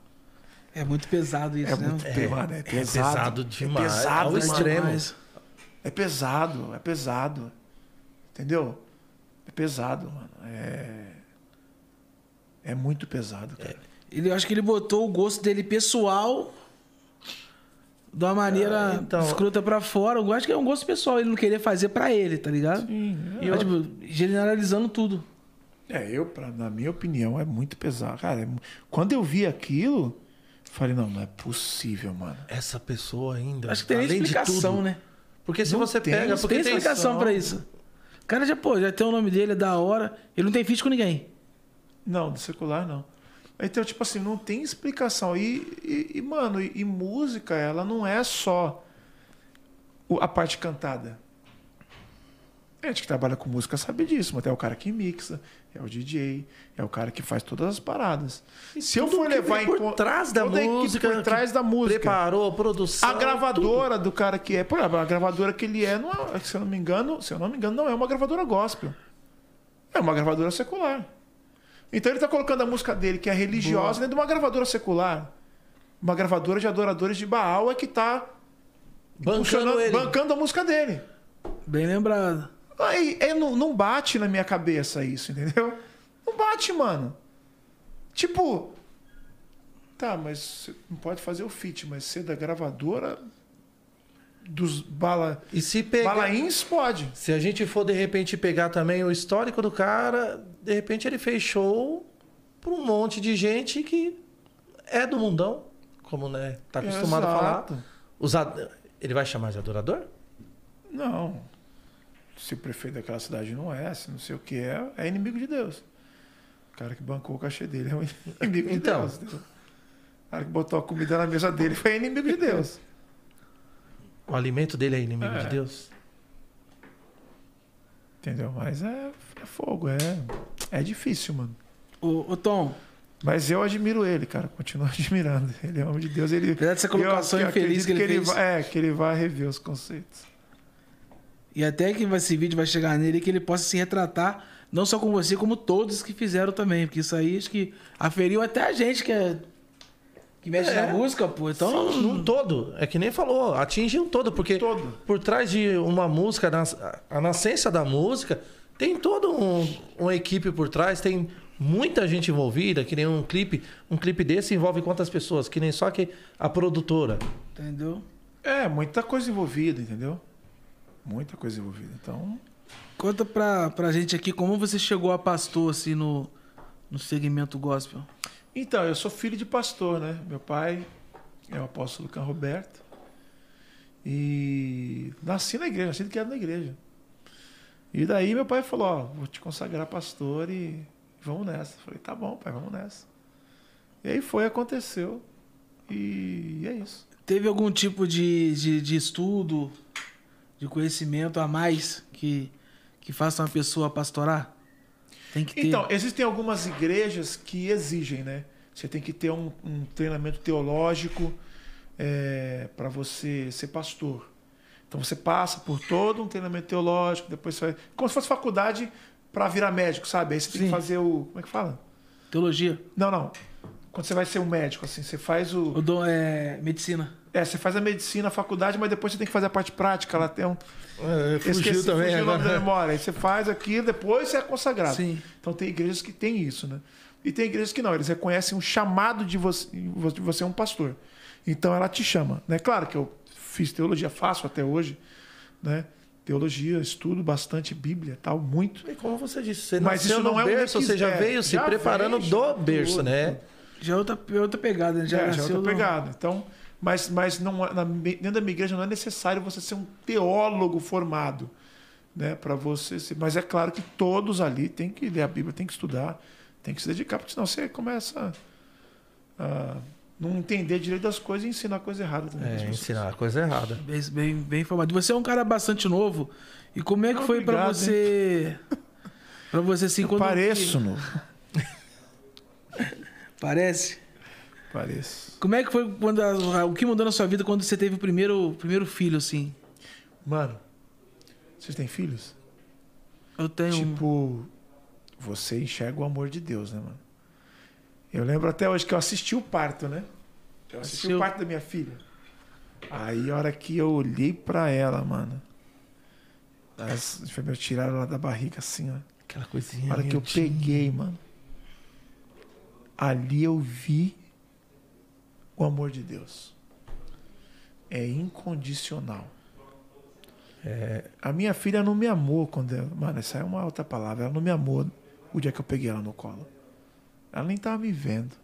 É muito pesado isso, é né? muito É, mano, é é pesado. pesado demais, É pesado, né, extremo. É pesado, é pesado. Entendeu? É pesado, mano. É. É muito pesado, cara. Ele, eu acho que ele botou o gosto dele pessoal de uma maneira Ah, então- escrota pra fora. Eu acho que é um gosto pessoal, ele não querer fazer pra ele, tá ligado? Sim, E eu, tipo, generalizando tudo. É, eu, pra, na minha opinião, é muito pesado. Cara, é quando eu vi aquilo, falei, não, não é possível, mano. Essa pessoa ainda. Acho que tem além de explicação, tudo, né? Porque se Não você tem, pega. Porque tem tem explicação pra isso. O cara já, pô, já tem o nome dele, é da hora. Ele não tem feat com ninguém. Não, do secular não. Então, tipo assim, não tem explicação. E, e, e, mano, e, e música, ela não é só a parte cantada. A gente que trabalha com música sabe disso, mas é o cara que mixa, é o DJ, é o cara que faz todas as paradas. Se eu Tudo for levar em por conta trás da a música, por trás da música, Preparou, produção. a gravadora do cara que é, por exemplo, a gravadora que ele é, não é, se eu não me engano, se eu não me engano, não é uma gravadora gospel. É uma gravadora secular. Então ele está colocando a música dele, que é religiosa, dentro de uma gravadora secular. Uma gravadora de adoradores de Baal é que está Bancando ele. bancando a música dele. Bem lembrado. Aí, é, não, não bate na minha cabeça isso, entendeu? Não bate, mano. Tipo, tá, mas você não pode fazer o feat, mas ser da gravadora dos bala, E se pegar... pode. Se a gente for de repente pegar também o histórico do cara, de repente ele fez show para um monte de gente que é do mundão, como né, tá acostumado a falar. Exato. Os ad- Ele vai chamar de adorador? Não. Se o prefeito daquela cidade não é, se não sei o que é, é inimigo de Deus. O cara que bancou o cachê dele é um inimigo de Então. Deus. O cara que botou a comida na mesa dele foi inimigo de Deus. O alimento dele é inimigo É. de Deus? Entendeu? Mas é, é fogo, é, é difícil, mano. Ô, ô, Tom, Mas eu admiro ele, cara. Continuo admirando. Ele é homem de Deus. Ele, apesar dessa colocação eu infeliz acredito que ele, fez, vai, é, que ele vai rever os conceitos. e até que esse vídeo vai chegar nele, que ele possa se retratar, não só com você, como todos que fizeram também. Porque isso aí acho que aferiu até a gente que, é, que mexe É. na música, pô. Então, Sim, um todo. É que nem falou, atinge um todo, porque Todo. por trás de uma música, a nascença da música, tem toda um, uma equipe por trás, tem muita gente envolvida, que nem um clipe. Um clipe desse envolve quantas pessoas? Que nem só que a produtora. entendeu? É, muita coisa envolvida, entendeu? Muita coisa envolvida. Então, Conta pra, pra gente aqui como você chegou a pastor, assim, no, no segmento gospel. Então, eu sou filho de pastor, né? Meu pai é o apóstolo Can Roberto. E nasci na igreja, nasci criado na igreja. E daí meu pai falou, ó, vou te consagrar pastor e vamos nessa. Eu falei, tá bom, pai, vamos nessa. E aí foi, aconteceu. E é isso. Teve algum tipo de, de, de estudo, de conhecimento a mais que, que faça uma pessoa pastorar? Tem que ter. Então, existem algumas igrejas que exigem, né? Você tem que ter um, um treinamento teológico para você ser pastor. Então você passa por todo um treinamento teológico, depois você vai. Como se fosse faculdade para virar médico, sabe? Aí você tem Sim. que fazer o. Como é que fala? Teologia. Não, não. Quando você vai ser um médico, assim, você faz o. O dom é medicina. É, você faz a medicina, a faculdade, mas depois você tem que fazer a parte prática. Ela tem um. É, Esqueci, fugiu o nome da memória. Aí você faz aquilo, depois você é consagrado. Sim. Então tem igrejas que têm isso, né? E tem igrejas que não, eles reconhecem um chamado de você, de você é um pastor. Então ela te chama, né? Claro que eu fiz teologia, faço até hoje, né? Teologia, estudo bastante Bíblia, tal, muito. E como você disse, você Mas nasceu isso não no é um berço, você já requisito. veio se Já preparando veio, do berço, tudo. né? Já é outra, é outra pegada, né? Já Já, é, já é outra no- pegada. Então, mas, mas não, é- na, dentro da minha igreja não é necessário você ser um teólogo formado, né? Para você ser. Mas é claro que todos ali têm que ler a Bíblia, tem que estudar, tem que se dedicar, porque senão você começa a não entender direito das coisas e ensinar coisa errada também. É, ensinar a coisa errada. Bem, bem, bem informado. Você é um cara bastante novo. E como é que Ah, foi obrigado, você. Pra você assim, Eu quando. pareço novo. Parece. Pareço. Como é que foi quando. a- o que mudou na sua vida quando você teve o primeiro, o primeiro filho, assim? Mano, vocês têm filhos? Eu tenho. Tipo, você enxerga o amor de Deus, né, mano? Eu lembro até hoje que eu assisti o parto, né? Eu assisti Assistiu? o parto da minha filha. Aí, a hora que eu olhei pra ela, mano. As enfermeiras tiraram ela da barriga assim, ó. Aquela coisinha. A hora que eu miudinha. peguei, mano. Ali eu vi o amor de Deus. É incondicional. É, A minha filha não me amou quando ela. Mano, essa é uma outra palavra. Ela não me amou o dia que eu peguei ela no colo. Ela nem tava me vendo.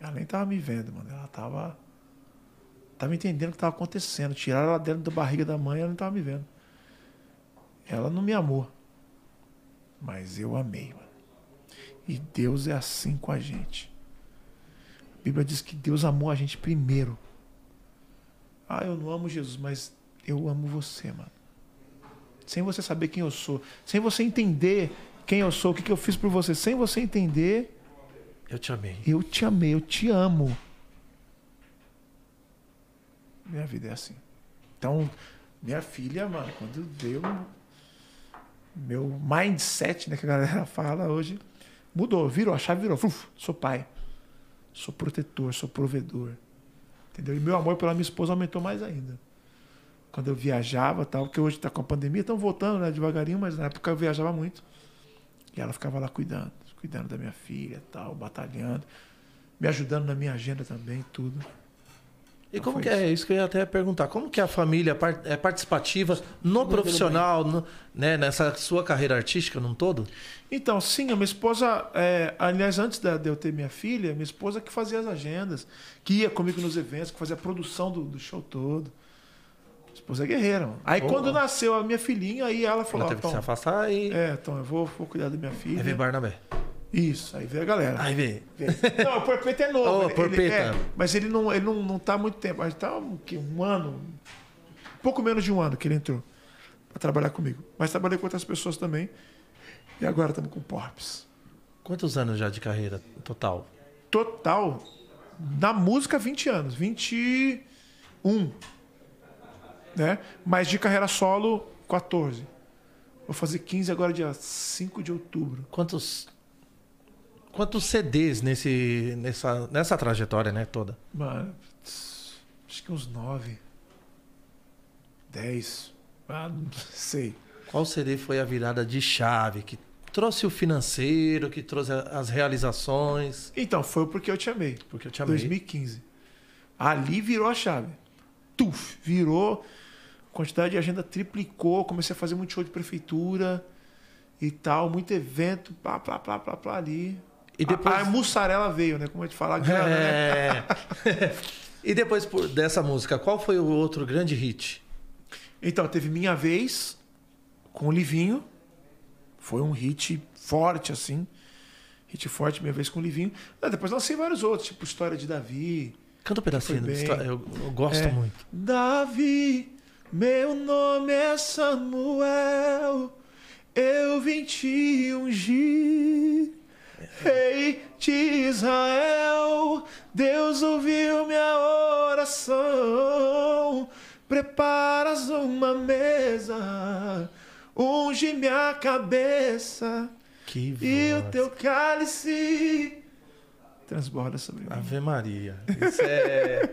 Ela nem tava me vendo, mano. Ela tava. Tava entendendo o que tava acontecendo. Tiraram ela dentro da barriga da mãe, ela não tava me vendo. Ela não me amou. Mas eu amei, mano. E Deus é assim com a gente. A Bíblia diz que Deus amou a gente primeiro. Ah, eu não amo Jesus, mas eu amo você, mano. sem você saber quem eu sou, sem você entender quem eu sou, o que, que eu fiz por você, sem você entender, Eu te amei. eu te amei, eu te amo. Minha vida é assim. Então, minha filha, mano, quando veio meu mindset, né, que a galera fala hoje, mudou, virou, a chave virou. Uf, sou pai. Sou protetor, sou provedor. Entendeu? E meu amor pela minha esposa aumentou mais ainda. Quando eu viajava, tal, porque hoje tá com a pandemia, estão voltando, né, devagarinho, mas na época eu viajava muito. E ela ficava lá cuidando, cuidando da minha filha, tal, batalhando, me ajudando na minha agenda também, tudo. E como que é isso que eu ia até perguntar? Como que a família é participativa no profissional, no- né, nessa sua carreira artística num todo? Então, sim, a minha esposa, é, aliás, antes da- de eu ter minha filha, minha esposa que fazia as agendas, que ia comigo nos eventos, que fazia a produção do, do show todo. Minha esposa é guerreira. Mano. Aí Boa. quando nasceu a minha filhinha, aí ela falou: Ela teve que se afastar e. é, então eu vou, vou cuidar da minha filha. veio Barnabé. Isso, aí veio a galera. Aí veio. Não, o Porpeta é novo. Ô, ele- ele- é, mas ele não, ele não, não tá há muito tempo. Gente tá um, um ano, pouco menos de um ano que ele entrou para trabalhar comigo. Mas trabalhei com outras pessoas também. E agora estamos com o Porps. Quantos anos já de carreira total? Total, na música, 20 anos. 21. Né? Mas de carreira solo, 14. Vou fazer 15 agora, dia 5 de outubro. Quantos. Quantos CDs nesse, nessa, nessa trajetória, né, toda? Mano, acho que uns 9. 10. Ah, não sei. Qual CD foi a virada de chave que trouxe o financeiro, que trouxe as realizações? Então, foi porque eu te amei. Porque eu te amei. 2015. Ali virou a chave. Tuf, virou. A quantidade de agenda triplicou. Comecei a fazer muito show de prefeitura e tal, muito evento, plá, plá, plá, plá, plá ali. E depois- A, a mussarela veio, né? Como a gente fala, a grana, né? É. e depois por- dessa música, qual foi o outro grande hit? Então, teve Minha Vez com o Livinho. Foi um hit forte, assim. Hit forte, Minha Vez com o Livinho. Ah, depois lancei vários outros, tipo História de Davi. Canta um pedacinho. Eu, eu gosto É. muito. Davi, meu nome é Samuel, eu vim te ungir. Rei de Israel, Deus ouviu minha oração. Preparas uma mesa, unge minha cabeça Que e o teu cálice transborda sobre mim. Ave Maria. Isso é.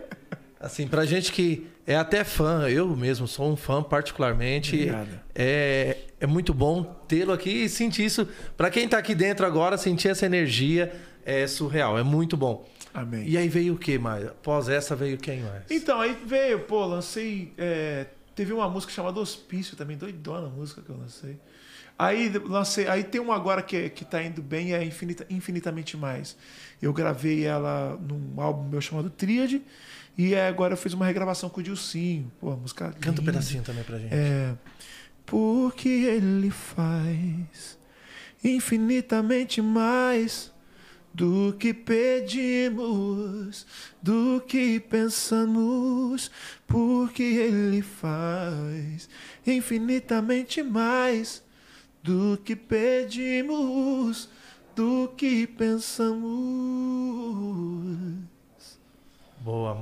Assim, pra gente que é até fã, eu mesmo sou um fã particularmente. Obrigado. É, é muito bom tê-lo aqui e sentir isso. Pra quem tá aqui dentro agora, sentir essa energia é surreal, é muito bom. Amém. E aí veio o que mais? Após essa veio quem mais? Então, aí veio, pô, lancei. é, teve uma música chamada Hospício também, doidona a música que eu lancei. Aí lancei. Aí tem uma agora que, que tá indo bem, é Infinita- Infinitamente Mais. Eu gravei ela num álbum meu chamado Tríade. E é, agora eu fiz uma regravação com o Dilcinho. Pô, a música. Canta um linda. pedacinho também pra gente. É. Porque ele faz infinitamente mais do que pedimos, do que pensamos, porque ele faz infinitamente mais do que pedimos, do que pensamos.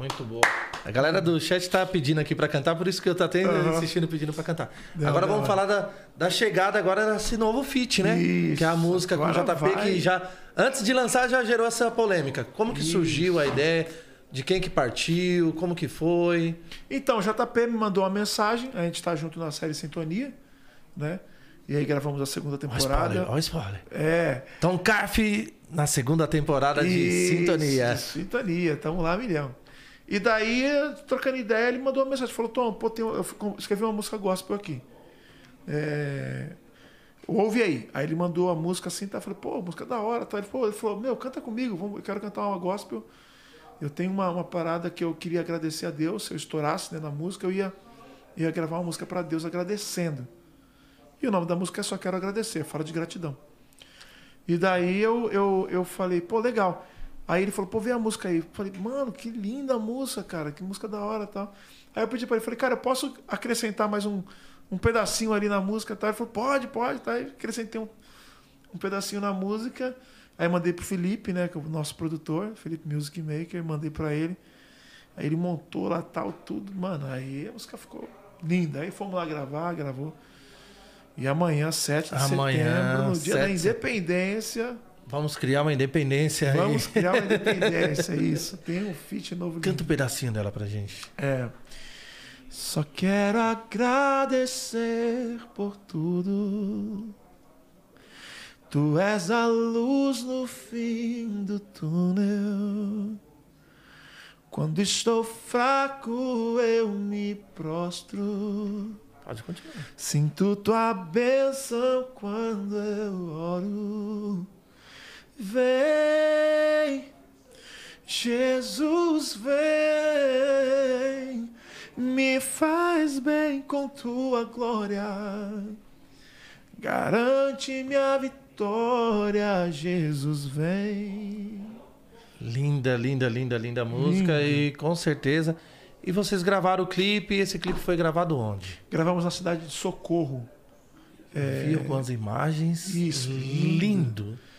Muito boa. A galera do chat tá pedindo aqui pra cantar, por isso que eu tô até Aham. insistindo pedindo pra cantar. Não, agora não, vamos é. falar da, da chegada agora desse novo feat, né? Isso, que é a música com o JP vai. que já antes de lançar já gerou essa polêmica. Como que surgiu a ideia? De quem que partiu? Como que foi? Então, o JP me mandou uma mensagem, a gente tá junto na série Sintonia, né? E aí gravamos a segunda temporada. ó, spoiler. É. Tom Carf na segunda temporada de Isso, Sintonia. Sintonia, tamo lá, milhão. E daí, trocando ideia, ele mandou uma mensagem. Falou, Tom, pô, tem, eu escrevi uma música gospel aqui. É, ouve aí. Aí ele mandou a música assim, tá? Falei, pô, música da hora. Tá? Ele, falou, ele falou, meu, canta comigo, vamos, eu quero cantar uma gospel. Eu tenho uma, uma parada que eu queria agradecer a Deus. Se eu estourasse né, na música, eu ia, ia gravar uma música para Deus agradecendo. E o nome da música é Só Quero Agradecer, fala de gratidão. E daí eu, eu, eu falei, pô, legal. Aí ele falou, pô, vê a música aí. Eu falei, mano, que linda a música, cara, que música da hora e tal. Aí eu pedi pra ele, falei, cara, eu posso acrescentar mais um, um pedacinho ali na música. Tá? Ele falou, pode, pode. Tá? Aí acrescentei um, um pedacinho na música. Aí mandei pro Felipe, né? Que é o nosso produtor, Felipe Music Maker, mandei pra ele. Aí ele montou lá tal, tudo. Mano, aí a música ficou linda. Aí fomos lá gravar, gravou. E amanhã, 7 de Amanhã, setembro, no dia da 7. independência, Vamos criar uma independência aí. vamos criar uma independência. Isso. Tem um feat novo lindo. Canta um pedacinho dela pra gente. É. Só quero agradecer por tudo. Tu és a luz no fim do túnel. Quando estou fraco, eu me prostro. Pode continuar. Sinto tua bênção quando eu oro. Vem, Jesus, vem, me faz bem com tua glória. Garante minha vitória, Jesus, vem. Linda, linda, linda, linda música. E com certeza. E vocês gravaram o clipe. Esse clipe foi gravado onde? Gravamos na cidade de Socorro. Vi algumas imagens. É. Isso, Lindo. Lindo.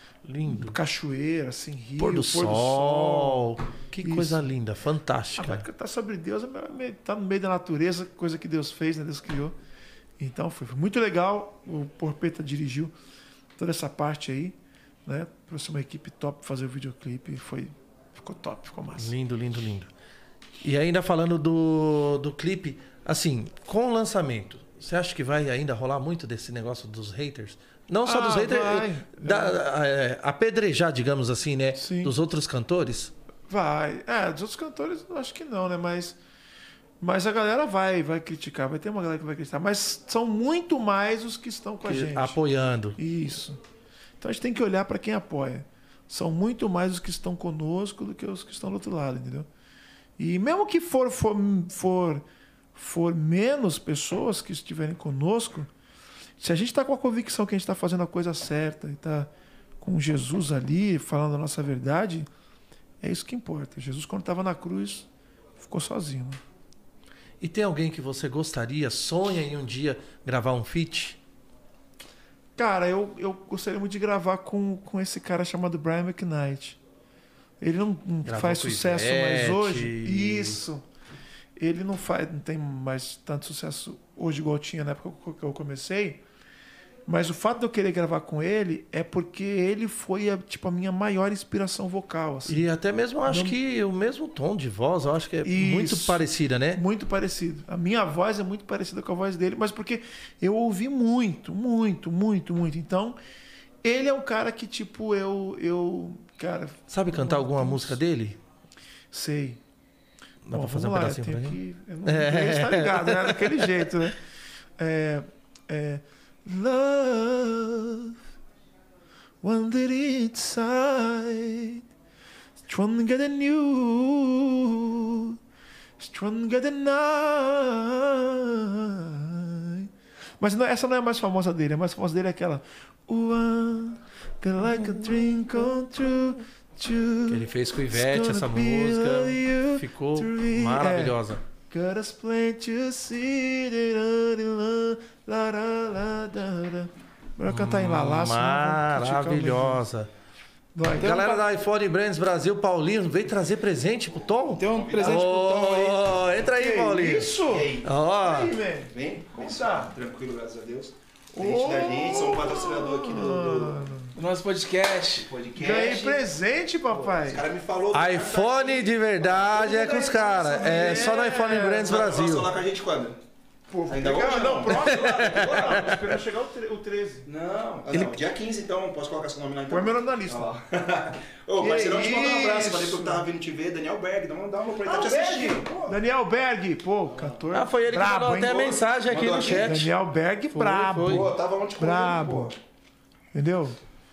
Cachoeira, assim, rio, Pôr do sol. Que Isso. coisa linda, Ah, vai fantástica. cantar sobre Deus, é- tá no meio da natureza, coisa que Deus fez, né? Deus criou. Então foi, foi muito legal. O Porpeta dirigiu toda essa parte aí, né? Trouxe uma equipe top pra fazer o videoclipe. e Foi, ficou top, ficou massa. Lindo, lindo, lindo. E ainda falando do, do clipe, assim, com o lançamento, você acha que vai ainda rolar muito desse negócio dos haters? Não só Ah, dos haters, vai. eh, da- eh, apedrejar, digamos assim, né? Sim. Dos outros cantores? Vai. É, dos outros cantores acho que não, né? Mas, mas a galera vai, vai criticar. Vai ter uma galera que vai criticar. Mas são muito mais os que estão com a Que- gente. apoiando. Isso. Então a gente tem que olhar para quem apoia. São muito mais os que estão conosco do que os que estão do outro lado, entendeu? E mesmo que for, for, for, for menos pessoas que estiverem conosco, se a gente está com a convicção que a gente está fazendo a coisa certa e está com Jesus ali falando a nossa verdade, é isso que importa. Jesus, quando estava na cruz, ficou sozinho. né? E tem alguém que você gostaria, sonha em um dia gravar um feat? Cara, eu, eu gostaria muito de gravar com, com esse cara chamado Brian McKnight. Ele não, não faz sucesso mais hoje. Isso. Ele não faz, não tem mais tanto sucesso hoje igual tinha na época que eu comecei. Mas o fato de eu querer gravar com ele é porque ele foi a, tipo, a minha maior inspiração vocal. Assim. E até mesmo eu acho Não- que o mesmo tom de voz, eu acho que é Isso. muito parecida, né? Muito parecido. A minha voz é muito parecida com a voz dele, mas porque eu ouvi muito, muito, muito, muito. Então, ele é um cara que, tipo, eu. eu cara, Sabe cantar alguma música dele? sei. Dá Bom, pra fazer um lá, pedacinho eu pra gente? que. Eu não, inglês tá ligado, né? Daquele jeito, né? É, é, love, wandered inside, stronger than you, stronger than I. Mas não, essa não é a mais famosa dele, a mais famosa dele é aquela. One, like a dream come true. Que ele fez com o Ivete essa música. Ficou maravilhosa. Got us plain to see that la la la da da. Bora cantar em Lalá, o Maravilhosa. Vai. Galera da iPhone Brands Brasil, Paulinho, veio trazer presente pro Tom? Tem um presente pro Tom aí. Entra aí, Paulinho. Isso! Ó, velho. Vem, como Tá. Tranquilo, graças a Deus. Presente da gente, somos patrocinador aqui do, do O nosso podcast. podcast. Ganhei presente, O papai. cara me falou. iPhone de verdade é com os caras. É só no iPhone Brands Brasil. Brasil. lá com a gente quando? Pô, Ainda hoje não, não? próximo lá. Agora, não, esperando chegar o, o 13. Não, ah, não, dia 15 então, posso colocar seu nome lá então? Põe meu nome na lista. Ô, Que parceirão, te mandar um abraço, falei que eu tava vindo te ver, Daniel Berg, dá uma, dá uma pra ele Ah, tá te o Berg. assistindo. Pô. Daniel Berg, pô, cantor. Ah, foi ele que brabo, mandou hein? até a mensagem aqui Mandou no aqui? chat. Daniel Berg, brabo. foi. Pô, tava ontem com Brabo. ele, pô. Entendeu?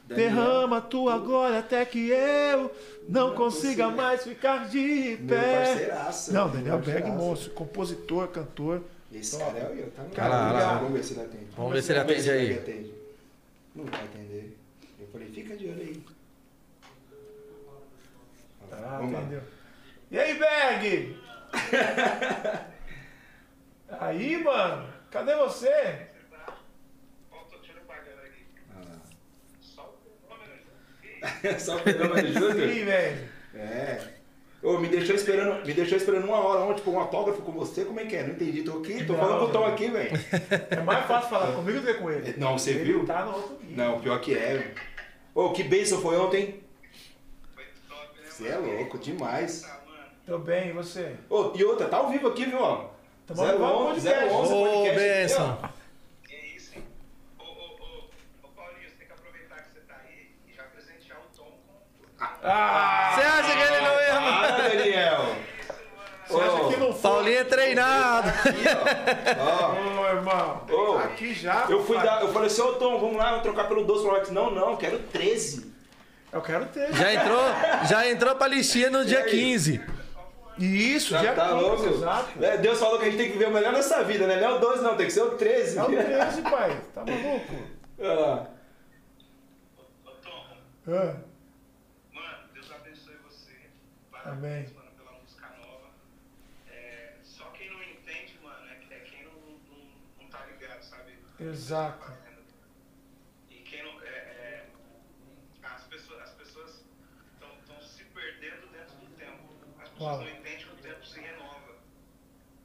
Daniel. Derrama tua glória até que eu não consiga consiga. mais ficar de Meu pé. parceiraço. Não, meu Daniel Berg, monstro, compositor, cantor. Esse cara é eu, tá no Cara, Vamos lá, lá. Vamos ver se ele atende. Vamos ver se ele atende aí. ele atende. Não vai atender. Eu falei, fica de olho aí. Ah, Vamos lá. entendeu? E aí, Berg? aí, mano. Cadê você? Só o fenômeno Júnior? Ih, velho. É. Ô, me deixou esperando, me deixou esperando uma hora ontem, tipo, um autógrafo com você, como é que é? Não entendi, tô aqui, tô Não, falando com o Tom velho. aqui, velho. É mais fácil falar comigo do que com ele. Não, você Ele viu? Tá no outro nível. Não, pior que é. velho. Ô, que bênção foi ontem? Você é louco, demais. Tô bem, e você? Ô, e outra, tá ao vivo aqui, viu, ó? No 011, podcast. 011 Ô, podcast aqui, benção. ó. Que isso, hein? Ô, ô, ô, ô, Paulinho, você tem que aproveitar que você tá aí e já presentear o Tom com. Ah! Você acha que ele não ia? Ah, Daniel. Você acha que não foi? Paulinho é treinado. Aqui, ó. Ó. Ô, irmão. Ô, aqui já. Eu fui dar, eu falei assim, ô Tom, vamos lá, vamos trocar pelo doce pro Alex. Não, não, quero 13. Eu quero ter. Já entrou, já entrou pra listinha no dia aí? 15. Isso, Já dia tá 15, louco? Exato. É, Deus falou que a gente tem que viver o melhor dessa vida, né? Não é o 12 não, tem que ser o 13. É o 13, pai. Tá maluco? Ah, Ô, Tom, Ah, sabe? Exato. E quem não. É, é, as pessoas as pessoas estão se perdendo dentro do tempo. As pessoas Uau. não entendem que o tempo se renova.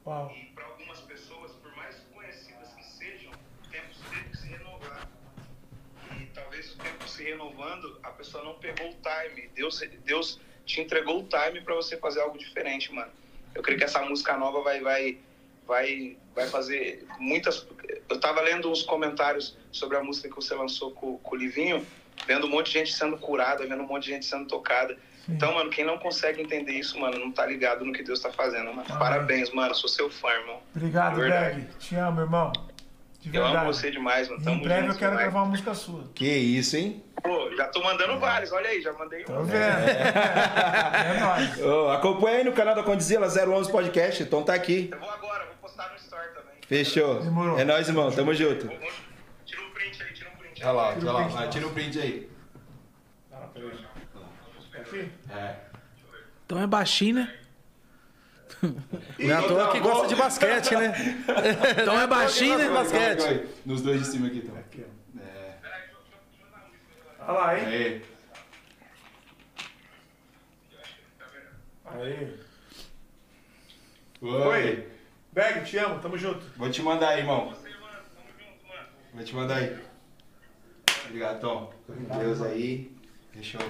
Uau. E para algumas pessoas, por mais conhecidas que sejam, o tempo tem que se renovar. E talvez o tempo se renovando, a pessoa não pegou o time. Deus, Deus te entregou o time para você fazer algo diferente, mano. Eu creio que essa música nova vai, vai, vai, vai fazer muitas. Eu tava lendo uns comentários sobre a música que você lançou com, com o Livinho, vendo um monte de gente sendo curada, vendo um monte de gente sendo tocada. Então, mano, quem não consegue entender isso, mano, não tá ligado no que Deus tá fazendo, mano. Amém. Parabéns, mano. Sou seu fã, irmão. Obrigado, Verdade. Greg. Te amo, irmão. De Eu amo você demais, mano. Tamo em breve eu junto quero demais. gravar uma música sua. que isso, hein? Pô, já tô mandando vários, olha aí, já mandei Tô um. vendo. É, nóis. Ô, acompanha aí no canal da Condizila 011 Podcast, o Tom tá aqui. Eu vou agora, vou postar no Story também. Fechou. Demorou. É nóis, irmão, tamo junto. Vou- vou- Tira um print aí, tira um print aí. Olha lá, olha lá, vai, tira o print aí. Aqui. É. Então é baixinho, né? Não é à toa que gosta de basquete, né? Então é baixinho, né? basquete. Nos dois de cima aqui, Tom. Aqui, ó. É. Olha lá, hein? Aí. Aí. Oi. Greg, te amo, tamo junto. Vou te mandar aí, irmão. Você, mano, tamo junto, mano. Vou te mandar aí. Obrigado, Tom. Com Deus aí.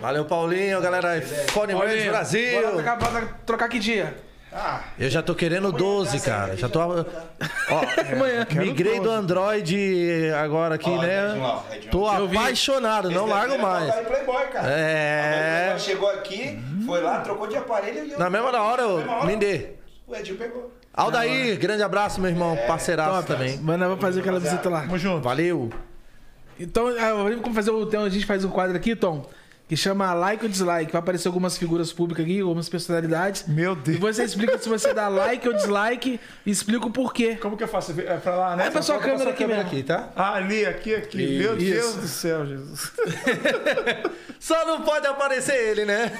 Valeu, Paulinho, galera. Fone Words Bora Brasil. trocar, bora trocar que dia? Ah, Eu já tô querendo 12, cara. Já tô. Ó, Amanhã. migrei do Android agora aqui, Ó, né? Edinho lá, Edinho. Tô Eu vi. apaixonado, não Esse largo é mais. Playboy, Playboy, cara. É. Playboy Chegou aqui, foi lá, trocou de aparelho e eu... Na mesma hora, mesma eu hora. me dê. O Edinho pegou. Aldair, grande abraço, meu irmão. Parceiraço Top. também. Mano, vamos fazer aquela visita lá. tamo junto. Valeu. Então, ah, vamos fazer o. Então, a gente faz um quadro aqui, Tom, que chama Like ou Dislike. Vai aparecer algumas figuras públicas aqui, algumas personalidades. Meu E Deus. você explica se você dá like ou dislike e explica o porquê. Como que eu faço? É pra lá, né? É pra sua câmera aqui câmera aqui, tá? Ah, ali, aqui, aqui. Meu Isso. Deus do céu, Jesus. Só não pode aparecer ele, né?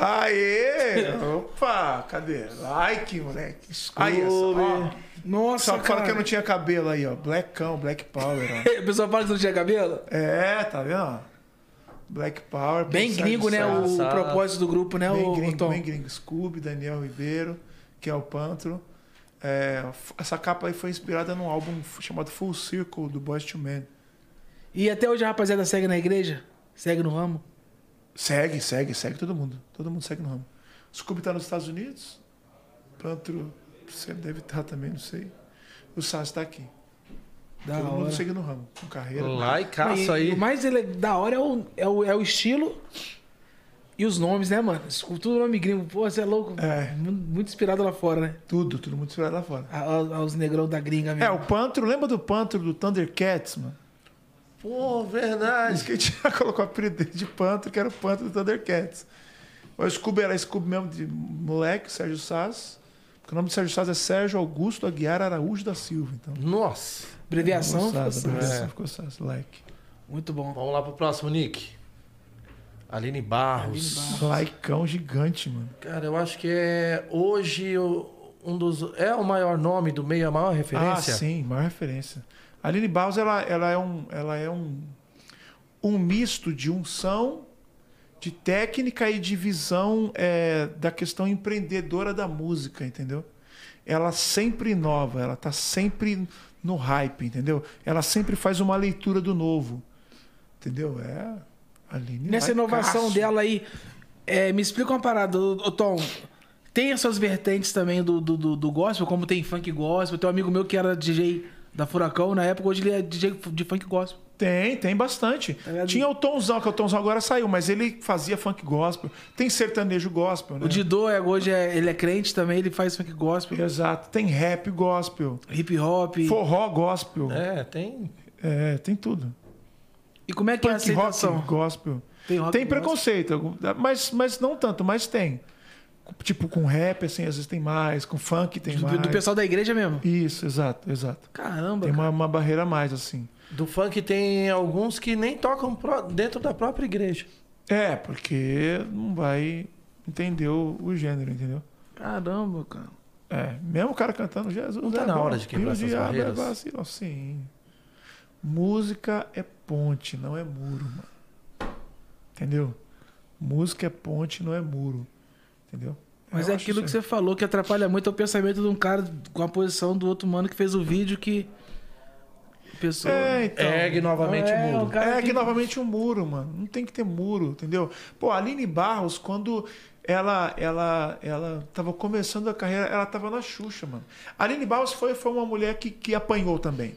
Aê! Opa, cadê? Like, moleque. Aí, ó. Nossa, Só que fala cara. que eu não tinha cabelo aí, ó. Blackão, Black Power, ó. O pessoal fala que você não tinha cabelo? É, tá vendo? Black Power. Bem gringo, né? O Sá. propósito do grupo, né? Bem o, gringo, Tom? bem gringo. Scooby, Daniel Ribeiro, que é o Pantro. É, essa capa aí foi inspirada num álbum chamado Full Circle, do Boys to Men. E até hoje a rapaziada segue na igreja? Segue no ramo? Segue, segue, segue todo mundo. Todo mundo segue no ramo. Scooby tá nos Estados Unidos. Pantro, você deve estar também, não sei. O Sass tá aqui. Da todo hora. mundo segue no ramo, com carreira. Laicaço E- aí. O mais ele- da hora é o, é, o, é o estilo e os nomes, né, mano? Tudo nome gringo. Pô, você é louco. É. Mu- Muito inspirado lá fora, né? Tudo, tudo muito inspirado lá fora. A- a- Aos negrão da gringa É, mesmo. o Pantro, lembra do Pantro do Thundercats, mano? Pô, Por verdade. isso que a gente já colocou o apelido de Pantro, que era o Pantro do Thundercats. O Scooby era Scooby mesmo de moleque, Sérgio Sass. O nome do Sérgio Sass é Sérgio Augusto Aguiar Araújo da Silva. Então, Nossa. Abreviação. ficou ficou- abreviação É. ficou like. Muito bom. Vamos lá pro próximo, Nick. Aline Barros. Aline Barros. Likeão gigante, mano. Cara, eu acho que é hoje um dos. É o maior nome do meio, a maior referência? Ah, sim, maior referência. Aline Barros, ela, ela é, um, ela é um, um misto de unção, de técnica e de visão é, da questão empreendedora da música, entendeu? Ela sempre inova, ela tá sempre no hype, entendeu? Ela sempre faz uma leitura do novo, entendeu? É. Aline Nessa inovação dela aí, é, me explica uma parada, ô, Tom. Tem essas vertentes também do, do, do, do gospel, como tem funk gospel. Tem um amigo meu que era DJ da Furacão na época, hoje ele é DJ de funk gospel. Tem, tem bastante. ligado? Tinha o Tomzão, que o Tomzão agora saiu, mas ele fazia funk gospel. Tem sertanejo gospel, né? O Didô é, hoje é, ele é crente também, ele faz funk gospel, Exato. Tem rap gospel, hip hop. forró gospel. É, tem. É, tem tudo. E como é que é a Punk rock aceitação? gospel. Tem rock Tem gospel? preconceito, mas, mas não tanto, mas tem. Tipo, com rap, assim, às vezes tem mais, com funk tem Do, mais. do pessoal da igreja mesmo? Isso, exato, exato. Caramba. Tem uma, uma barreira a mais, assim. Do funk tem alguns que nem tocam dentro da própria igreja. É, porque não vai entender o, o gênero, entendeu? Caramba, cara. É, mesmo o cara cantando Jesus. Não tá é na bom, hora de quebrar essas diabo barreiras? É vacilo, sim. Música é ponte, não é muro, mano. Entendeu? Música é ponte, não é muro. Entendeu? Mas Eu é aquilo que você falou que atrapalha muito é o pensamento de um cara com a posição do outro mano que fez o vídeo que. Pessoa. É, então. Ergue novamente É, o muro. o É que novamente um muro, mano. Não tem que ter muro, entendeu? Pô, a Aline Barros, quando ela ela ela tava começando a carreira, ela tava na Xuxa, mano. A Aline Barros foi, foi uma mulher que, que apanhou também,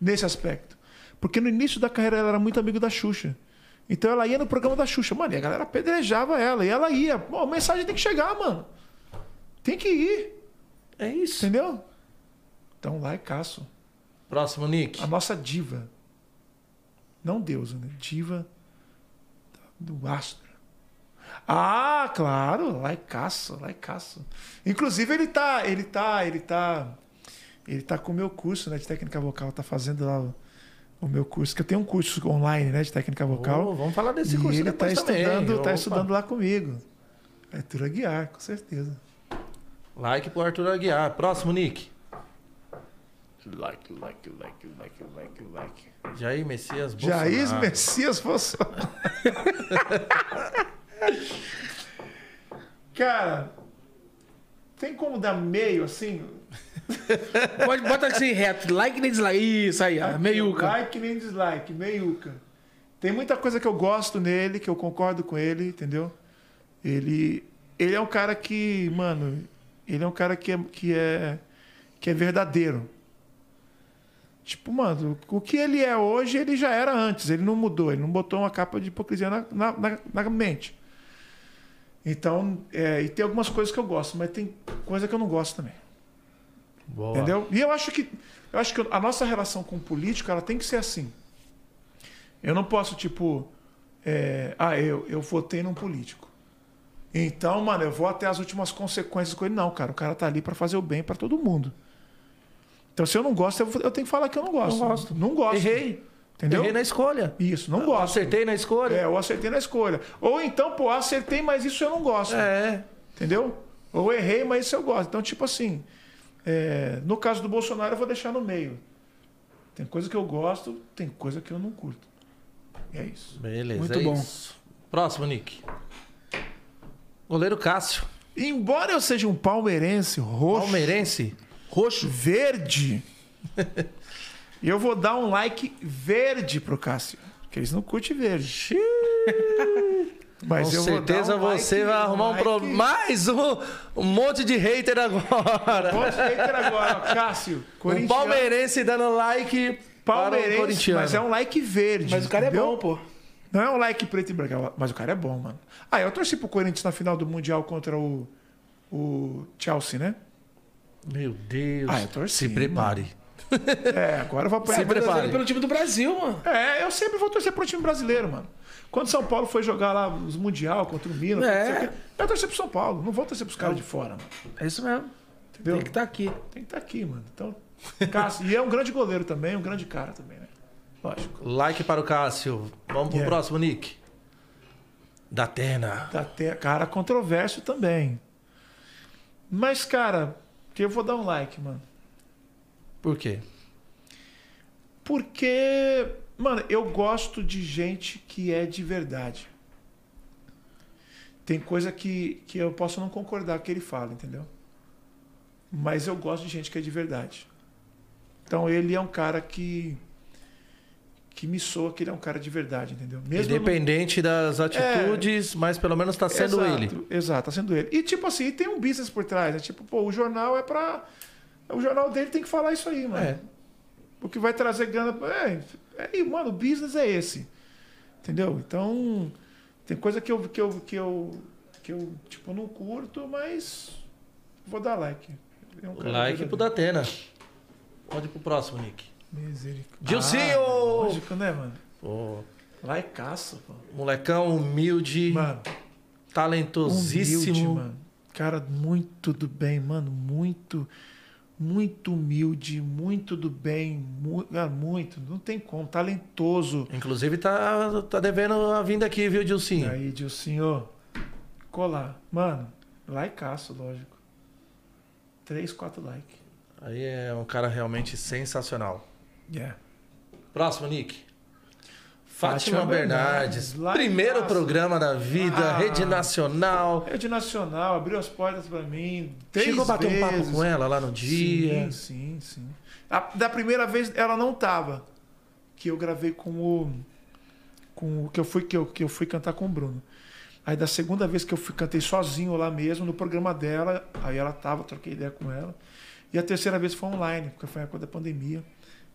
nesse aspecto. Porque no início da carreira ela era muito amigo da Xuxa. Então ela ia no programa da Xuxa, mano, e a galera apedrejava ela, e ela ia. Pô, a mensagem tem que chegar, mano. Tem que ir, É isso. entendeu? Então, lá é Caço. Próximo, Nick. A nossa diva. Não deusa, né? Diva do astro. Ah, claro, laicaço, laicaço. Inclusive ele tá, ele tá, ele tá, ele tá com o meu curso, né, de técnica vocal, tá fazendo lá o, o meu curso, que eu tenho um curso online, né, de técnica vocal. Ô, vamos falar desse e curso ele tá depois também. estudando, tá Opa. estudando lá comigo. Arthur Aguiar, com certeza. Like pro Arthur Aguiar. Próximo, Nick. Like, like, like, like, like, like. Jair Messias Bolsonaro. Jair Messias Bolsonaro. Cara, tem como dar meio assim? Pode bota assim reto, like nem dislike. Isso aí, meiuca. Like nem dislike, meiuca. Tem muita coisa que eu gosto nele, que eu concordo com ele, entendeu? Ele, ele é um cara que, mano, ele é um cara que é, que é, que é verdadeiro. Tipo, mano, o que ele é hoje, ele já era antes. Ele não mudou, ele não botou uma capa de hipocrisia na, na, na- na mente. Então, é, e tem algumas coisas que eu gosto, mas tem coisa que eu não gosto também. Boa. Entendeu? E eu acho que eu acho que a nossa relação com o político ela tem que ser assim. Eu não posso, tipo, é, ah, eu, eu votei num político. Então, mano, eu vou até as últimas consequências com ele. Não, cara, o cara tá ali pra fazer o bem pra todo mundo. Então, se eu não gosto, eu, vou- eu tenho que falar que eu não gosto. Não gosto. Não gosto. Errei. Entendeu? Errei na escolha. Isso, não gosto. Acertei na escolha. É, eu acertei na escolha. Ou então, pô, acertei, mas isso eu não gosto. É. Entendeu? Ou errei, mas isso eu gosto. Então, tipo assim, é, no caso do Bolsonaro, eu vou deixar no meio. Tem coisa que eu gosto, tem coisa que eu não curto. E é isso. Beleza. Muito é bom. isso. Próximo, Nick. Goleiro Cássio. Embora eu seja um palmeirense roxo, Palmeirense. Roxo verde, eu vou dar um like verde pro Cássio. Porque eles não curtem verde. Mas Com eu vou certeza dar um like- você vai arrumar um like- pro... mais um, um monte de hater agora. Pode hater agora, Cássio. Um palmeirense dando like para o palmeirense, corintiano. mas é um like verde. Mas o cara entendeu? é bom, pô. Não é um like preto e branco, é um- mas o cara é bom, mano. Ah, eu torci pro Corinthians na final do Mundial contra o, o Chelsea, né? Meu Deus. Ah, eu torci, Se prepare. É, agora eu vou apanhar. Se prepare. Pelo time do Brasil, mano. É, eu sempre vou torcer pro time brasileiro, mano. Quando São Paulo foi jogar lá os Mundial contra o Milan, É. eu torci pro São Paulo. Não vou torcer pros caras de fora, mano. É isso mesmo. Entendeu? Tem que estar aqui. Tem que estar aqui, mano. Então, Cássio, e é um grande goleiro também, um grande cara também, né? Lógico. Like para o Cássio. Vamos pro Yeah. próximo, Nick. Da Atena. Tá até, cara controverso também. Mas, cara, Porque eu vou dar um like, mano. Por quê? Porque, mano, eu gosto de gente que é de verdade. Tem coisa que, que eu posso não concordar com que ele fala, entendeu? Mas eu gosto de gente que é de verdade. Então ele é um cara que que me soa que ele é um cara de verdade, entendeu? Mesmo Independente das atitudes, mas pelo menos tá sendo exato, ele. Exato, tá sendo ele. E tipo assim, tem um business por trás, né? Tipo, pô, o jornal é pra. O jornal dele tem que falar isso aí, mano. É. O que vai trazer grana. É, é, mano, o business é esse. Entendeu? Então, tem coisa que eu, que eu, que eu, que eu tipo, não curto, mas vou dar like. É um Like pro. Datena. Pode ir pro próximo, Nick. Misericórdia. Dilcinho! Ah, lógico, né, mano? Pô, Likeaço, pô. molecão humilde, Mano, talentosíssimo. humilde, mano. Cara, muito do bem, mano. Muito, muito humilde, muito do bem. Mu ah, muito, não tem como. Talentoso. Inclusive tá, tá devendo a vinda aqui, viu, E Dilcinho? aí, Dilcinho, colar. Mano, likeaço, lógico. Três, quatro likes. Aí é um cara realmente sensacional. Yeah. Próximo, Nick. Fátima, Fátima Bernardes. Bernardes, Primeiro casa. programa da vida, Ah. rede nacional. Rede Nacional abriu as portas pra mim. Três Chegou a bater um papo com ela lá no dia. Sim, sim, sim. A- da primeira vez ela não tava. Que eu gravei com o. Com o que eu fui, que eu, que eu fui cantar com o Bruno. Aí da segunda vez que eu fui, cantei sozinho lá mesmo, no programa dela, aí ela tava, troquei ideia com ela. E a terceira vez foi online, porque foi a época da pandemia.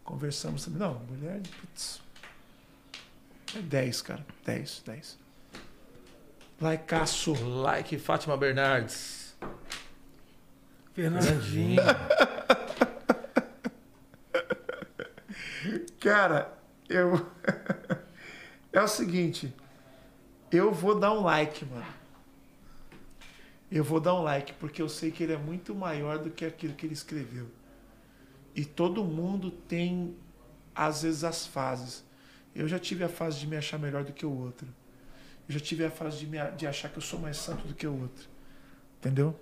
Conversamos também. Não, mulher, putz. É 10, cara. 10, 10. Laicaço. Like Fátima Bernardes. Fernando. Grandinho. Cara, eu. é o seguinte. Eu vou dar um like, mano. Eu vou dar um like, porque eu sei que ele é muito maior do que aquilo que ele escreveu. E todo mundo tem, às vezes, as fases. Eu já tive a fase de me achar melhor do que o outro. Eu já tive a fase de, me, de achar que eu sou mais santo do que o outro. Entendeu?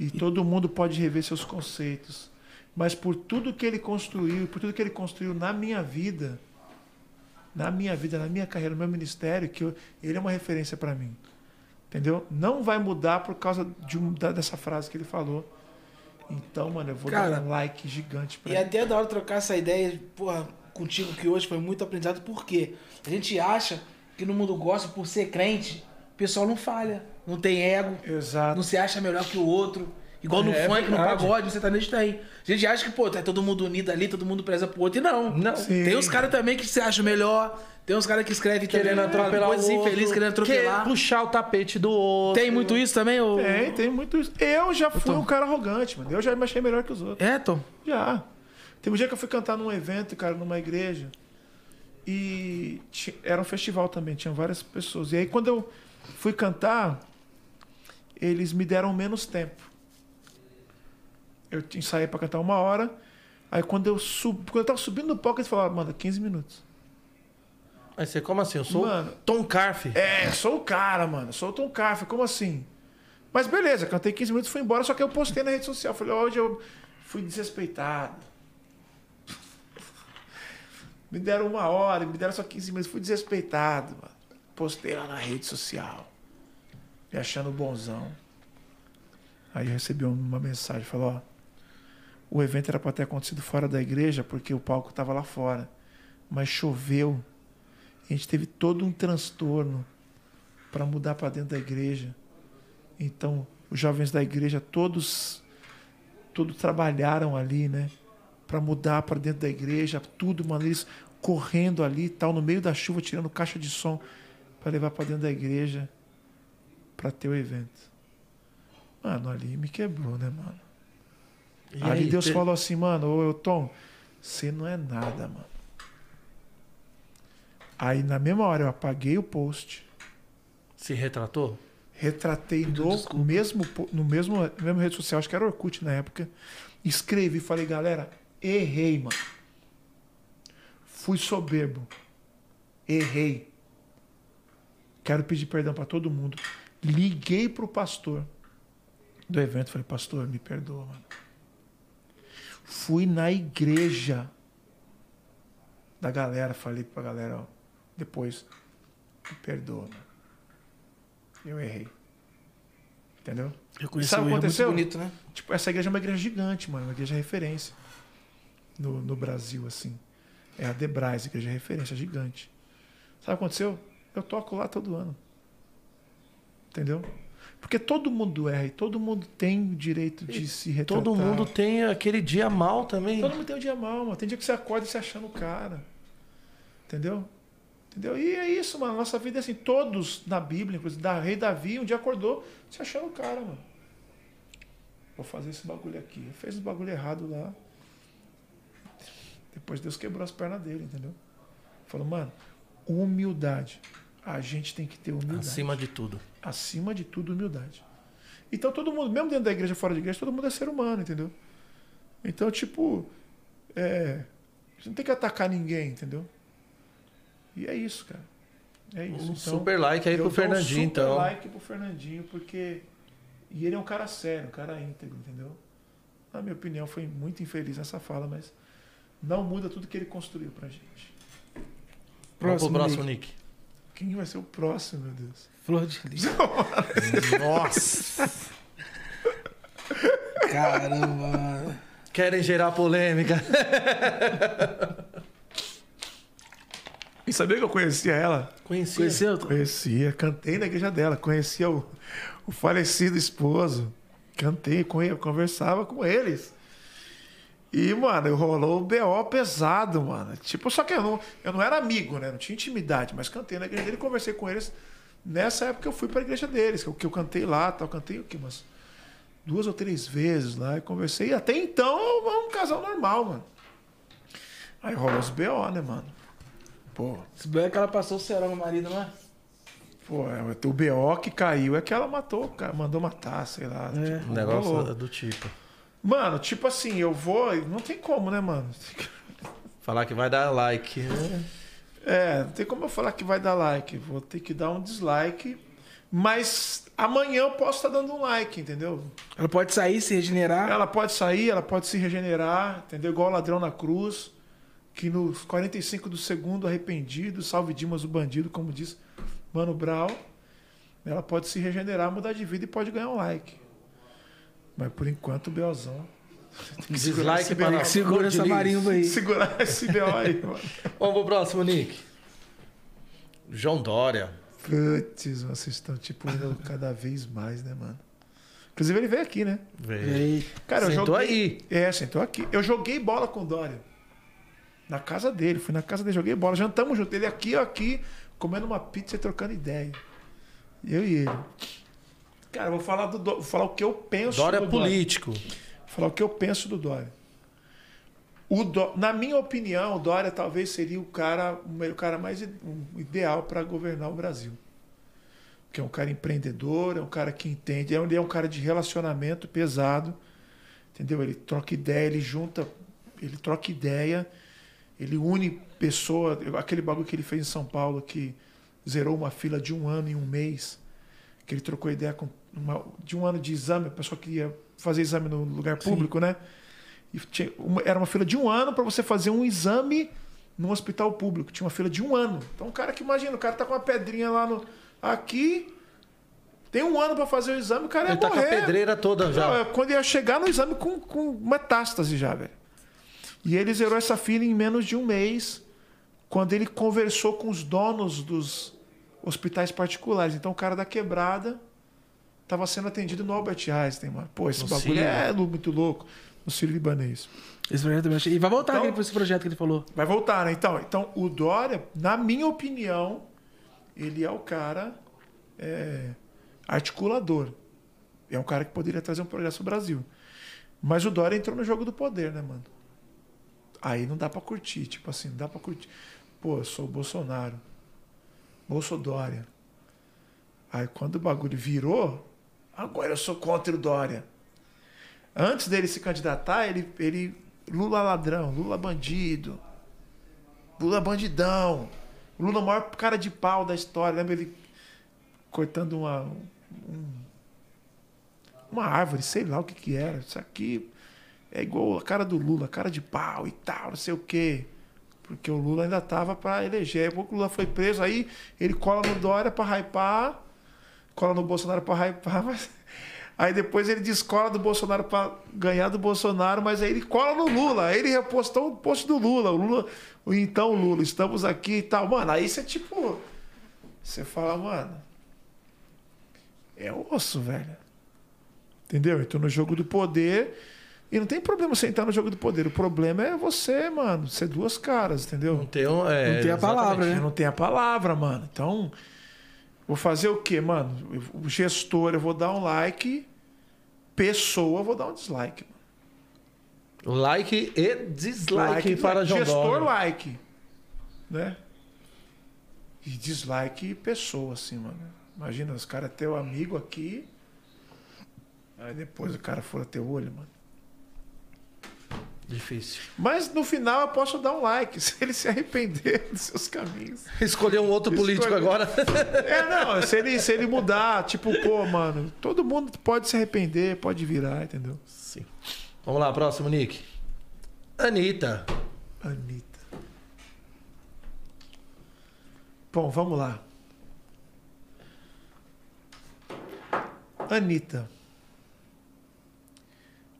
E todo mundo pode rever seus conceitos. Mas por tudo que ele construiu, por tudo que ele construiu na minha vida, na minha vida, na minha carreira, no meu ministério, que eu- ele é uma referência para mim. Entendeu? Não vai mudar por causa de um- da- dessa frase que ele falou. Então, mano, eu vou Cara, dar um like gigante pra E ele. até da hora trocar essa ideia, porra, contigo que hoje foi muito aprendizado, porque a gente acha que no mundo gospel, por ser crente, o pessoal não falha, não tem ego, Exato. não se acha melhor que o outro. Igual no É funk, no verdade. pagode, no sertanejo tem. A gente acha que, pô, tá todo mundo unido ali, todo mundo preza pro outro. E não. Não. Sim. Tem os caras também que se acham melhor, tem uns caras que escrevem Querendo também, atropelar coisas infelizes, querendo atropelar. Quer puxar o tapete do outro. Tem muito isso também? Ou... Tem, tem muito isso. Eu já fui um cara arrogante, mano. Eu já me achei melhor que os outros. É, Tom? Já. Teve um dia que eu fui cantar num evento, cara, numa igreja. E era um festival também, tinha várias pessoas. E aí quando eu fui cantar, eles me deram menos tempo. Eu ensaiei pra cantar uma hora. Aí quando eu subi, quando eu tava subindo no palco, eles falaram, manda 15 minutos. Aí você, como assim? Eu sou Mano. Tom Carf. É, sou o cara, mano. Sou o Tom Carf. Como assim? Mas beleza, cantei 15 minutos e fui embora, só que eu postei na rede social. Falei, hoje eu fui desrespeitado. Me deram uma hora, me deram só 15 minutos, fui desrespeitado, mano. Postei lá na rede social. Me achando bonzão. Aí eu recebi uma mensagem, falou, ó. O evento era para ter acontecido fora da igreja, porque o palco tava lá fora. Mas choveu. A gente teve todo um transtorno para mudar para dentro da igreja. Então, os jovens da igreja todos todos trabalharam ali, né, para mudar para dentro da igreja, tudo, mano, eles correndo ali, tal, no meio da chuva, tirando caixa de som para levar para dentro da igreja para ter o evento. Mano, ali me quebrou, né, mano? E ali aí, Deus te- falou assim, mano, ô Tom, você não é nada, mano. Aí na mesma hora eu apaguei o post, Se retratou? retratei no mesmo, no mesmo, no mesmo rede social, acho que era Orkut na época, escrevi, falei, galera, errei, mano. Fui soberbo. Errei. Quero pedir perdão para todo mundo. Liguei pro pastor do evento, falei, pastor, me perdoa, mano. Fui na igreja da galera, falei pra galera, ó, depois, me perdoa. Eu errei. Entendeu? Eu conheci Sabe o que erro muito aconteceu? bonito, né? Tipo, essa igreja é uma igreja gigante, mano. Uma igreja referência no, no Brasil, assim. É a Debrais, igreja referência, gigante. Sabe o que aconteceu? Eu toco lá todo ano. Entendeu? Porque todo mundo erra e todo mundo tem o direito de se retratar. Todo mundo tem aquele dia mal também. Todo mundo tem um dia mal, mano. Tem dia que você acorda se achando o cara. Entendeu? Entendeu? E é isso, mano. Nossa vida é assim. Todos na Bíblia, inclusive, da rei Davi, um dia acordou se achando o cara, mano. Vou fazer esse bagulho aqui. Fez o bagulho errado lá. Depois Deus quebrou as pernas dele, entendeu? Falou, mano, humildade. A gente tem que ter humildade. Acima de tudo. Acima de tudo, humildade. Então todo mundo, mesmo dentro da igreja, fora da igreja, todo mundo é ser humano, entendeu? Então, tipo, é, a gente não tem que atacar ninguém, entendeu? E é isso, cara. É isso. Um Então, super like aí pro Fernandinho, um super então. like pro Fernandinho, porque. E ele é um cara sério, um cara íntegro, entendeu? Na minha opinião, foi muito infeliz nessa fala, mas não muda tudo que ele construiu pra gente. Vamos pro Próximo, próximo, Nick. Nick. Quem vai ser o próximo, meu Deus? Flor de lis. Nossa! Caramba. Querem gerar polêmica. E sabia que eu conhecia ela? Conhecia. Conheceu? Conhecia, cantei na igreja dela, conhecia o, o falecido esposo. Cantei com ele, conversava com eles. E, mano, rolou o BO pesado, mano. Tipo, só que eu não, eu não era amigo, né? Não tinha intimidade, mas cantei na igreja dele, conversei com eles. Nessa época eu fui pra igreja deles, que eu, que eu cantei lá, tal, cantei o quê? Umas duas ou três vezes lá e conversei. E até então é um casal normal, mano. Aí rolou os BO, né, mano? Pô, Esse bem é que ela passou o serão no marido, não é? Pô, é, o BO que caiu é que ela matou, o cara, mandou matar, sei lá. É. tipo, Um negócio rolou. do tipo. Mano, tipo assim, eu vou. Não tem como, né, mano? Falar que vai dar like. né? É, não tem como eu falar que vai dar like. Vou ter que dar um dislike. Mas amanhã eu posso estar dando um like, entendeu? Ela pode sair, se regenerar. Ela pode sair, ela pode se regenerar, entendeu? Igual o ladrão na cruz, que nos 45 do segundo, arrependido, salve Dimas o bandido, como diz Mano Brown. Ela pode se regenerar, mudar de vida e pode ganhar um like. Mas por enquanto o Beozão. Dislike para que segurar essa marimba aí. Segurar esse BO aí, mano. Vamos pro próximo, Nick. João Dória. Putz, vocês estão tipo indo cada vez mais, né, mano? Inclusive ele veio aqui, né? Veio. Cara, eu Sentou joguei... aí. É, sentou aqui. Eu joguei bola com o Dória. Na casa dele. Fui na casa dele, joguei bola. Jantamos junto. Ele aqui, eu aqui, comendo uma pizza e trocando ideia. Eu e ele. Cara, vou falar, do, vou falar o que eu penso Dória do é político. Vou falar o que eu penso do Dória. O Dó- Na minha opinião, o Dória talvez seria o cara, o cara mais ideal para governar o Brasil. Porque é um cara empreendedor, é um cara que entende, é ele é um cara de relacionamento pesado, entendeu? Ele troca ideia, ele junta, ele troca ideia, ele une pessoa, aquele bagulho que ele fez em São Paulo que zerou uma fila de um ano em um mês, que ele trocou ideia com uma, de um ano de exame, a pessoa que ia fazer exame no lugar público, né? E tinha uma- era uma fila de um ano para você fazer um exame num hospital público. Tinha uma fila de um ano. Então, o cara que imagina, o cara tá com uma pedrinha lá no. Aqui. Tem um ano para fazer o exame, o cara ia Ele tá com a morrer. pedreira toda já. Quando ia chegar no exame com, com metástase já, velho. E ele zerou essa fila em menos de um mês, quando ele conversou com os donos dos hospitais particulares. Então o cara da quebrada estava sendo atendido no Albert Einstein, mano. Pô, esse No bagulho Sírio. é muito louco. No Sírio Libanês. Esse projeto também achei. E vai voltar Então- esse projeto que ele falou. Vai voltar, né? Então, então o Dória, na minha opinião, ele é o cara é, articulador. É um cara que poderia trazer um progresso ao Brasil. Mas o Dória entrou no jogo do poder, né, mano? Aí não dá pra curtir. Tipo assim, não dá pra curtir. Pô, eu sou o Bolsonaro. Bolsodória. Aí quando o bagulho virou, agora eu sou contra o Dória. Antes dele se candidatar, ele, ele Lula ladrão, Lula bandido, Lula bandidão, Lula maior cara de pau da história. Lembra ele cortando uma um- uma árvore, sei lá o que que era. Isso aqui é igual a cara do Lula, cara de pau e tal, não sei o quê. Porque o Lula ainda tava para eleger. Pouco o Lula foi preso, aí ele cola no Dória para hypar, cola no Bolsonaro para hypar, mas Aí depois ele descola do Bolsonaro para ganhar do Bolsonaro, mas aí ele cola no Lula. Aí ele repostou o post do Lula. O Lula, então Lula, estamos aqui e tal. Mano, aí você tipo. Você fala, mano. É osso, velho. Entendeu? Então no jogo do poder. E não tem problema você entrar no jogo do poder. O problema é você, mano, ser duas caras, entendeu? Não tem, um, é, Não tem a palavra, né? Não tem a palavra, mano. Então, vou fazer o quê, mano? O gestor, eu vou dar um like. Pessoa, eu vou dar um dislike. Mano. Like e dislike Like, para João Gestor, Dória. like. Né? E dislike pessoa, assim, mano. Imagina, os caras teu amigo aqui. Aí depois o cara fura teu olho, mano. Difícil. Mas no final eu posso dar um like, se ele se arrepender dos seus caminhos. Escolher um outro político Escolher. agora. É, não, se ele, se ele mudar, tipo, pô, mano, todo mundo pode se arrepender, pode virar, entendeu? Sim. Vamos lá, próximo, Nick. Anitta. Anitta. Bom, vamos lá. Anitta.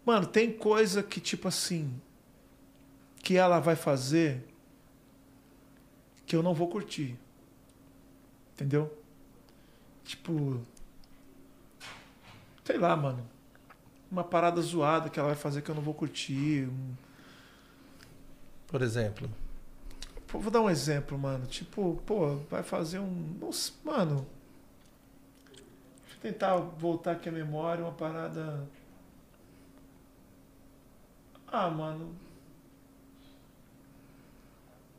Mano, tem coisa que, tipo assim, que ela vai fazer que eu não vou curtir. Entendeu? Tipo. Sei lá, mano. Uma parada zoada que ela vai fazer que eu não vou curtir. um- Por exemplo. Pô, Vou dar um exemplo, mano. Tipo, pô, vai fazer um. Nossa, mano. Deixa eu tentar voltar aqui a memória, uma parada. Ah, mano.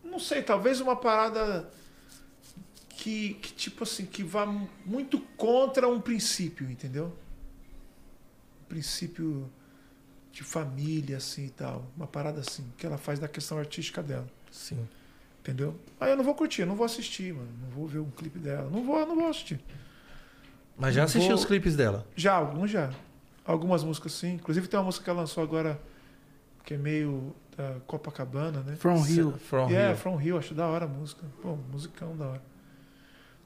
Não sei, talvez uma parada que, que tipo assim, que vá muito contra um princípio, entendeu? Um princípio de família, assim e tal. Uma parada assim, que ela faz da questão artística dela. Sim. Entendeu? Aí eu não vou curtir, eu não vou assistir, mano. Não vou ver um clipe dela. Não vou, não vou assistir. Mas já assisti Vou- os clipes dela. Já, alguns já. Algumas músicas sim. Inclusive tem uma música que ela lançou agora que é meio da Copacabana, né? From Rio. From é, Rio. From Rio, acho da hora a música. Pô, musicão da hora.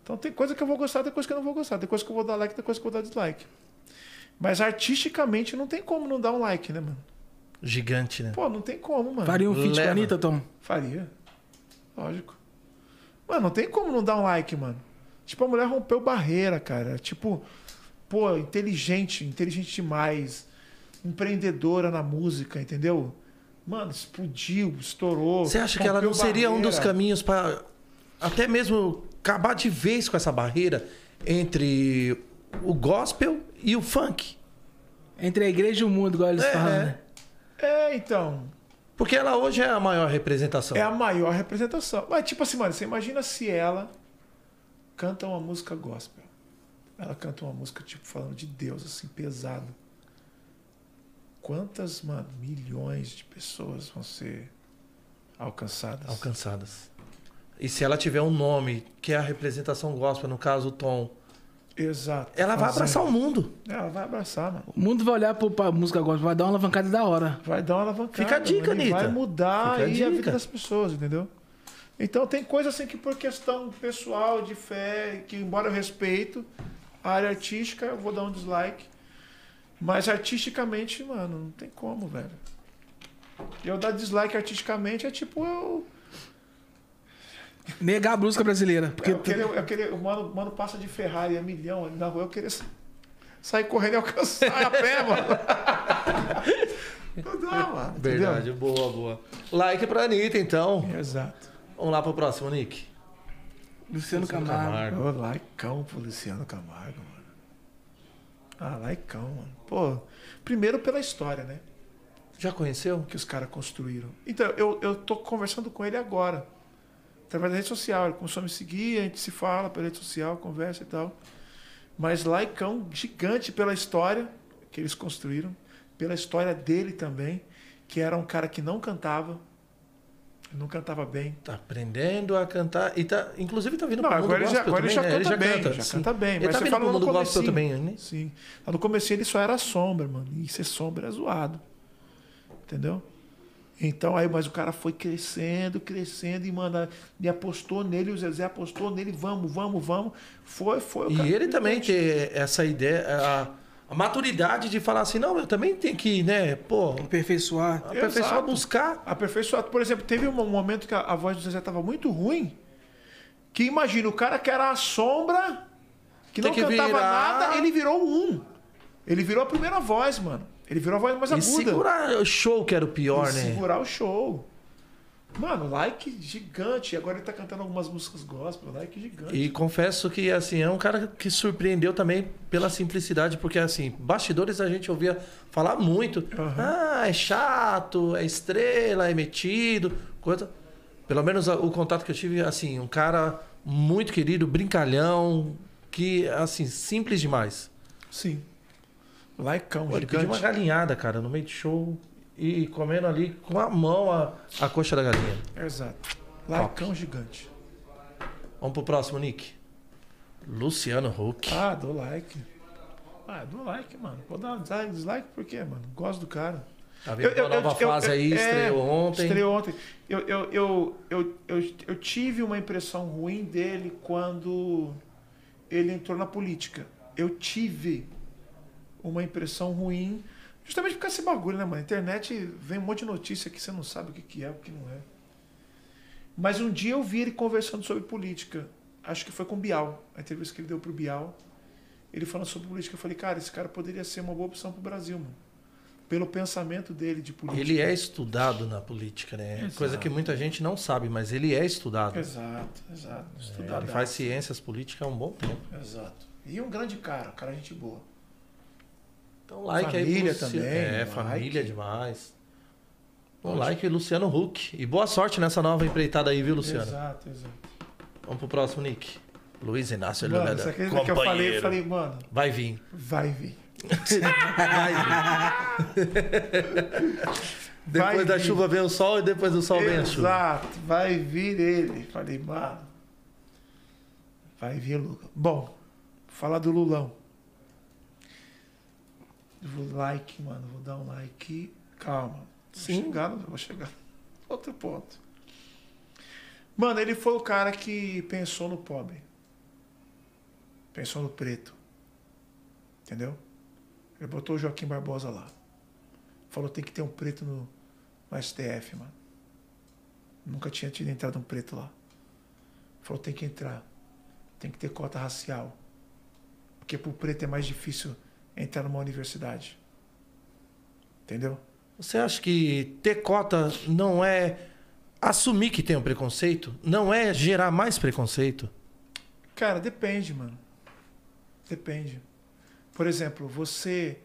Então tem coisa que eu vou gostar, tem coisa que eu não vou gostar. Tem coisa que eu vou dar like, tem coisa que eu vou dar dislike. Mas artisticamente não tem como não dar um like, né, mano? Gigante, né? Pô, não tem como, mano. Faria um feat com a Anitta, Tom? Faria. Lógico. Mano, não tem como não dar um like, mano. Tipo, a mulher rompeu barreira, cara. Tipo, pô, inteligente, inteligente demais. Empreendedora na música, entendeu? Mano, explodiu, estourou. Você acha que ela não seria um dos barreira. caminhos para até mesmo acabar de vez com essa barreira entre o gospel e o funk? Entre a igreja e o mundo, igual eles É, falam, é. né? É, então. Porque ela hoje é a maior representação. É a maior representação. Mas, tipo assim, mano, você imagina se ela canta uma música gospel. Ela canta uma música, tipo, falando de Deus, assim, pesado. Quantas, mano, milhões de pessoas vão ser alcançadas? Alcançadas. E se ela tiver um nome, que é a representação gospel, no caso o Tom, Exato. ela vai abraçar o mundo. Ela vai abraçar, mano. O mundo vai olhar pro, pra música gospel, vai dar uma alavancada da hora. Vai dar uma alavancada. Fica a dica, mano, e Vai mudar Fica a aí a, vida das pessoas, entendeu? Então tem coisa assim que por questão pessoal, de fé, que embora eu respeito, a área artística eu vou dar um dislike. Mas artisticamente, mano, não tem como, velho. E eu dar dislike artisticamente é tipo eu. Negar a música brasileira. Porque eu querer, eu querer, o mano, o mano passa de Ferrari a milhão ali na rua, eu querer sa- sair correndo e alcançar a pé, mano. Não dá, mano. entendeu? Verdade, boa, boa. Like pra Anitta, então. Exato. Vamos lá pro próximo, Nick. Luciano Camargo. Ô, laicão pro Luciano Camargo, mano. Ah, laicão, mano. Pô, primeiro pela história, né? Já conheceu? Que os caras construíram. Então, eu, eu tô conversando com ele agora. Através da rede social. Ele começou a me seguir, a gente se fala pela rede social, conversa e tal. Mas laicão gigante pela história que eles construíram. Pela história dele também. Que era um cara que não cantava. Não cantava bem. Tá aprendendo a cantar. E tá, inclusive tá vindo Não, pro mundo agora ele já, gospel agora ele também, já né? canta bem, já sim. canta bem. Ele Mas tá você vindo pro no mundo gospel também, né? Sim. No começo ele só era sombra, mano. E ser sombra é zoado. Entendeu? Então aí, mas o cara foi crescendo, crescendo e, mano, e apostou nele, o Zezé apostou nele, vamos, vamos, vamos. Foi, foi. o E cara ele também ter essa ideia, a, a maturidade de falar assim, não, eu também tenho que, né, pô, Aperfeiçoar. aperfeiçoar, Exato. buscar. Aperfeiçoado. Por exemplo, teve um momento que a, a voz do Zezé estava muito ruim. Que imagina, o cara que era a sombra, que Tem não que cantava virar- nada, ele virou um. Ele virou a primeira voz, mano. Ele virou a voz mais E aguda. segurar o show que era o pior, E né? segurar o show. Mano, like gigante. Agora ele tá cantando algumas músicas gospel, like gigante. E confesso que, assim, é um cara que surpreendeu também pela simplicidade, porque, assim, bastidores a gente ouvia falar muito. Ah, é chato, é estrela, é metido, coisa. Pelo menos o contato que eu tive, assim, um cara muito querido, brincalhão, que, assim, simples demais. Sim. Likeão, Pô, ele pediu uma gigante. galinhada, cara, no meio do show e comendo ali com a mão a, a coxa da galinha. Exato. Likeão gigante. Vamos pro próximo, Nick. Luciano Huck. Ah, dou like. Ah, dou like, mano. Vou dar dislike, dislike por quê, mano? Gosto do cara. Tá vendo uma nova fase aí, é, estreou ontem. Estreou ontem. Eu, eu, eu, eu, eu, eu tive uma impressão ruim dele quando ele entrou na política. Eu tive uma impressão ruim, justamente por causa desse bagulho, né, mano? Internet vem um monte de notícia que você não sabe o que, que é, o que não é. Mas um dia eu vi ele conversando sobre política. Acho que foi com o Bial. A entrevista que ele deu pro Bial. Ele falando sobre política. Eu falei, cara, esse cara poderia ser uma boa opção pro Brasil, mano. Pelo pensamento dele de política. Ele é estudado na política, né? Exato. Coisa que muita gente não sabe, mas ele é estudado. Exato, exato. É, Estudado. ele faz ciências políticas há um bom tempo. Exato. E um grande cara, cara gente boa. Então, like Família aí Luci- também, É, like. família demais. Um like Luciano Huck. E boa sorte nessa nova empreitada aí, viu, Luciano? Exato, exato. Vamos pro próximo, Nick. Luiz Inácio Mano, Lula. você acredita que eu falei, eu falei, mano, Vai vir. vai vir. Vai vir. depois Vai da vir. chuva vem o sol e depois do sol vem a chuva. Exato, vai vir ele. Falei, mano, vai vir Lula. Bom, falar do Lulão. Vou like, mano, vou dar um like. Calma. Sim. chegar, vou chegar. Outro ponto. Mano, ele foi o cara que pensou no pobre. Pensou no preto. Entendeu? Ele botou o Joaquim Barbosa lá. Falou, tem que ter um preto no, no STF, mano. Nunca tinha tido entrado um preto lá. Falou, tem que entrar. Tem que ter cota racial. Porque pro preto é mais difícil entrar numa universidade. Entendeu? Você acha que ter cota não é assumir que tem um preconceito? Não é gerar mais preconceito? Cara, depende, mano. Depende. Por exemplo, você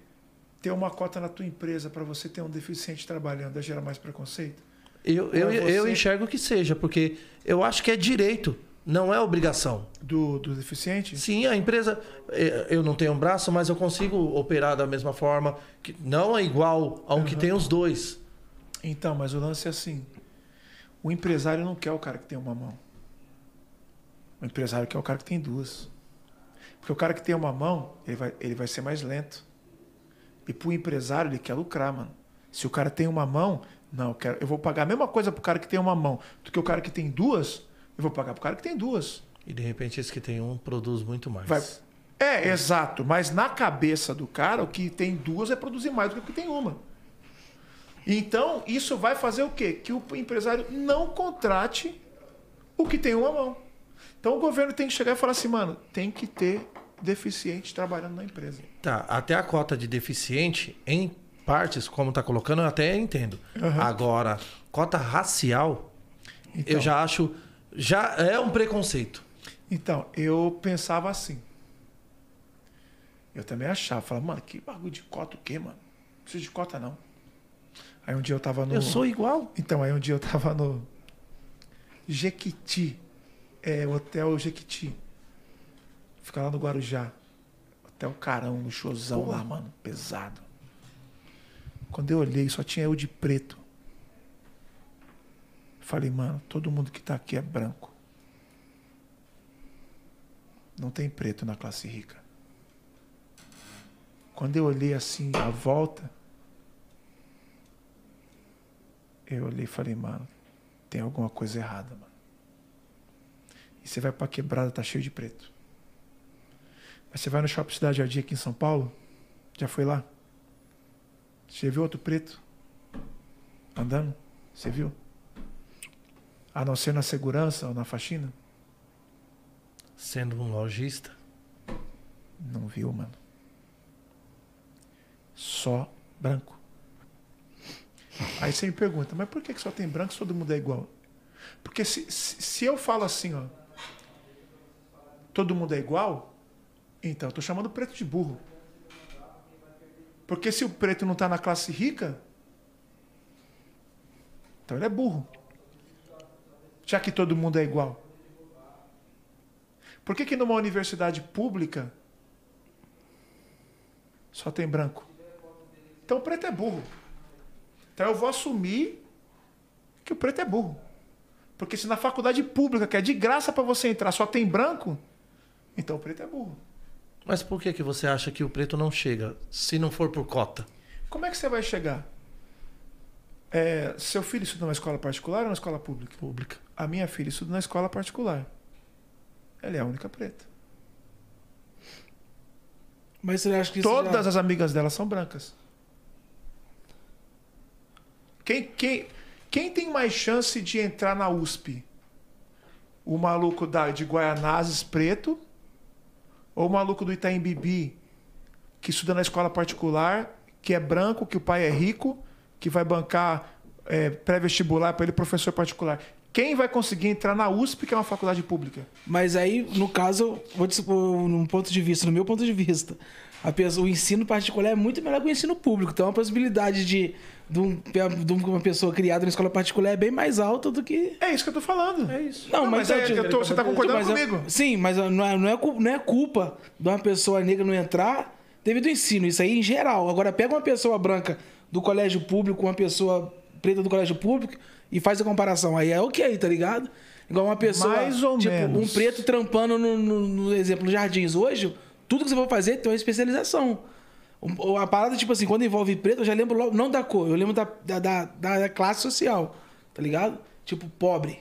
ter uma cota na tua empresa para você ter um deficiente trabalhando é gerar mais preconceito? Eu, eu, é eu você- enxergo que seja, porque eu acho que é direito, não é obrigação. Do, do deficiente? Sim, a empresa, eh, eu não tenho um braço, mas eu consigo operar da mesma forma, que não é igual ao que Uhum. tem os dois. Então, mas o lance é assim. O empresário não quer o cara que tem uma mão. O empresário quer o cara que tem duas. Porque o cara que tem uma mão, ele vai, ele vai ser mais lento. E pro empresário, ele quer lucrar, mano. Se o cara tem uma mão, não, eu, quero, eu vou pagar a mesma coisa pro cara que tem uma mão do que o cara que tem duas, eu vou pagar pro cara que tem duas. E de repente esse que tem um produz muito mais. Vai- É, exato. Mas na cabeça do cara, o que tem duas é produzir mais do que o que tem uma. Então, isso vai fazer o quê? Que o empresário não contrate o que tem uma mão. Então, o governo tem que chegar e falar assim, mano, tem que ter deficiente trabalhando na empresa. Tá, até a cota de deficiente, em partes, como tá colocando, eu até entendo. Agora, cota racial, Então, eu já acho. Já é um preconceito. Então, eu pensava assim. Eu também achava. Falava, mano, que bagulho de cota o quê, mano? Não precisa de cota, não. Aí um dia eu tava no... Eu sou igual. Então, aí um dia eu tava no Jequiti, é, o Hotel Jequiti. Fica lá no Guarujá. Hotel Carão, luxuosão lá, mano, pesado. Quando eu olhei, só tinha eu de preto. Falei, mano, todo mundo que tá aqui é branco. Não tem preto na classe rica. Quando eu olhei assim, a volta, Eu olhei e falei, mano, tem alguma coisa errada, mano. E você vai pra quebrada, tá cheio de preto. Mas você vai no Shopping Cidade Jardim aqui em São Paulo? Já foi lá? Você viu outro preto? Andando? Você viu? A não ser na segurança ou na faxina? Sendo um lojista. Não viu, mano. Só branco. Aí você me pergunta, mas por que que só tem branco se todo mundo é igual? Porque se, se, se eu falo assim, ó, todo mundo é igual, então eu tô chamando o preto de burro. Porque se o preto não tá na classe rica, então ele é burro. Já que todo mundo é igual. Por que, que numa universidade pública só tem branco? Então o preto é burro. Então eu vou assumir que o preto é burro. Porque se na faculdade pública, que é de graça para você entrar, só tem branco, então o preto é burro. Mas por que, que você acha que o preto não chega, se não for por cota? Como é que você vai chegar? É, seu filho estuda numa escola particular ou numa escola pública? Pública. A minha filha estuda na escola particular. Ela é a única preta. Mas você acha que Todas já... as amigas dela são brancas. Quem, quem, quem tem mais chance de entrar na USP? O maluco da, de Guaianazes preto? Ou o maluco do Itaim Bibi, que estuda na escola particular, que é branco, que o pai é rico, que vai bancar é, pré-vestibular para ele professor particular? Quem vai conseguir entrar na USP, que é uma faculdade pública? Mas aí, no caso, vou te num ponto de vista, no meu ponto de vista, a pessoa, o ensino particular é muito melhor que o ensino público. Então a possibilidade de, de, um- de uma pessoa criada na escola particular é bem mais alta do que. É isso que eu tô falando. É isso. Não, mas, é, eu- eu tô- você tá concordando mas comigo? sim, mas não é, não, é, não é culpa de uma pessoa negra não entrar devido ao ensino. Isso aí em geral. Agora, pega uma pessoa branca do colégio público, uma pessoa preta do colégio público e faz a comparação. Aí é ok, tá ligado? Igual uma pessoa. Mais ou tipo, menos. um preto trampando no, no, no exemplo nos jardins. Hoje, tudo que você for fazer tem uma especialização. A parada, tipo assim, quando envolve preto, eu já lembro logo, não da cor, eu lembro da, da, da, da classe social, tá ligado? Tipo, pobre.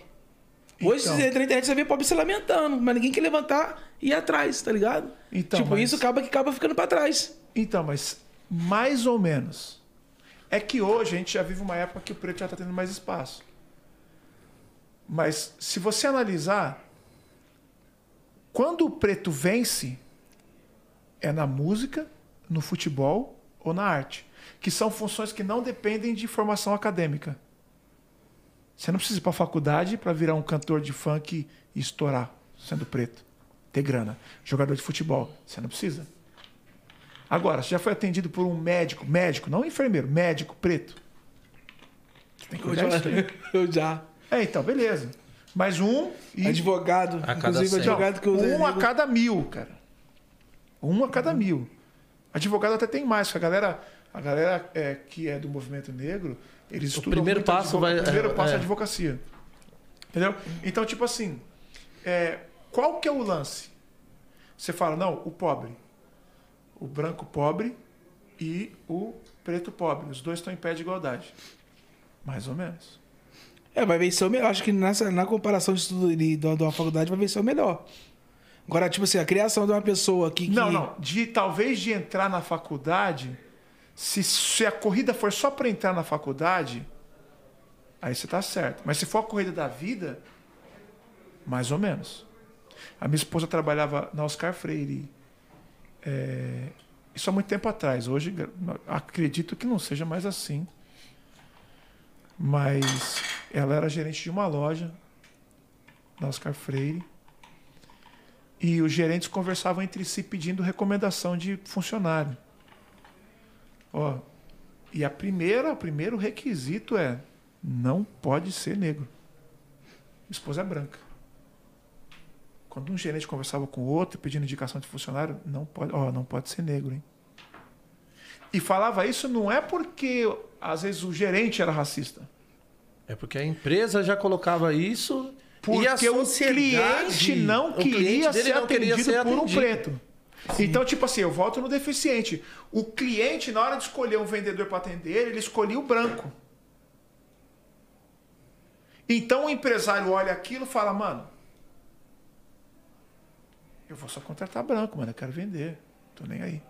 Hoje, Então. se você entra na internet, você vê pobre se lamentando, mas ninguém quer levantar e ir atrás, tá ligado? Então, tipo, mas- isso acaba que acaba ficando pra trás. Então, mas mais ou menos. É que hoje a gente já vive uma época que o preto já está tendo mais espaço. Mas se você analisar, quando o preto vence, é na música, no futebol ou na arte, que são funções que não dependem de formação acadêmica. Você não precisa ir para a faculdade para virar um cantor de funk e estourar, sendo preto, ter grana. Jogador de futebol, você não precisa. Agora, você já foi atendido por um médico, médico, não enfermeiro, médico preto. Você tem que Eu disso aí. Eu já. É, então, beleza. Mais um e Advogado, A cada inclusive cem. advogado que usa. um a cada mil, cara. Um a cada mil. Advogado até tem mais, porque a galera, a galera é, que é do movimento negro, eles estudam primeiro muito passo vai- O primeiro é, passo é, é. a advocacia. Entendeu? Então, tipo assim, é, qual que é o lance? Você fala, não, o pobre. O branco pobre e o preto pobre. Os dois estão em pé de igualdade. Mais ou menos. É, vai vencer o melhor. Acho que nessa, na comparação de estudo de, de, de uma faculdade vai vencer o melhor. Agora, tipo assim, a criação de uma pessoa que. que- Não, não. De talvez de entrar na faculdade, se, se a corrida for só para entrar na faculdade, aí você tá certo. Mas se for a corrida da vida, mais ou menos. A minha esposa trabalhava na Oscar Freire. É, isso há muito tempo atrás. Hoje acredito que não seja mais assim. Mas ela era gerente de uma loja na Oscar Freire. E os gerentes conversavam entre si pedindo recomendação de funcionário. Ó, e a primeira, o primeiro requisito é não pode ser negro. Minha esposa é branca. Quando um gerente conversava com o outro pedindo indicação de funcionário, não pode, ó, não pode ser negro, hein? E falava isso não é porque às vezes o gerente era racista. É porque a empresa já colocava isso Porque o cliente não cliente queria dele ser não queria atendido ser por um preto. Então, tipo assim, eu volto no deficiente. O cliente, na hora de escolher um vendedor para atender ele, ele escolhia o branco. Então o empresário olha aquilo e fala, mano, eu vou só contratar branco, mano, eu quero vender. Tô nem aí.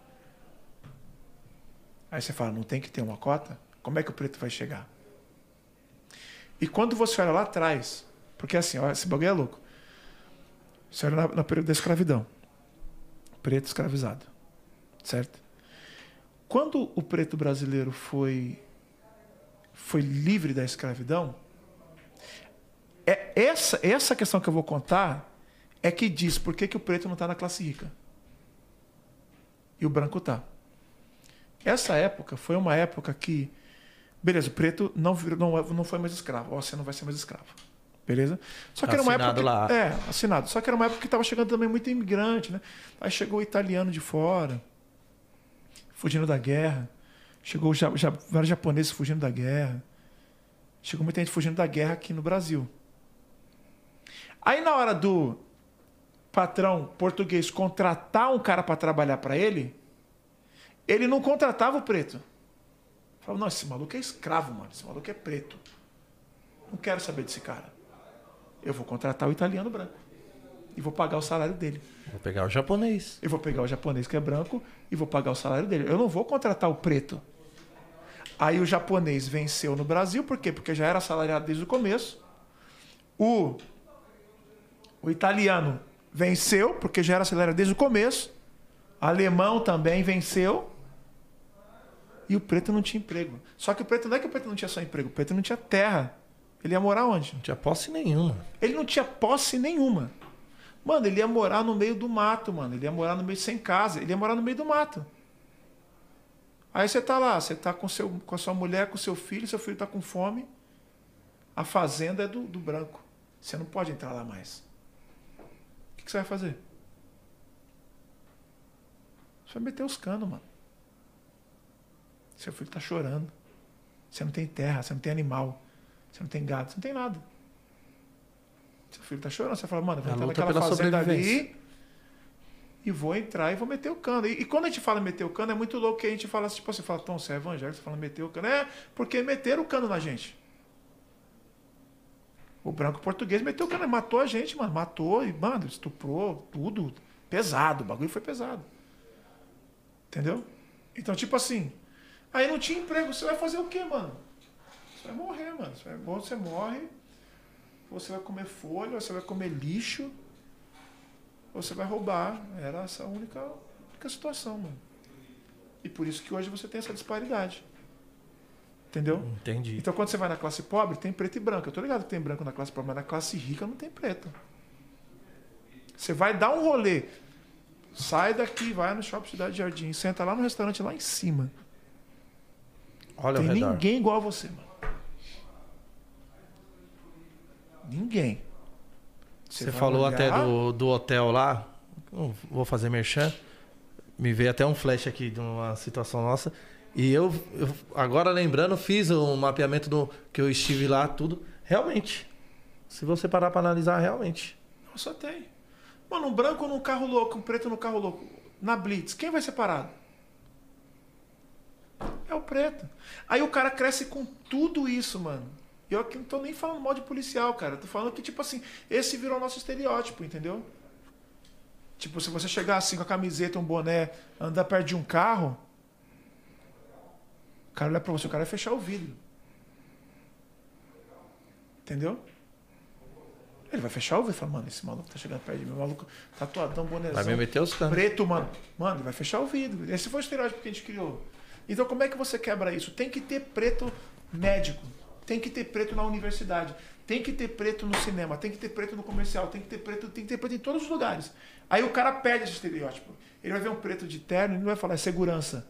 Aí você fala, não tem que ter uma cota? Como é que o preto vai chegar? E quando você olha lá atrás, porque assim, ó, esse bagulho é louco. Você olha na, na período da escravidão. Preto escravizado. Certo? Quando o preto brasileiro foi foi livre da escravidão, é essa essa questão que eu vou contar é que diz por que, que o preto não está na classe rica. E o branco está. Essa época foi uma época que, beleza, o preto não, virou, não, não foi mais escravo. Ó, você não vai ser mais escravo. Beleza? Só que era uma época. Assinado que- lá. É, assinado. Só que era uma época que estava chegando também muito imigrante, né? Aí chegou o italiano de fora, fugindo da guerra. Chegou ja, ja, vários japoneses fugindo da guerra. Chegou muita gente fugindo da guerra aqui no Brasil. Aí na hora do patrão português contratar um cara para trabalhar para ele, ele não contratava o preto. Falava, não, esse maluco é escravo, mano. Esse maluco é preto. Não quero saber desse cara. Eu vou contratar o italiano branco. E vou pagar o salário dele. Vou pegar o japonês. Eu vou pegar o japonês que é branco e vou pagar o salário dele. Eu não vou contratar o preto. Aí o japonês venceu no Brasil, por quê? Porque já era assalariado desde o começo. O, o italiano venceu, porque já era assalariado desde o começo. Alemão também venceu. E o preto não tinha emprego. Só que o preto não é que o preto não tinha só emprego, o preto não tinha terra. Ele ia morar onde? Não tinha posse nenhuma. Ele não tinha posse nenhuma. Mano, ele ia morar no meio do mato, mano. Ele ia morar no meio sem casa. Ele ia morar no meio do mato. Aí você tá lá, você tá com, seu, com a sua mulher, com seu filho, seu filho tá com fome. A fazenda é do, do branco. Você não pode entrar lá mais. O que, você vai fazer? Você vai meter os canos, mano. Seu filho tá chorando. Você não tem terra, você não tem animal. Você não tem gado, você não tem nada. Seu filho tá chorando, você fala, mano, vou entrar naquela fazenda ali e vou entrar e vou meter o cano. E, e quando a gente fala meter o cano, é muito louco que a gente fala assim, tipo, você fala, Tom, você é evangélico, você fala meter o cano. É, porque meteram o cano na gente. O branco português meteu o cano, matou a gente, mano. Matou e, mano, estuprou, tudo. Pesado, o bagulho foi pesado. Entendeu? Então, tipo assim, aí não tinha emprego, você vai fazer o quê, mano? Você vai morrer, mano. Você, vai, você morre, você vai comer folha, você vai comer lixo, você vai roubar. Era essa única, única situação, mano. E por isso que hoje você tem essa disparidade. Entendeu? Entendi. Então quando você vai na classe pobre, tem preto e branco. Eu tô ligado que tem branco na classe pobre, mas na classe rica não tem preto. Você vai dar um rolê. Sai daqui, vai no shopping Cidade Jardim, senta lá no restaurante lá em cima. Olha tem ninguém igual a você, mano. Ninguém. Você vai falou olhar- até do, do hotel lá. Vou fazer merchan. Me veio até um flash aqui de uma situação nossa. E eu, eu, agora lembrando, fiz um mapeamento do que eu estive lá, tudo. Realmente. Se você parar pra analisar, realmente. Não, só tem. Mano, um branco num carro louco, um preto no carro louco. Na Blitz, quem vai ser parado? É o preto. Aí o cara cresce com tudo isso, mano. E eu aqui não tô nem falando mal de policial, cara. Tô falando que, tipo assim, esse virou nosso estereótipo, entendeu? Tipo, se você chegar assim com a camiseta, um boné, andar perto de um carro, cara olha pra você, o cara vai fechar o vidro. Entendeu? Ele vai fechar o vidro e falar, mano, esse maluco tá chegando perto de mim, o maluco tatuadão, bonézão. Vai me meter os canos. Preto, mano. Mano, ele vai fechar o vidro. Esse foi o estereótipo que a gente criou. Então, como é que você quebra isso? Tem que ter preto médico. Tem que ter preto na universidade. Tem que ter preto no cinema. Tem que ter preto no comercial. Tem que ter preto, tem que ter preto em todos os lugares. Aí o cara perde esse estereótipo. Ele vai ver um preto de terno e não vai falar é segurança.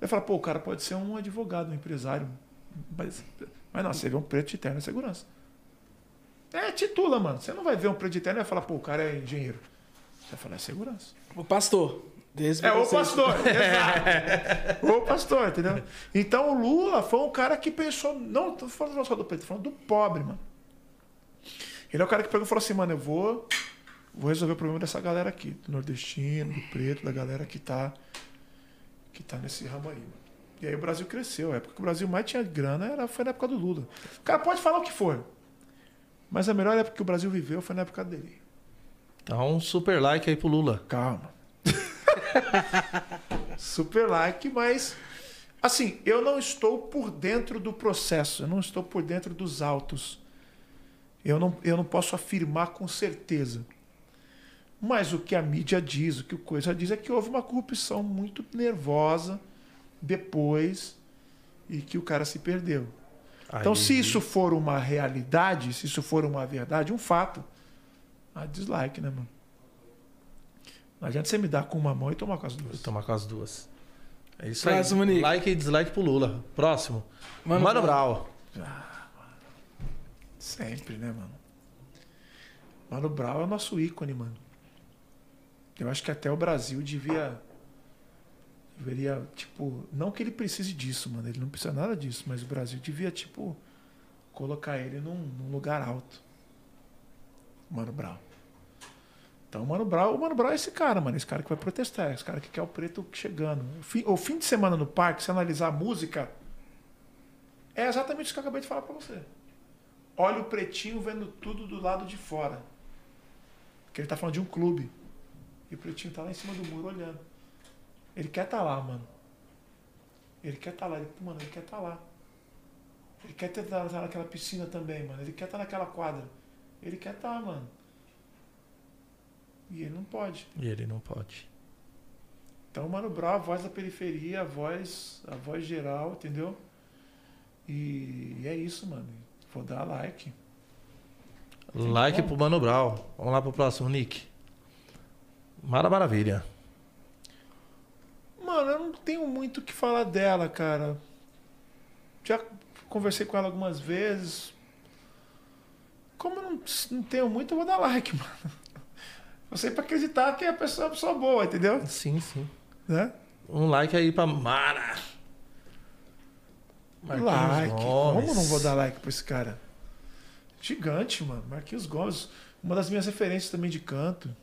Ele vai falar, pô, o cara pode ser um advogado, um empresário. Mas, mas não, você vê um preto de terno é segurança. É, titula, mano. Você não vai ver um preto de terno e vai falar, pô, o cara é engenheiro. Você vai falar, é segurança. O pastor. Desse É o pastor, exato. o pastor, entendeu? Então o Lula foi um cara que pensou. Não, tô falando só do preto, tô falando do pobre, mano. Ele é o cara que pegou e falou assim, mano, eu vou, vou resolver o problema dessa galera aqui, do nordestino, do preto, da galera que tá, que tá nesse ramo aí, mano. E aí o Brasil cresceu. A época que o Brasil mais tinha grana era, foi na época do Lula. O cara pode falar o que for. Mas a melhor época que o Brasil viveu foi na época dele. Então, um super like aí pro Lula. Calma. Super like, mas assim, eu não estou por dentro do processo, eu não estou por dentro dos autos. Eu não, eu não posso afirmar com certeza. Mas o que a mídia diz, o que o coisa diz é que houve uma corrupção muito nervosa depois e que o cara se perdeu. Então, Aí- se isso for uma realidade, se isso for uma verdade, um fato, a dislike, né, mano? Não adianta você me dar com uma mão e tomar com as duas. tomar com as duas. É isso Próximo, aí. Nick. Like e dislike pro Lula. Próximo. Mano, Mano Brau. Sempre, né, mano? Mano Brown é o nosso ícone, mano. Eu acho que até o Brasil devia. Deveria, tipo. Não que ele precise disso, mano. Ele não precisa nada disso, mas o Brasil devia, tipo. Colocar ele num, num lugar alto. Mano Brown. Então, o Mano Brown, o Mano Brown é esse cara, mano. Esse cara que vai protestar, esse cara que quer o preto chegando. O fim, o fim de semana no parque, se analisar a música, é exatamente isso que eu acabei de falar pra você. Olha o pretinho vendo tudo do lado de fora. Porque ele tá falando de um clube. E o pretinho tá lá em cima do muro olhando. Ele quer tá lá, mano. Ele quer tá lá. Ele, mano, ele quer tá lá. Ele quer estar tá naquela piscina também, mano. Ele quer estar tá naquela quadra. Ele quer tá, mano. E ele não pode. E ele não pode. Então, Mano Brown, a voz da periferia, a voz, a voz geral, entendeu? E, e é isso, mano. Vou dar like. Like pro Mano Brau. Vamos lá pro próximo, Nick. Mara Maravilha. Mano, eu não tenho muito o que falar dela, cara. Já conversei com ela algumas vezes. Como eu não, não tenho muito, eu vou dar like, mano. Eu sei pra acreditar que a pessoa é uma pessoa boa, entendeu? Sim, sim. Né? Um like aí pra Mara. Marquinhos like. Gomes. Como não vou dar like pra esse cara? Gigante, mano. Marquinhos Gomes. Uma das minhas referências também de canto.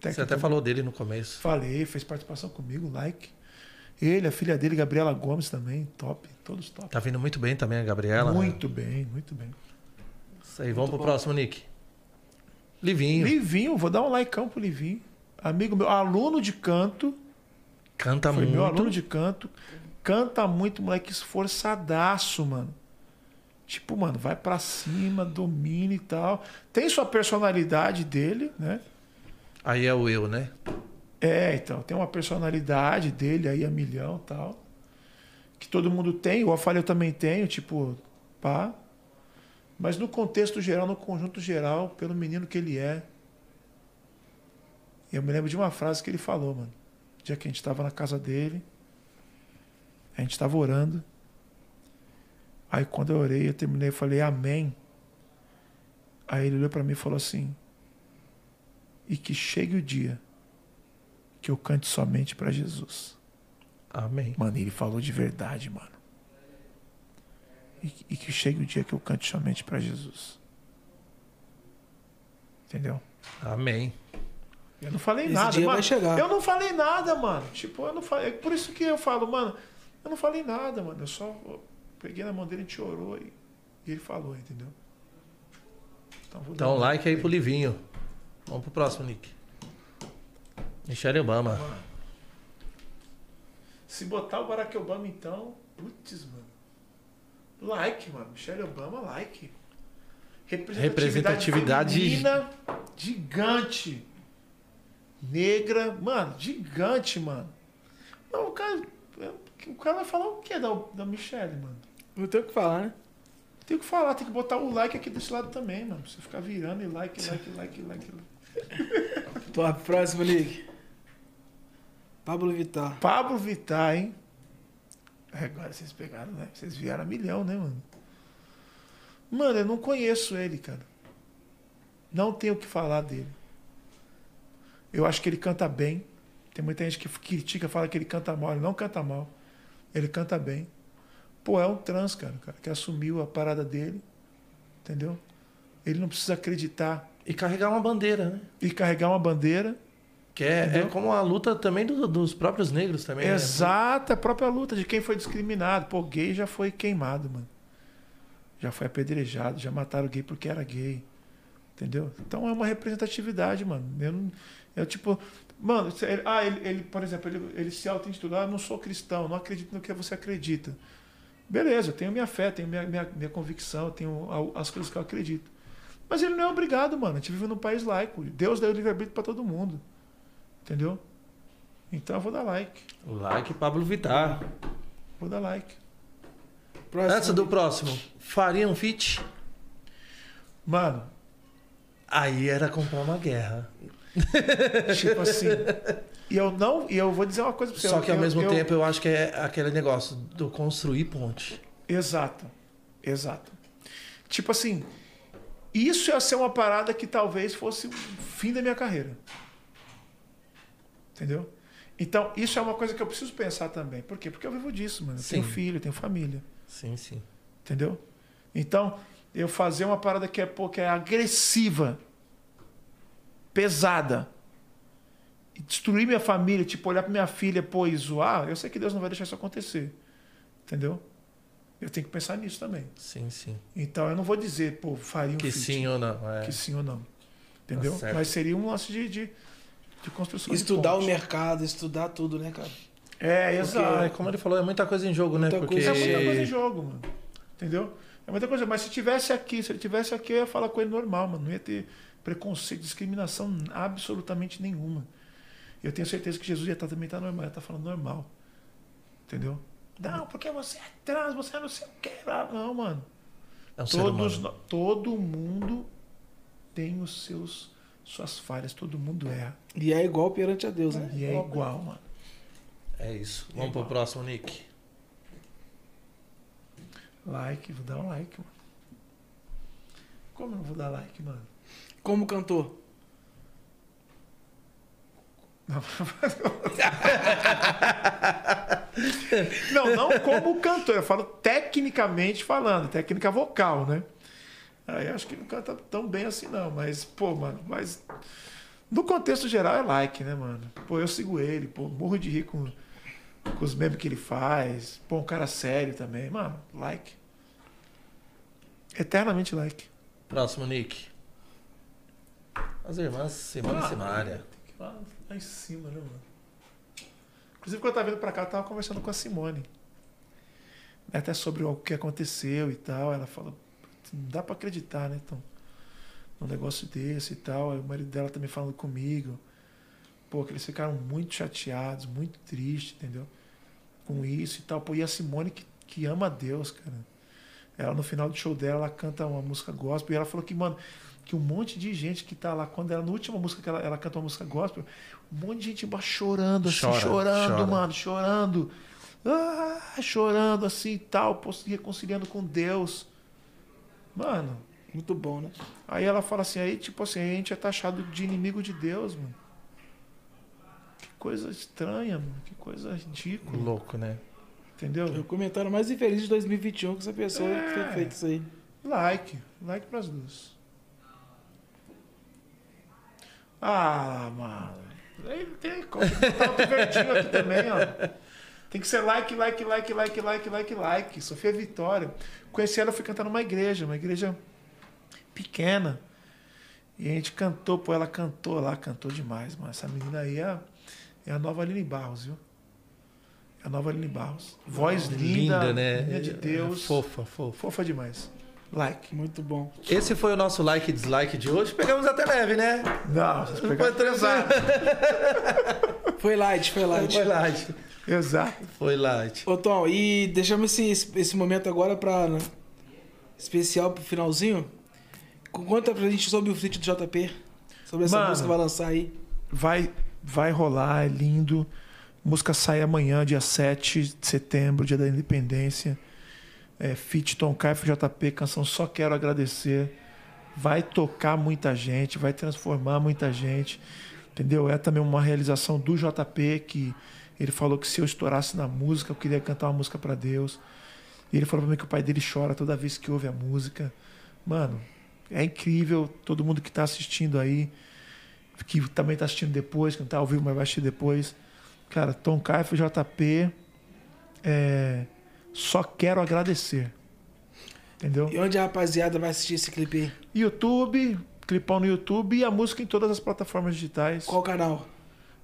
Você Técnico até falou dele no começo. Falei, fez participação comigo, like. Ele, a filha dele, Gabriela Gomes também, top, todos top. Tá vindo muito bem também a Gabriela. né? muito bem, muito bem. Isso aí, vamos pro próximo, Nick. Livinho. Livinho, vou dar um likeão pro Livinho. Amigo meu, aluno de canto, Canta foi muito. meu aluno de canto. Canta muito, moleque esforçadaço, mano. Tipo, mano, vai pra cima, domina e tal. Tem sua personalidade dele, né? Aí é o eu, né? É, então, tem uma personalidade dele aí a milhão e tal. Que todo mundo tem, eu falei, eu também tenho, tipo, pá. Mas no contexto geral, no conjunto geral, pelo menino que ele é. Eu me lembro de uma frase que ele falou, mano. O dia que a gente tava na casa dele, a gente tava orando. Aí quando eu orei, eu terminei, eu falei, amém. Aí ele olhou pra mim e falou assim: E que chegue o dia que eu cante somente pra Jesus. Amém. Mano, ele falou de verdade, mano. E, e que chegue o dia que eu cante somente pra Jesus. Entendeu? Amém. Eu não falei Esse nada, dia mano. vai chegar. Eu não falei nada, mano. Tipo, eu não falei. É por isso que eu falo, mano. Eu não falei nada, mano. Eu só eu peguei na mão dele, a gente orou e, e ele falou, entendeu? Então, vou dar Então, um like aí pro. Livinho. Vamos pro próximo, Nick. Michelle Obama. Se botar o Barack Obama, então. Putz, mano. Like, mano. Michelle Obama, like. Representatividade- feminina, gigante. Negra, mano, gigante, mano. Não, o cara. O cara vai falar o que da, da Michelle, mano? Não tem o que falar, né? Tem que falar, tem que botar o like aqui desse lado também, mano. Pra você ficar virando e like, like, like, like. like. Top. Próximo, Nick. Pablo Vittar. Pablo Vittar, hein? É, Agora vocês pegaram, né? Vocês vieram a milhão, né, mano? Mano, eu não conheço ele, cara. Não tenho o que falar dele. Eu acho que ele canta bem. Tem muita gente que critica, fala que ele canta mal. Ele não canta mal. Ele canta bem. Pô, é um trans, cara, cara que assumiu a parada dele. Entendeu? Ele não precisa acreditar E carregar uma bandeira, né? e carregar uma bandeira. Que é, é como a luta também do- dos próprios negros também. né? Exata, a própria luta de quem foi discriminado. Pô, gay já foi queimado, mano. já foi apedrejado, já mataram gay porque era gay. Entendeu? Então é uma representatividade, mano. Eu, não, eu tipo. Mano, ele- ah, ele, ele, por exemplo, ele, ele se auto-intitula, ah, não sou cristão, não acredito no que você acredita. Beleza, eu tenho minha fé, tenho minha, minha, minha convicção, eu tenho as coisas que eu acredito. Mas ele não é obrigado, mano. A gente vive num país laico. Deus deu livre-arbítrio pra todo mundo. Entendeu? Então eu vou dar like. Like Pablo Vittar. Vou dar like. Próximo. Antes do próximo, faria um feat? Mano, Aí era comprar uma guerra. tipo assim. e eu não. E eu vou dizer uma coisa pra você. Só eu- que ao eu- mesmo eu- tempo eu acho que é aquele negócio do construir ponte. Exato. Exato. Tipo assim, isso ia ser uma parada que talvez fosse o fim da minha carreira. Entendeu? Então, isso é uma coisa que eu preciso pensar também. Por quê? Porque eu vivo disso, mano. Eu tenho Sim. filho, eu tenho família. Sim, sim. Entendeu? Então, eu fazer uma parada que é, pô, que é agressiva, pesada, e destruir minha família, tipo, olhar pra minha filha, pô, e zoar, eu sei que Deus não vai deixar isso acontecer. Entendeu? Eu tenho que pensar nisso também. Sim, sim. Então eu não vou dizer, pô, faria um Que feat, sim ou não. É. que sim ou não. Entendeu? Tá. Mas seria um lance de, de, de construção. de Estudar o ponte. mercado, estudar tudo, né, cara? É, exato. como ele falou, é muita coisa em jogo, Muita né? Porque coisa. É muita coisa em jogo, mano. Entendeu? É muita coisa. Mas se tivesse aqui, se ele tivesse aqui, eu ia falar com ele normal, mano. Não ia ter preconceito, discriminação absolutamente nenhuma. Eu tenho certeza que Jesus ia estar também tá normal, ia estar falando normal. Entendeu? Não, porque você é trans, você não sei o que. Não, mano. é um ser Todos, todo mundo tem os seus suas falhas, todo mundo erra. E é igual perante a Deus, né? E é igual, mano. É isso. Vamos pro próximo, Nick. Like, vou dar um like, mano. Como eu não vou dar like, mano? Como cantor? Não, não como cantor, eu falo tecnicamente falando, técnica vocal, né? Aí acho que não canta tão bem assim, não. Mas, pô, mano, mas. No contexto geral é like, né, mano? Pô, eu sigo ele, pô, morro de rir com, com os memes que ele faz. Pô, um cara sério também. Mano, like. Eternamente like. Próximo, Nick. As irmãs e Ah, Simária. Tem que ir lá, lá em cima, né, mano? Inclusive, quando eu tava vindo pra cá, eu tava conversando com a Simone. Até sobre o que aconteceu e tal. Ela falou, não dá pra acreditar, né, então? Num negócio desse e tal. Aí o marido dela também falando comigo. Pô, que eles ficaram muito chateados, muito tristes, entendeu? Com isso e tal. Pô, e a Simone que, que ama a Deus, cara. Ela, no final do show dela, ela canta uma música gospel. E ela falou que, mano, que um monte de gente que tá lá, quando ela, na última música que ela, ela canta uma música gospel, um monte de gente embaixo chorando, assim, Chora, chorando, chora. mano, chorando. Ah, chorando assim e tal, se reconciliando com Deus. Mano, Muito bom, né? aí ela fala assim, aí tipo assim, a gente é taxado de inimigo de Deus, mano. Que coisa estranha, mano, que coisa ridícula, Louco, né? entendeu? É o comentário mais infeliz de 2021 que essa pessoa É. ter feito isso aí. Like, like pras duas. Ah, mano. Aí tem como outro verdinho aqui também, ó. Tem que ser like, like, like, like, like, like, like. Sofia Vitória. Conheci ela, fui cantar numa igreja, uma igreja pequena. E a gente cantou, pô, ela cantou lá, cantou demais, mano. Essa menina aí é, é a nova Aline Barros, viu? É a nova Aline Barros. Voz linda, né? Menina de É Deus. Fofa, fofa. Fofa demais. Like. Muito bom. Esse foi o nosso like e dislike de hoje. Pegamos até leve, né? Não, vocês Foi pesado. Foi light, foi light. Foi light. Exato. Foi light. Ô Tom, e deixamos esse, esse momento agora pra. Né, especial pro finalzinho. Conta pra gente sobre o feat do JP. Sobre essa Mano. música que vai lançar aí. Vai, vai rolar, é lindo. A música sai amanhã, dia 7 de setembro, dia da independência. É, Fit Tom Caif JP, canção Só Quero Agradecer. Vai tocar muita gente, vai transformar muita gente. Entendeu? É também uma realização do JP, que ele falou que se eu estourasse na música, eu queria cantar uma música para Deus. E ele falou pra mim que o pai dele chora toda vez que ouve a música. Mano, é incrível. Todo mundo que tá assistindo aí, que também tá assistindo depois, que não tá ao vivo, mas vai assistir depois. Cara, Tom Caif JP, é, só quero agradecer. Entendeu? E onde a rapaziada vai assistir esse clipe aí? YouTube, clipão no YouTube e a música em todas as plataformas digitais. Qual canal?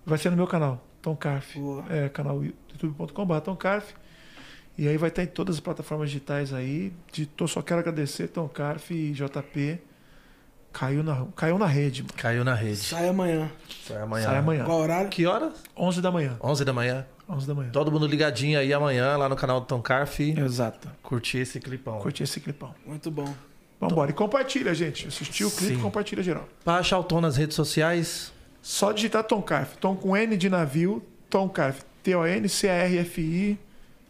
Vai ser no meu canal, Tom Carf. Boa. É, canal youtube.com.br Tom Carf. E aí vai estar em todas as plataformas digitais aí. De, tô, só quero agradecer Tom Carf e JP. Caiu na, caiu na rede, mano. Caiu na rede. Sai amanhã. Sai amanhã. Sai amanhã. Qual horário? Que horas? 11 da manhã. 11 da manhã. 11 da manhã. Todo mundo ligadinho aí amanhã lá no canal do Tom Carf. Exato. Curtir esse clipão. Curti esse clipão. Muito bom. Vambora. E compartilha, gente. Assistiu o clipe, Sim. compartilha geral. Pra achar o Tom nas redes sociais, Só digitar Tom Carf. Tom com N de navio, Tom Carf. T-O-N-C-A-R-F-I.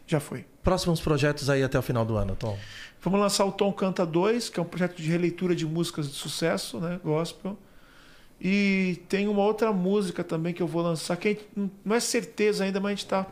Já foi. próximos projetos aí até o final do ano, Tom. Vamos lançar o Tom Canta 2, que é um projeto de releitura de músicas de sucesso, né? Gospel. E tem uma outra música também que eu vou lançar, que não é certeza ainda, mas a gente tá,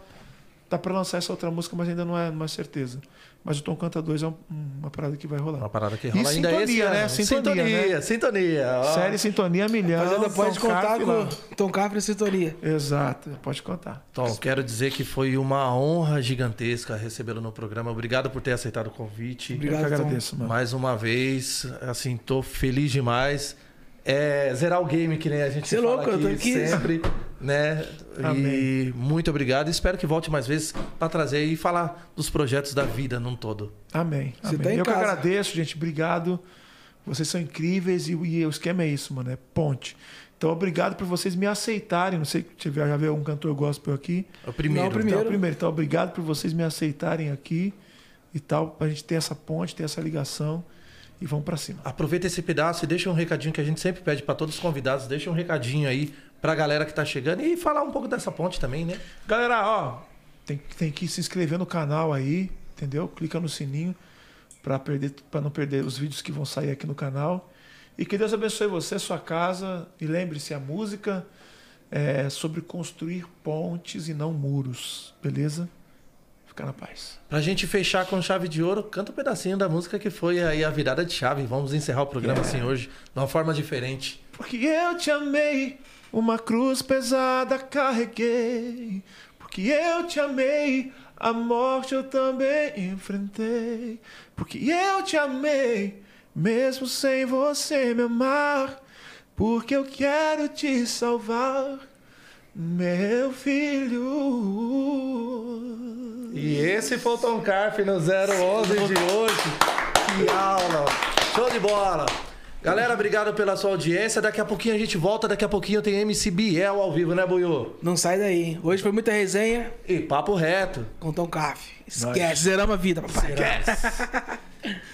tá para lançar essa outra música, mas ainda não é, não é certeza. Mas o Tom Canta 2 é um- uma parada que vai rolar. Uma parada que E rola ainda sintonia, esse ano. né? Sintonia, sintonia. né? sintonia. ó. Série Sintonia Milhão. Rapaziada, pode Tom contar Carf lá. com Tom Capri e Sintonia. Exato, pode contar. Tom, quero dizer que foi uma honra gigantesca recebê-lo no programa. Obrigado por ter aceitado o convite. Obrigado, eu que agradeço, mano. Mais uma vez, assim, tô feliz demais. É, zerar o game, que nem a gente Cê é fala louco, eu tô aqui. sempre, né? E Amém. muito obrigado. Espero que volte mais vezes para trazer e falar dos projetos da vida num todo. Amém. Você amém. tá em eu que agradeço, gente. Obrigado. Vocês são incríveis e, e o esquema é isso, mano. É ponte. Então, obrigado por vocês me aceitarem. Não sei se tiver já viu um cantor gospel aqui. É o primeiro. Não, o primeiro. Então, primeiro, então, obrigado por vocês me aceitarem aqui e tal, pra gente ter essa ponte, ter essa ligação e vamos pra cima. Aproveita esse pedaço e deixa um recadinho que a gente sempre pede para todos os convidados. Deixa um recadinho aí pra galera que tá chegando e falar um pouco dessa ponte também, né? Galera, ó, tem, tem que se inscrever no canal aí, entendeu? Clica no sininho para perder para não perder os vídeos que vão sair aqui no canal. E que Deus abençoe você, sua casa. E lembre-se, a música é sobre construir pontes e não muros, beleza? Fica na paz. Pra gente fechar com chave de ouro, canta um pedacinho da música que foi aí a virada de chave. Vamos encerrar o programa assim hoje, de uma forma diferente. Porque eu te amei, uma cruz pesada carreguei. Porque eu te amei, a morte eu também enfrentei. Porque eu te amei, mesmo sem você me amar. Porque eu quero te salvar, meu filho. E esse foi o Tom Carf no 011 de hoje. Que aula! Show de bola! Galera, obrigado pela sua audiência. Daqui a pouquinho a gente volta. Daqui a pouquinho tem MC Biel ao vivo, né, Buiu? Não sai daí. Hoje foi muita resenha E papo reto. com Tom Caf. Esquece, zeramos a vida, papai. Esquece.